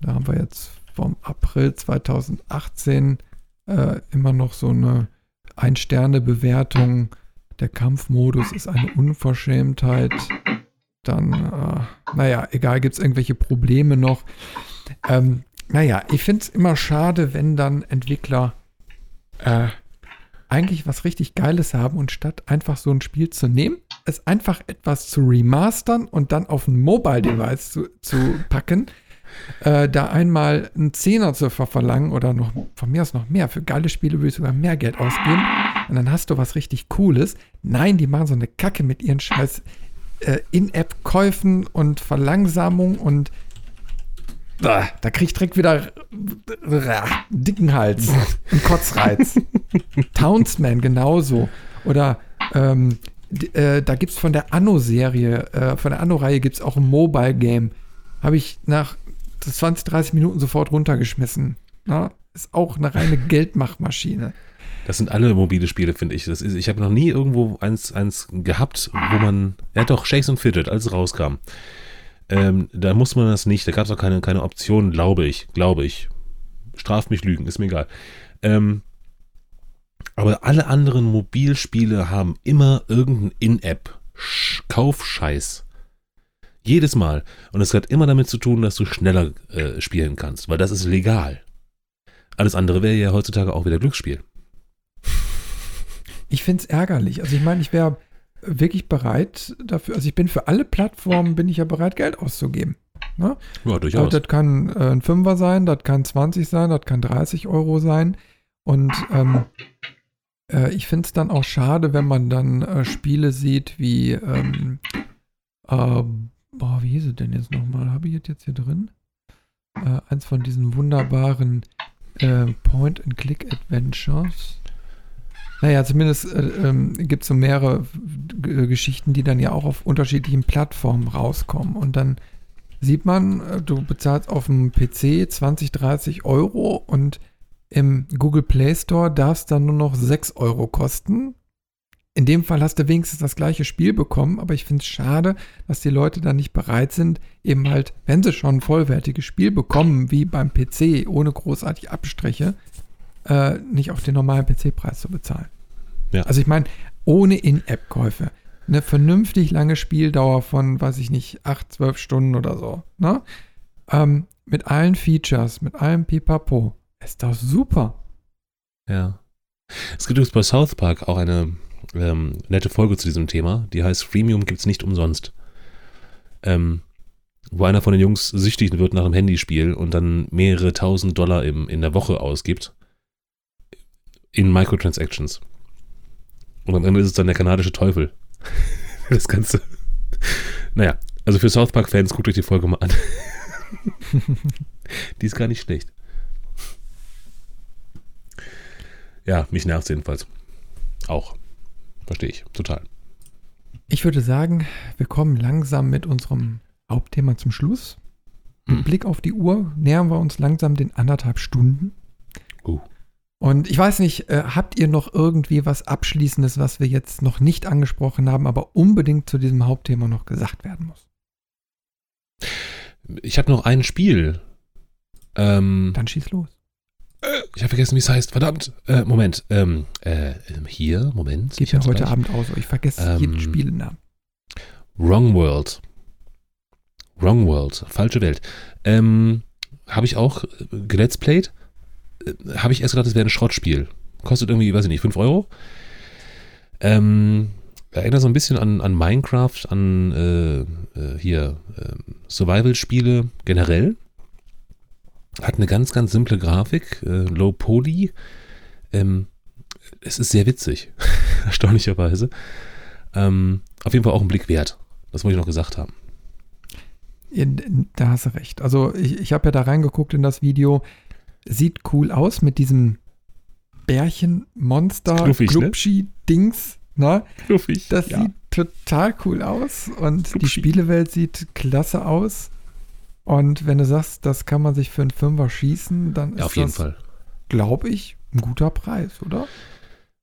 A: da haben wir jetzt vom April 2018 äh, immer noch so eine Ein-Sterne-Bewertung. Der Kampfmodus ist eine Unverschämtheit. Dann, äh, naja, egal, gibt es irgendwelche Probleme noch. Ähm, naja, ich finde es immer schade, wenn dann Entwickler äh, eigentlich was richtig Geiles haben und statt einfach so ein Spiel zu nehmen, es einfach etwas zu remastern und dann auf ein Mobile-Device zu, zu packen, äh, da einmal einen Zehner zu ver- verlangen oder noch von mir aus noch mehr. Für geile Spiele würde ich sogar mehr Geld ausgeben. Und dann hast du was richtig Cooles. Nein, die machen so eine Kacke mit ihren scheiß äh, In-App-Käufen und Verlangsamung und da krieg ich direkt wieder äh, dicken Hals und Kotzreiz. [LAUGHS] Townsman genauso. Oder ähm, äh, da gibt es von der Anno-Serie, äh, von der Anno-Reihe gibt es auch ein Mobile-Game. Habe ich nach 20, 30 Minuten sofort runtergeschmissen. Na, ist auch eine reine [LAUGHS] Geldmachmaschine.
B: Das sind alle mobile Spiele, finde ich. Das ist, ich habe noch nie irgendwo eins, eins gehabt, wo man. Ja, doch, Shakes und Fidget, als es rauskam. Ähm, da musste man das nicht. Da gab es auch keine, keine Option, glaube ich. Glaube ich. Straf mich Lügen, ist mir egal. Ähm, aber alle anderen Mobilspiele haben immer irgendeinen In-App-Kaufscheiß. Jedes Mal. Und es hat immer damit zu tun, dass du schneller äh, spielen kannst, weil das ist legal. Alles andere wäre ja heutzutage auch wieder Glücksspiel.
A: Ich finde es ärgerlich. Also ich meine, ich wäre wirklich bereit dafür, also ich bin für alle Plattformen, bin ich ja bereit, Geld auszugeben. Ne?
B: Ja,
A: Also
B: durchaus.
A: das kann äh, ein Fünfer sein, das kann 20 sein, das kann 30 Euro sein. Und ähm, äh, ich finde es dann auch schade, wenn man dann äh, Spiele sieht wie, ähm, äh, boah, wie hieß es denn jetzt nochmal? Habe ich jetzt hier drin? Äh, eins von diesen wunderbaren äh, Point-and-Click-Adventures. Naja, zumindest äh, ähm, gibt es so mehrere G Geschichten, die dann ja auch auf unterschiedlichen Plattformen rauskommen. Und dann sieht man, äh, du bezahlst auf dem PC 20, 30 Euro und im Google Play Store darf es dann nur noch 6 Euro kosten. In dem Fall hast du wenigstens das gleiche Spiel bekommen, aber ich finde es schade, dass die Leute dann nicht bereit sind, eben halt, wenn sie schon ein vollwertiges Spiel bekommen, wie beim PC, ohne großartig Abstriche, äh, nicht auch den normalen PC-Preis zu bezahlen.
B: Ja.
A: Also ich meine, ohne In-App-Käufe. Eine vernünftig lange Spieldauer von, weiß ich nicht, 8, 12 Stunden oder so. Ne? Ähm, mit allen Features, mit allem Pipapo. Ist doch super.
B: Ja. Es gibt übrigens bei South Park auch eine ähm, nette Folge zu diesem Thema. Die heißt Freemium gibt's nicht umsonst. Ähm, wo einer von den Jungs süchtig wird nach einem Handyspiel und dann mehrere tausend Dollar im, in der Woche ausgibt. In Microtransactions. Und am Ende ist es dann der kanadische Teufel. [LAUGHS] Das Ganze. Naja, also für South Park-Fans, guckt euch die Folge mal an. [LAUGHS] die ist gar nicht schlecht. Ja, mich nervt jedenfalls. Auch. Verstehe ich, total.
A: Ich würde sagen, wir kommen langsam mit unserem Hauptthema zum Schluss. Mit
B: Hm.
A: Blick auf die Uhr nähern wir uns langsam den anderthalb Stunden.
B: Uh.
A: Und ich weiß nicht, äh, habt ihr noch irgendwie was Abschließendes, was wir jetzt noch nicht angesprochen haben, aber unbedingt zu diesem Hauptthema noch gesagt werden muss?
B: Ich habe noch ein Spiel. Ähm,
A: Dann schieß los.
B: Ich habe vergessen, wie es heißt. Verdammt. Äh, Moment. Ähm, äh, ähm, hier, Moment.
A: Geht ja heute
B: gleich.
A: Abend aus. Ich vergesse
B: Ähm,
A: jeden Spielenamen.
B: Wrong World. Wrong World. Falsche Welt. Ähm, habe ich auch äh, geletsplayt. Äh, habe ich erst gedacht, es wäre ein Schrottspiel. Kostet irgendwie, weiß ich nicht, 5 Euro. Ähm, erinnert so ein bisschen an, an Minecraft, an äh, äh, hier ähm, Survival-Spiele generell. Hat eine ganz, ganz simple Grafik, äh, Low Poly. Ähm, es ist sehr witzig, [LAUGHS] erstaunlicherweise. Ähm, auf jeden Fall auch ein Blick wert. Das wollte ich noch gesagt haben.
A: Da hast du recht. Also ich, ich habe ja da reingeguckt in das Video. Sieht cool aus mit diesem Bärchen-Monster,
B: ne?
A: dings Ne?
B: Fluffig.
A: Das
B: ja.
A: sieht total cool aus und die
B: Hübschi.
A: Spielewelt sieht klasse aus. Und wenn du sagst, das kann man sich für einen Fünfer schießen, dann
B: ja,
A: ist
B: auf jeden
A: das,
B: Fall.
A: glaube ich, ein guter Preis, oder?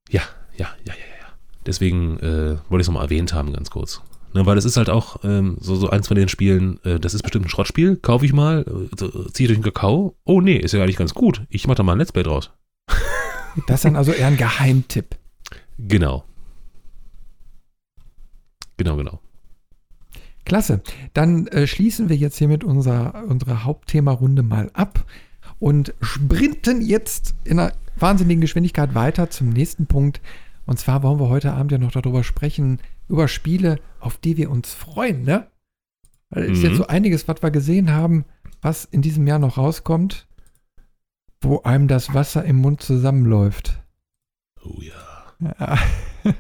B: Ja, ja, ja, ja, ja. Deswegen äh, wollte ich es nochmal erwähnt haben, ganz kurz. Ne, weil es ist halt auch ähm, so, so eins von den Spielen, äh, das ist bestimmt ein Schrottspiel, kaufe ich mal, äh, ziehe durch den Kakao. Oh nee, ist ja eigentlich ganz gut. Ich mache da mal ein Let's Play draus.
A: Das ist dann also eher ein Geheimtipp.
B: Genau. Genau, genau.
A: Klasse. Dann äh, schließen wir jetzt hiermit unser, unsere Hauptthema-Runde mal ab und sprinten jetzt in einer wahnsinnigen Geschwindigkeit weiter zum nächsten Punkt. Und zwar wollen wir heute Abend ja noch darüber sprechen, über Spiele, auf die wir uns freuen, ne? Weil es ist
B: Mhm.
A: jetzt so einiges, was wir gesehen haben, was in diesem Jahr noch rauskommt, wo einem das Wasser im Mund zusammenläuft.
B: Oh ja.
A: Ja. [LAUGHS]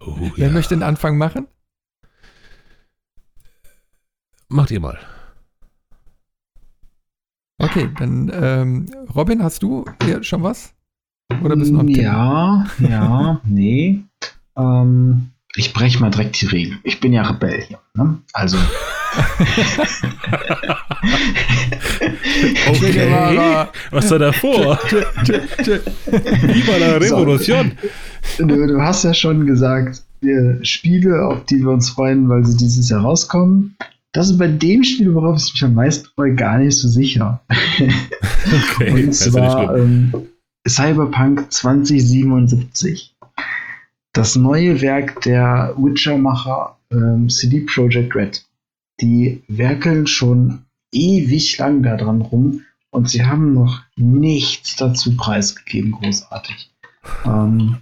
B: Oh
A: Wer
B: ja.
A: möchte den Anfang machen?
B: Macht ihr mal.
A: Okay, dann ähm, Robin, hast du hier schon was? Oder bist du noch am?
C: Ja, ja, nee. Ähm, ich breche mal direkt die Regel. Ich bin ja Rebell hier. Ne? Also, [LAUGHS]
B: Okay. Was war da vor? Viva la Revolution.
C: du, du hast ja schon gesagt, wir Spiele, auf die wir uns freuen, weil sie dieses Jahr rauskommen. Das ist bei dem Spiel, worauf ich mich am meisten freue, gar nicht so sicher. [LAUGHS]
B: Okay,
C: Und
B: nicht
C: zwar ähm, Cyberpunk 2077. Das neue Werk der Witcher-Macher ähm, CD Projekt Red. Die werkeln schon ewig lang daran rum und sie haben noch nichts dazu preisgegeben, großartig. Ähm,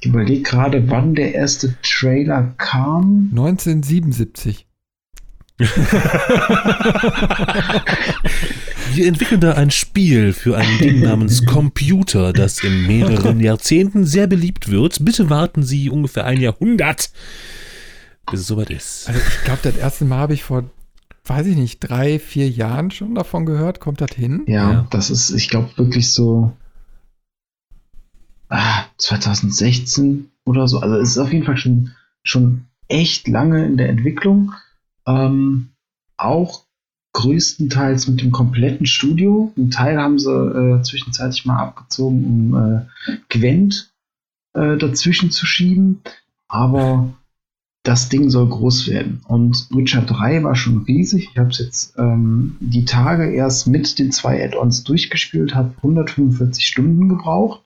C: ich überlege gerade, wann der erste Trailer kam.
A: 1977. [LAUGHS]
B: Wir entwickeln da ein Spiel für ein Ding namens Computer, das in mehreren Jahrzehnten sehr beliebt wird. Bitte warten Sie ungefähr ein Jahrhundert, bis es soweit ist.
A: Also ich glaube, das erste Mal habe ich vor, weiß ich nicht, drei, vier Jahren schon davon gehört. Kommt das hin?
C: Ja,
B: Ja.
C: das ist, ich glaube, wirklich so ah, 2016 oder so. Also es ist auf jeden Fall schon, schon echt lange in der Entwicklung. Ähm, auch größtenteils mit dem kompletten Studio. Ein Teil haben sie äh, zwischenzeitlich mal abgezogen, um äh, Gwent äh, dazwischen zu schieben. Aber das Ding soll groß werden. Und Witcher 3 war schon riesig. Ich habe es jetzt ähm, die Tage erst mit den zwei Add-ons durchgespielt, habe 145 Stunden gebraucht.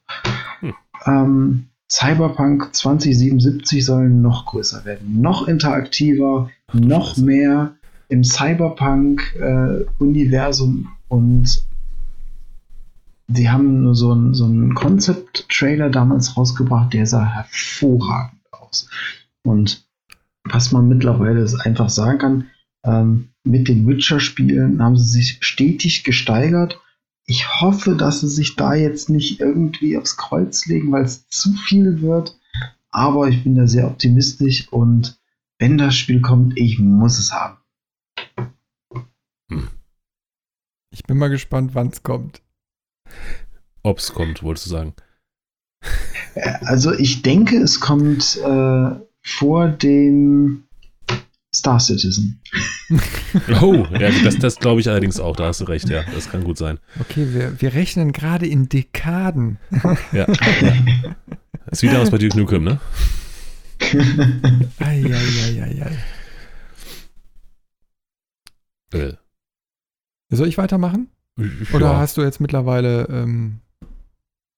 B: Hm.
C: Ähm, Cyberpunk 2077 soll noch größer werden, noch interaktiver, noch
B: Scheiße.
C: mehr im Cyberpunk-Universum und die haben nur so einen so einen Concept-Trailer damals rausgebracht, der sah hervorragend aus. Und was man mittlerweile einfach sagen kann, Ähm, mit den Witcher-Spielen haben sie sich stetig gesteigert. Ich hoffe, dass sie sich da jetzt nicht irgendwie aufs Kreuz legen, weil es zu viel wird. Aber ich bin da sehr optimistisch und wenn das Spiel kommt, ich muss es haben.
A: Ich bin mal gespannt, wann es kommt.
B: Ob es kommt, wolltest du sagen.
C: Also ich denke, es kommt äh, vor dem Star Citizen. [LAUGHS]
B: Oh, ja, das, das glaube ich allerdings auch, da hast du recht, ja, das kann gut sein.
A: Okay, wir, wir rechnen gerade in Dekaden.
B: Ja. ja. Ist wieder was bei Duke Nukem, ne?
A: Eieieiei.
B: Äh,
A: Soll ich weitermachen?
B: ich-
A: Oder
B: ja.
A: hast du jetzt mittlerweile ähm,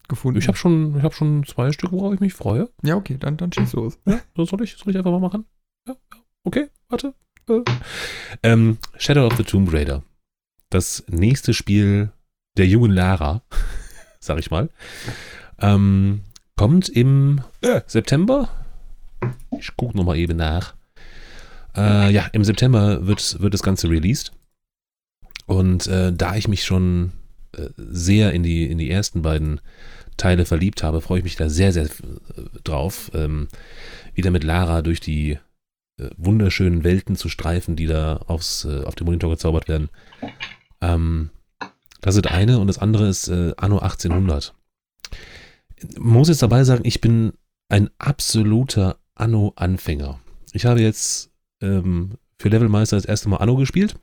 A: gefunden?
B: Ich habe schon, ich hab schon zwei Stück, worauf ich mich freue.
A: Ja, okay, dann, dann schieß los.
B: Ja, soll ich, soll ich einfach mal machen? Ja, ja. Okay, warte. Äh. Ähm, Shadow of the Tomb Raider. Das nächste Spiel der jungen Lara, [LAUGHS] sag ich mal, ähm, kommt im äh, September. Ich gucke nochmal eben nach. Äh, ja, im September wird, wird das Ganze released. Und äh, da ich mich schon äh, sehr in die, in die ersten beiden Teile verliebt habe, freue ich mich da sehr, sehr äh, drauf, ähm, wieder mit Lara durch die äh, wunderschönen Welten zu streifen, die da aufs, äh, auf dem Monitor gezaubert werden. Ähm, das ist eine und das andere ist Anno 1800. Man muss jetzt dabei sagen, ich bin ein absoluter Anno-Anfänger. Ich habe jetzt ähm, für Levelmeister das erste Mal Anno gespielt.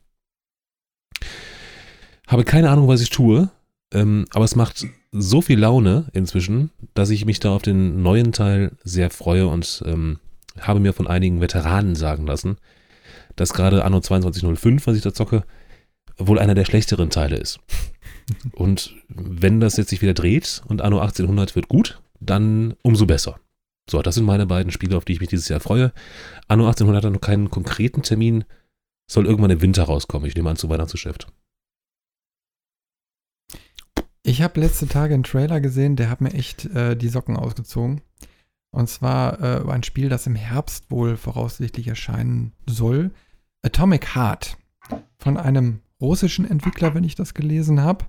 B: Habe keine Ahnung, was ich tue, ähm, aber es macht so viel Laune inzwischen, dass ich mich da auf den neuen Teil sehr freue und ähm, habe mir von einigen Veteranen sagen lassen, dass gerade Anno 2205, was ich da zocke, wohl einer der schlechteren Teile ist. Und wenn das jetzt sich wieder dreht und Anno 1800 wird gut, dann umso besser. So, das sind meine beiden Spiele, auf die ich mich dieses Jahr freue. Anno 1800 hat noch keinen konkreten Termin, soll irgendwann im Winter rauskommen. Ich nehme an, zu Weihnachtsgeschäft.
A: Ich habe letzte Tage einen Trailer gesehen, der hat mir echt äh, die Socken ausgezogen. Und zwar äh, ein Spiel, das im Herbst wohl voraussichtlich erscheinen soll. Atomic Heart. Von einem russischen Entwickler, wenn ich das gelesen habe.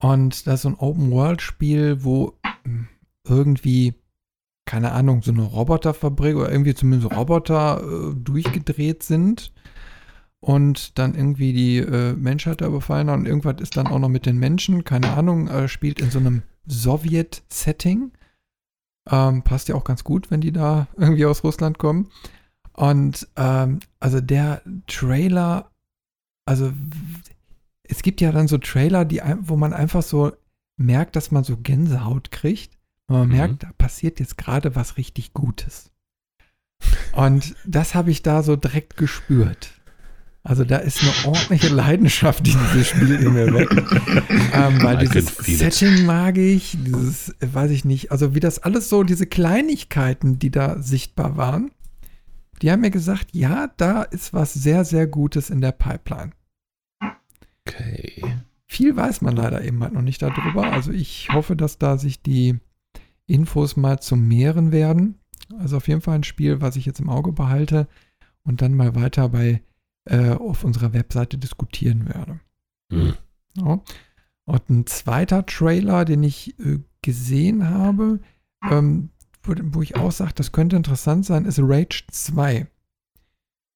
A: Und das ist ein Open-World-Spiel, wo mh, irgendwie, keine Ahnung, so eine Roboterfabrik oder irgendwie zumindest Roboter äh, durchgedreht sind und dann irgendwie die äh, Menschheit da überfallen und irgendwas ist dann auch noch mit den Menschen, keine Ahnung, äh, spielt in so einem Sowjet-Setting. Ähm, passt ja auch ganz gut, wenn die da [LAUGHS] irgendwie aus Russland kommen. Und ähm, also der Trailer, also es gibt ja dann so Trailer, die, wo man einfach so merkt, dass man so Gänsehaut kriegt. Und man
B: Mhm.
A: merkt, da passiert jetzt gerade was richtig Gutes. Und das habe ich da so direkt gespürt. Also da ist eine ordentliche Leidenschaft in dieses Spiel in mir weg. ähm, weil
B: I
A: dieses. Setting mag ich, dieses, äh, weiß ich nicht, also wie das alles so, diese Kleinigkeiten, die da sichtbar waren, die haben mir gesagt, ja, da ist was sehr, sehr Gutes in der Pipeline.
B: Okay.
A: Viel weiß man leider eben halt noch nicht darüber. Also ich hoffe, dass da sich die Infos mal zum mehren werden. Also auf jeden Fall ein Spiel, was ich jetzt im Auge behalte und dann mal weiter bei äh, auf unserer Webseite diskutieren werde.
B: Hm.
A: Ja. Und ein zweiter Trailer, den ich äh, gesehen habe, ähm, wo, wo ich auch sage, das könnte interessant sein, ist Rage 2.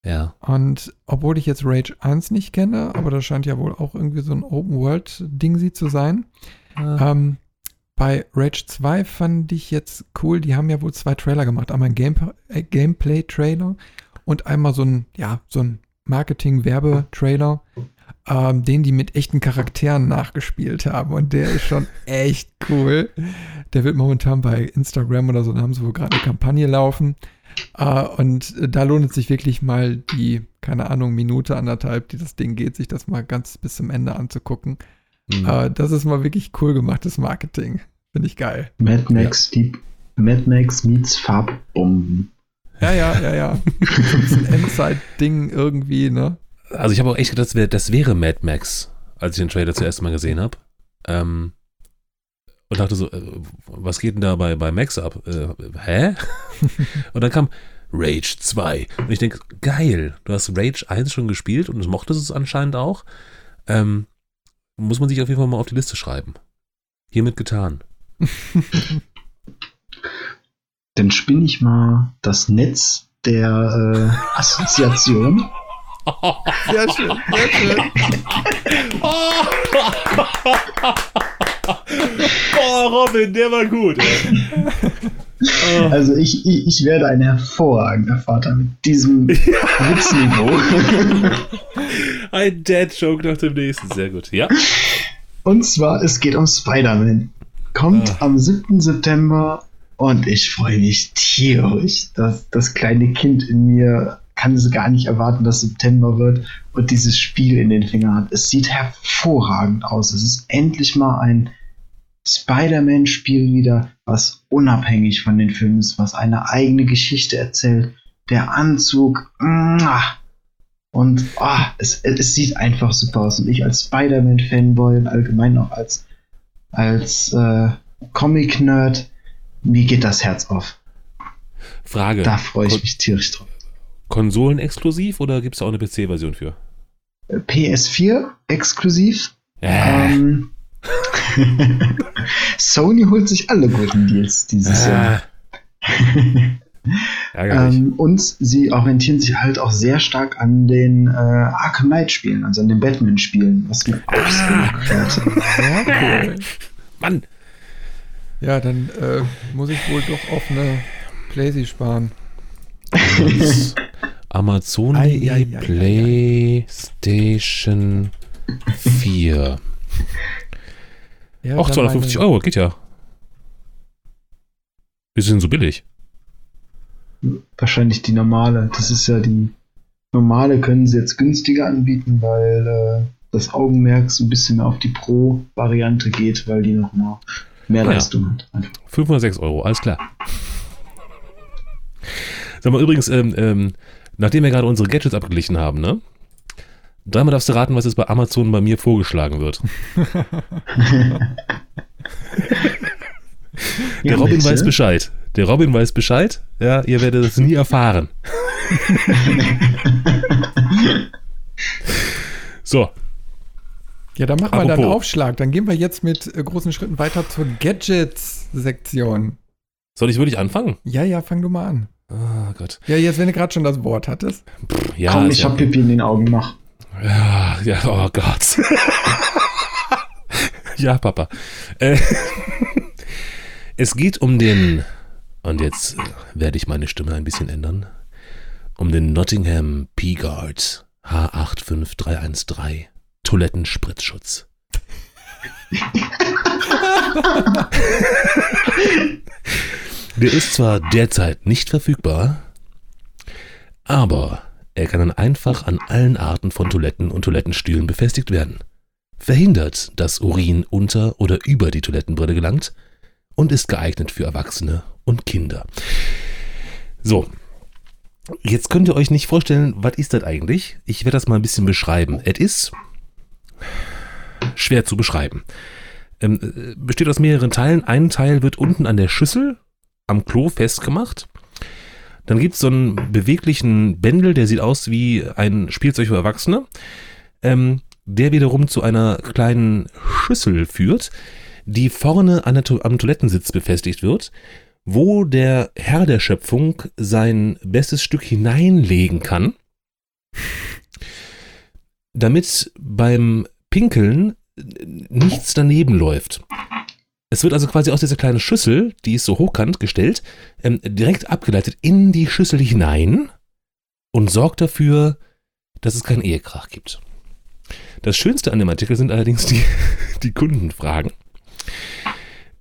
B: Ja.
A: Und obwohl ich jetzt Rage 1 nicht kenne, aber das scheint ja wohl auch irgendwie so ein Open-World-Ding sie zu sein. Ähm, bei Rage 2 fand ich jetzt cool, die haben ja wohl zwei Trailer gemacht. Einmal ein Game äh, Gameplay-Trailer und einmal so ein, ja, so ein Marketing-Werbe-Trailer, ähm, den die mit echten Charakteren nachgespielt haben. Und der ist schon [LAUGHS] echt cool. Der wird momentan bei Instagram oder so, da haben sie wohl gerade eine Kampagne laufen. Äh, und da lohnt es sich wirklich mal die, keine Ahnung, Minute, anderthalb, die das Ding geht, sich das mal ganz bis zum Ende anzugucken.
B: Hm.
A: Äh, das ist mal wirklich cool gemachtes Marketing. Finde ich geil.
C: Mad Max, die Mad Max meets Farbbomben.
A: Ja, ja, ja, ja. so ein bisschen Endzeit-Ding irgendwie, ne?
B: Also ich habe auch echt gedacht, das wäre, das wäre Mad Max, als ich den Trailer zuerst mal gesehen habe. Ähm, und dachte so, äh, was geht denn da bei, bei Max ab? Äh, hä? [LAUGHS] und dann kam Rage 2. Und ich denke, geil, du hast Rage 1 schon gespielt und mochtest es anscheinend auch. Ähm, muss man sich auf jeden Fall mal auf die Liste schreiben. Hiermit getan. [LAUGHS]
C: Dann spinne ich mal das Netz der äh, Assoziation.
A: Sehr schön, sehr schön. [LAUGHS]
B: oh, Robin, der war gut. [LAUGHS]
C: Also ich, ich, ich werde ein hervorragender Vater mit diesem Witzniveau.
B: Ein Dad-Joke nach dem nächsten. Sehr gut. Ja.
C: Und zwar, es geht um Spider-Man. Kommt
B: Ah.
C: am 7. September und ich freue mich tierisch. Das, das kleine Kind in mir kann es gar nicht erwarten, dass September wird und dieses Spiel in den Fingern hat. Es sieht hervorragend aus. Es ist endlich mal ein Spider-Man-Spiel wieder, was unabhängig von den Filmen ist, was eine eigene Geschichte erzählt. Der Anzug, und ah, es, es sieht einfach super aus. Und ich als Spider-Man-Fanboy und allgemein auch als, als äh, Comic-Nerd, mir geht das Herz auf.
B: Frage.
C: Da freue ich
B: Kon
C: mich tierisch drauf.
B: Konsolen exklusiv oder gibt es auch eine PC-Version für?
C: Äh, PS4 exklusiv.
B: Äh,
C: Ähm, [LAUGHS] [LAUGHS] Sony holt sich alle guten Deals dieses Jahr.
B: äh, [LAUGHS] ärgerlich.
C: Ähm, und sie orientieren sich halt auch sehr stark an den äh, Arkham Knight-Spielen, also an den Batman-Spielen, was mir auch sehr gefällt.
A: Sehr cool. [LAUGHS]
B: Mann.
A: Ja, dann äh, muss ich wohl doch auf eine Playsee sparen. [LAUGHS]
B: Amazon
A: Ei, ei, ei, ei,
B: PlayStation 4.
A: Ja,
B: Auch
A: da
B: 250
A: meine-
B: Euro, geht ja. Wir sind so billig.
C: Wahrscheinlich die normale. Das ist ja die normale, können sie jetzt günstiger anbieten, weil äh, das Augenmerk so ein bisschen mehr auf die Pro-Variante geht, weil die nochmal mehr
B: Ah ja.
C: Leistung hat. Einfach.
B: 506 Euro, alles klar. Sag mal, übrigens, ähm, ähm, nachdem wir gerade unsere Gadgets abgeglichen haben, ne? Dreimal darfst du raten, was jetzt bei Amazon bei mir vorgeschlagen wird. [LAUGHS] Der Robin weiß Bescheid. Der Robin weiß Bescheid. Ja, ihr werdet es nie erfahren. [LAUGHS] so,
A: Ja, dann machen wir dann. Aufschlag. Dann gehen wir jetzt mit äh, großen Schritten weiter zur Gadgets-Sektion.
B: soll ich wirklich anfangen?
A: Ja, ja, fang du mal an.
B: Oh Gott.
A: Ja, jetzt, wenn du gerade schon das Wort hattest.
B: Pff, ja,
C: Komm, ich
B: ja,
C: hab Pipi in den Augen, mach.
B: ja, ja, oh Gott. [LAUGHS] ja, Papa. Äh, [LAUGHS] es geht um den, und jetzt äh, werde ich meine Stimme ein bisschen ändern, um den Nottingham P-Guard H85313 Toilettenspritzschutz. [LAUGHS] Der ist zwar derzeit nicht verfügbar, aber er kann dann einfach an allen Arten von Toiletten und Toilettenstühlen befestigt werden. Verhindert, dass Urin unter oder über die Toilettenbrille gelangt und ist geeignet für Erwachsene und Kinder. So. Jetzt könnt ihr euch nicht vorstellen, was ist das eigentlich? Ich werde das mal ein bisschen beschreiben. Es ist schwer zu beschreiben. Ähm, äh, besteht aus mehreren Teilen. Ein Teil wird unten an der Schüssel am Klo festgemacht. Dann gibt es so einen beweglichen Bändel, der sieht aus wie ein Spielzeug für Erwachsene, ähm, der wiederum zu einer kleinen Schüssel führt, die vorne an der am Toilettensitz befestigt wird, wo der Herr der Schöpfung sein bestes Stück hineinlegen kann, damit beim Pinkeln nichts daneben läuft. Es wird also quasi aus dieser kleinen Schüssel, die ist so hochkant gestellt, ähm, direkt abgeleitet in die Schüssel hinein und sorgt dafür, dass es keinen Ehekrach gibt. Das Schönste an dem Artikel sind allerdings die, [LAUGHS] die Kundenfragen.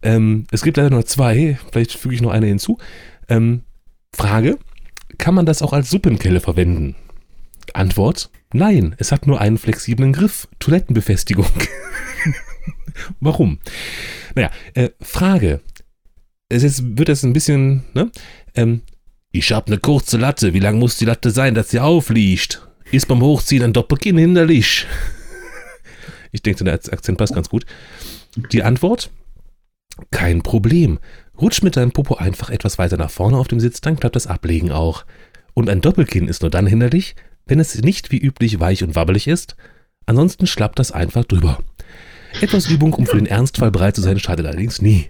B: Ähm, es gibt leider nur zwei, vielleicht füge ich noch eine hinzu. Ähm, Frage, kann man das auch als Suppenkelle verwenden? Antwort, nein, es hat nur einen flexiblen Griff, Toilettenbefestigung. [LAUGHS] Warum? Naja, äh, Frage. Es ist, wird das ein bisschen, ne? Ähm, ich hab ne kurze Latte. Wie lang muss die Latte sein, dass sie aufliegt? Ist beim Hochziehen ein Doppelkinn hinderlich? [LAUGHS] Ich denke, der Akzent passt ganz gut. Die Antwort? Kein Problem. Rutsch mit deinem Popo einfach etwas weiter nach vorne auf dem Sitz, dann klappt das Ablegen auch. Und ein Doppelkinn ist nur dann hinderlich, wenn es nicht wie üblich weich und wabbelig ist. Ansonsten schlappt das einfach drüber. Etwas Übung, um für den Ernstfall bereit zu sein, schadet allerdings nie.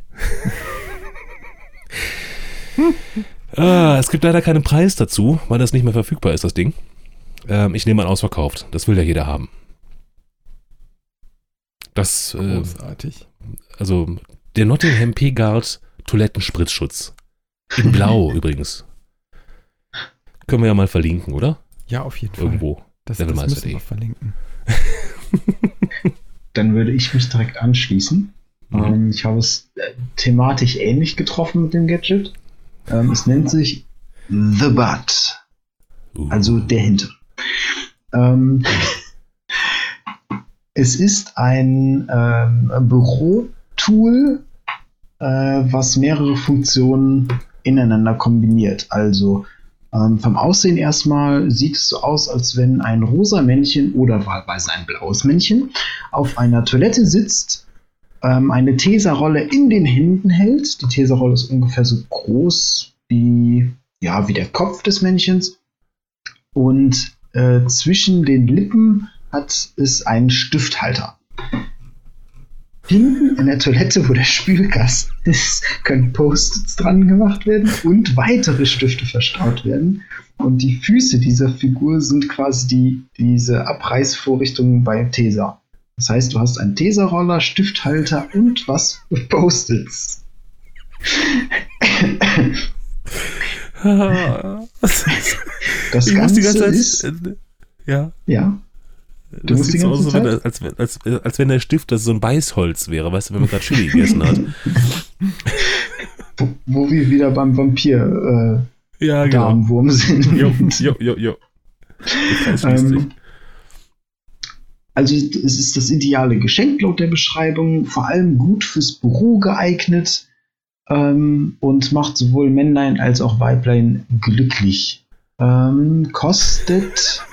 B: [LAUGHS] ah, es gibt leider keinen Preis dazu, weil das nicht mehr verfügbar ist, das Ding. Ähm, ich nehme an, ausverkauft. Das will ja jeder haben. Das, äh,
A: Großartig.
B: also der Nottingham P-Guard Toilettenspritzschutz. In [LAUGHS] Blau übrigens. Können wir ja mal verlinken, oder?
A: Ja, auf jeden Fall.
B: Irgendwo.
A: Das, das müssen wir verlinken. [LAUGHS]
C: Dann würde ich mich direkt anschließen.
B: Mhm.
C: Ähm, ich habe es äh, thematisch ähnlich getroffen mit dem Gadget. Ähm, es nennt sich The Butt,
B: Uh.
C: also der Hintern. Ähm, [LAUGHS] es ist ein ähm, Bürotool, äh, was mehrere Funktionen ineinander kombiniert. Also ähm, vom Aussehen erstmal sieht es so aus, als wenn ein rosa Männchen oder wahlweise ein blaues Männchen auf einer Toilette sitzt, ähm, eine Teserrolle in den Händen hält. Die Teserrolle ist ungefähr so groß wie, ja, wie der Kopf des Männchens. Und äh, zwischen den Lippen hat es einen Stifthalter. Hinten in der Toilette, wo der Spülkasten ist, können Post-its dran gemacht werden und weitere Stifte verstaut werden. Und die Füße dieser Figur sind quasi die, diese Abreißvorrichtungen beim Teser. Das heißt, du hast einen Teserroller, Stifthalter und was für Post-its. [LAUGHS] Das
B: ich muss
C: Ganze
B: die ganze Zeit.
C: ist,
B: äh, ja.
C: ja,
B: Das
C: musst die
B: sieht so aus, als, wenn- als, als, als wenn der Stift das so ein Beißholz wäre, weißt du, wenn man gerade Chili gegessen hat. [LAUGHS]
C: wo, wo wir wieder beim Vampir äh,
B: Ja,
C: Darmwurm sind. [LAUGHS]
B: Jo, jo, jo, jo.
C: Ähm, also es ist das ideale Geschenk laut der Beschreibung, vor allem gut fürs Büro geeignet ähm, und macht sowohl Männlein als auch Weiblein glücklich. Ähm, kostet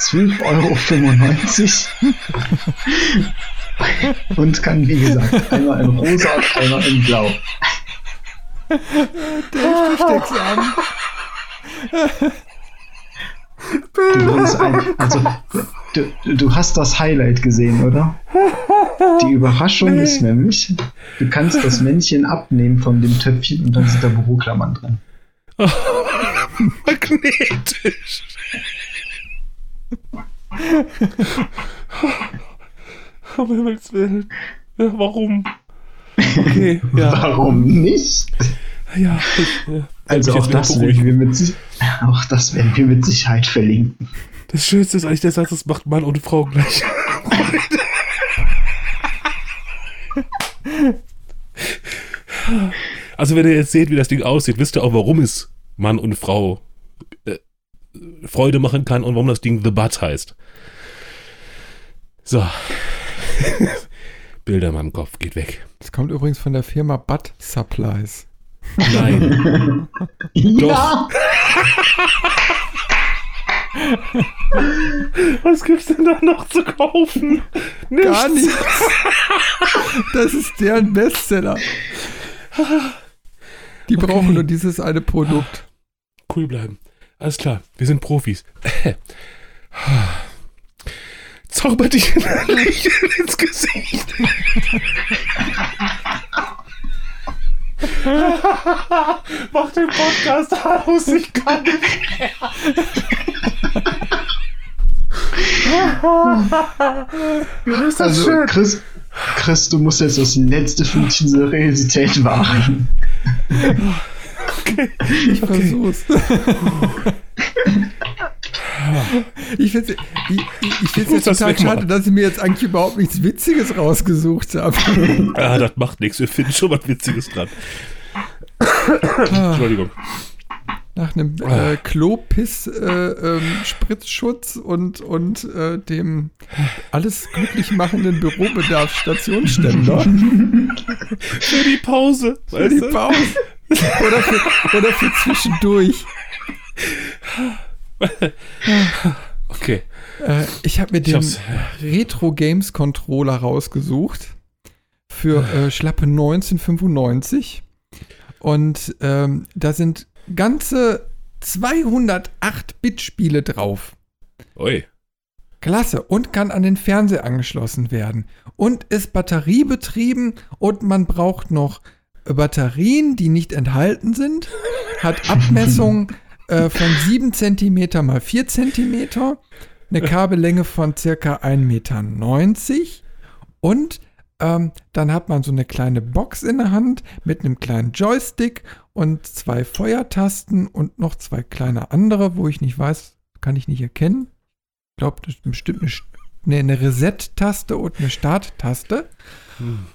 C: 12,95 Euro und kann, wie gesagt, einmal in rosa einmal in blau.
A: Stiftexamen.
C: Du, ein, also, du, du hast das Highlight gesehen, oder? Die Überraschung ist nämlich, du kannst das Männchen abnehmen von dem Töpfchen und dann sind da Büroklammern drin. [LAUGHS]
B: Magnetisch. Um Himmels Willen. Ja, warum? Okay, [LAUGHS] ja.
C: Warum nicht?
B: Ja, ich, äh,
C: Also auch das, werden wir mit, auch das werden wir mit Sicherheit verlinken.
B: Das Schönste ist eigentlich der Satz, das macht Mann und Frau gleich. also wenn ihr jetzt seht, wie das Ding aussieht, wisst ihr auch, warum es Mann und Frau äh, Freude machen kann und warum das Ding The Butt heißt. So. [LAUGHS] Bilder in meinem Kopf, geht weg.
A: Das kommt übrigens von der Firma Butt Supplies.
B: Nein. [LAUGHS]
C: Ja,
B: Was gibt's denn da noch zu kaufen?
A: Gar nichts. Das ist deren Bestseller. Die brauchen nur dieses eine Produkt.
B: Cool bleiben. Alles klar, wir sind Profis. [LAUGHS] Zauber dich ein Lächeln ins Gesicht. Mach den Podcast aus, ich kann nicht mehr. Ist das
C: also
B: schön.
C: Chris, Chris, du musst jetzt das letzte Fünkchen Seriosität wahren.
A: Ich versuch's. Ich finde es ich, ich ja
B: das
A: total
B: wegmachen.
A: schade, dass ich mir jetzt eigentlich überhaupt nichts Witziges rausgesucht habe. [LAUGHS]
B: Ah, das macht nichts, wir finden schon was Witziges dran. Entschuldigung.
A: Nach einem äh, Klopiss-Spritzschutz und, und äh, dem alles glücklich machenden Bürobedarf-Stationsständer [LAUGHS]
B: Für die Pause.
A: für die Pause. Oder für, oder für zwischendurch. [LAUGHS] [LAUGHS]
B: Okay.
A: Äh, ich habe mir den. Retro Games Controller rausgesucht für äh, schlappe 1995. Und ähm, da sind ganze 208-Bit-Spiele drauf.
B: Ui.
A: Klasse. Und kann an den Fernseher angeschlossen werden. Und ist batteriebetrieben und man braucht noch Batterien, die nicht enthalten sind. Hat [LAUGHS] Abmessungen äh, von 7 cm mal 4 cm. Eine Kabellänge von circa 1,90 Meter. Und ähm, dann hat man so eine kleine Box in der Hand mit einem kleinen Joystick und zwei Feuertasten und noch zwei kleine andere, wo ich nicht weiß, kann ich nicht erkennen. Ich glaube, das ist bestimmt eine, nee, eine Reset-Taste und eine Start-Taste. Hm.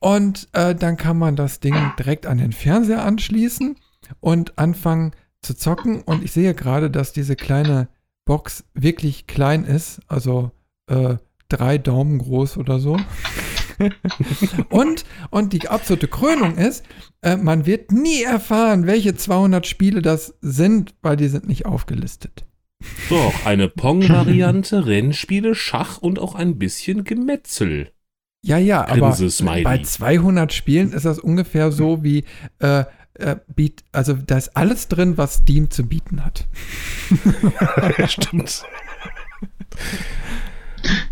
A: Und äh, dann kann man das Ding direkt an den Fernseher anschließen und anfangen zu zocken. Und ich sehe gerade, dass diese kleine Box wirklich klein ist, also äh, drei Daumen groß oder so. [LAUGHS] und, und die absolute Krönung ist, äh, man wird nie erfahren, welche 200 Spiele das sind, weil die sind nicht aufgelistet.
B: Doch, eine Pong-Variante, Rennspiele, Schach und auch ein bisschen Gemetzel.
A: Ja, ja, aber bei 200 Spielen ist das ungefähr so wie, äh, äh, biet, also da ist alles drin, was Steam zu bieten hat. [LAUGHS]
B: Stimmt.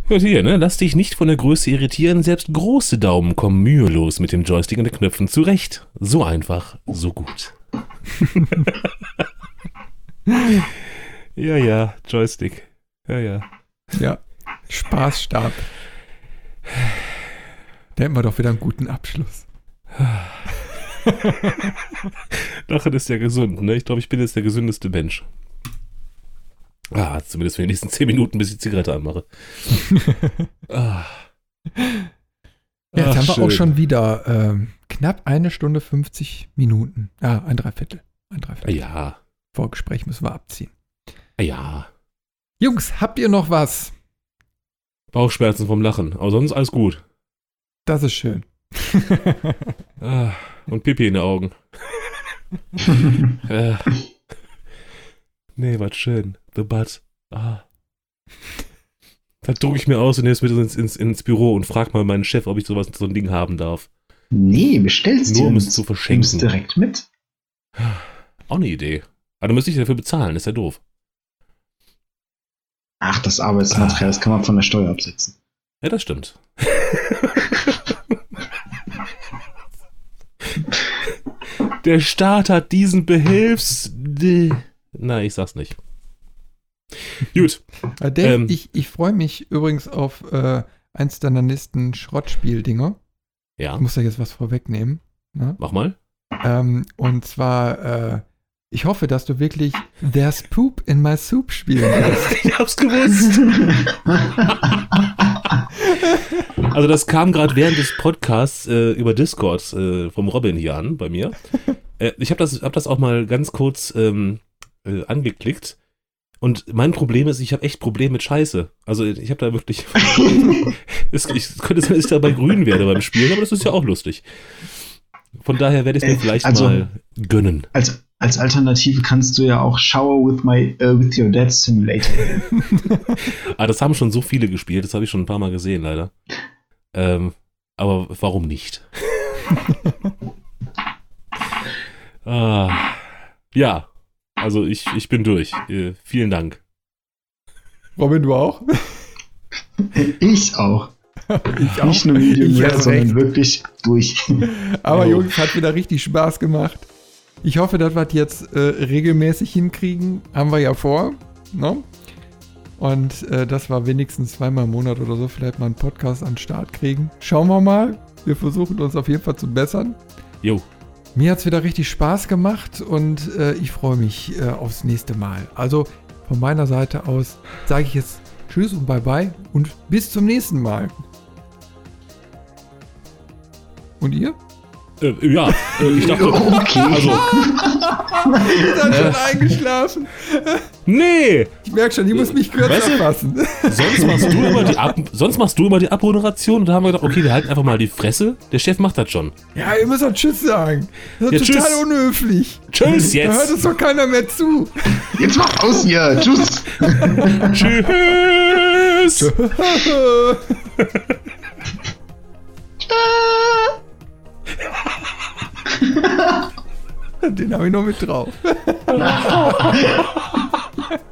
B: Und hier, ne? Lass dich nicht von der Größe irritieren. Selbst große Daumen kommen mühelos mit dem Joystick und den Knöpfen zurecht. So einfach, so gut. [LAUGHS] ja, ja, Joystick. Ja, ja.
A: Ja, Spaßstab. Da hätten wir doch wieder einen guten Abschluss. [SIGHS] [LAUGHS]
B: Lachen ist ja gesund, ne? Ich glaube, ich bin jetzt der gesündeste Mensch. Ah, zumindest für die nächsten 10 Minuten, bis ich die Zigarette anmache. [LAUGHS]
A: ah. Ja, jetzt Ach, haben wir schön. auch schon wieder ähm, knapp eine Stunde 50 Minuten. Ah, ein Dreiviertel. Ein Dreiviertel.
B: Ja.
A: Vorgespräch müssen wir abziehen.
B: Ja.
A: Jungs, habt ihr noch was?
B: Bauchschmerzen vom Lachen, aber sonst alles gut.
A: Das ist schön.
B: ah, und Pipi in den Augen. [LAUGHS] äh. Nee, was schön. The Butt. Ah. Dann drucke ich mir aus und nehme es mit ins, ins, ins Büro und frage mal meinen Chef, ob ich sowas, so ein Ding haben darf.
C: Nee, bestellst
B: Nur um es zu verschenken.
C: Nimmst direkt mit.
B: Auch eine Idee. Aber dann müsste ich dafür bezahlen, ist ja doof.
C: Ach, das Arbeitsmaterial, ah. das kann man von der Steuer absetzen.
B: Ja, das stimmt. [LAUGHS] der Staat hat diesen Behilfs... Na, ich sag's nicht.
A: Gut. Äh, Dave, ähm, ich, ich freue mich übrigens auf äh, eins deiner nächsten Schrottspiel-Dinger.
B: Ja.
A: Ich muss da jetzt was vorwegnehmen.
B: Ne? Mach mal.
A: Ähm, und zwar, äh, ich hoffe, dass du wirklich There's Poop in My Soup spielen wirst. [LAUGHS]
B: ich hab's gewusst. [LAUGHS] also das kam gerade während des Podcasts äh, über Discord äh, vom Robin hier an bei mir. Äh, ich habe das, hab das auch mal ganz kurz ähm, äh, angeklickt. Und mein Problem ist, ich habe echt Probleme mit Scheiße. Also ich habe da wirklich. [LAUGHS] es, ich, könnte sein, dass ich dabei grün werde beim Spielen, aber das ist ja auch lustig. Von daher werde ich mir äh, vielleicht also, mal gönnen.
C: Als, als Alternative kannst du ja auch Shower with my uh, with your Dad Simulator. [LAUGHS]
B: ah, das haben schon so viele gespielt, das habe ich schon ein paar Mal gesehen, leider. Ähm, aber warum nicht? [LAUGHS] ah, ja, also ich, ich bin durch. Äh, vielen Dank.
A: Robin, du auch?
C: Ich auch. ich auch. Nicht nur Medium Rare, sondern recht. wirklich durch.
A: Aber. Jungs, hat wieder richtig Spaß gemacht. Ich hoffe, dass wir das jetzt äh, regelmäßig hinkriegen. Haben wir ja vor. Ne? Und äh, dass wir wenigstens zweimal im Monat oder so vielleicht mal einen Podcast an den Start kriegen. Schauen wir mal. Wir versuchen uns auf jeden Fall zu bessern.
B: Jo.
A: Mir hat es wieder richtig Spaß gemacht und äh, ich freue mich äh, aufs nächste Mal. Also von meiner Seite aus sage ich jetzt Tschüss und Bye-bye und bis zum nächsten Mal. Und ihr?
B: Äh, ja, äh, ich dachte, [LAUGHS] okay. also. [LAUGHS]
A: Ihr seid schon eingeschlafen.
B: Nee.
A: Ich merke schon, ich muss mich kürzer weißt du, fassen.
B: Sonst machst, du immer die Ab sonst machst du immer die Abmoderation und da haben wir gedacht, okay, wir halten einfach mal die Fresse. Der Chef macht das schon.
A: Ja, ihr müsst doch Tschüss sagen. Das ist ja, total tschüss. unhöflich.
B: Tschüss jetzt.
A: Da hört uns doch keiner mehr zu.
C: Jetzt macht aus hier. Tschüss.
B: Tschüss. [LAUGHS] Tschüss. [LAUGHS]
A: Den habe ich noch mit drauf. [LAUGHS]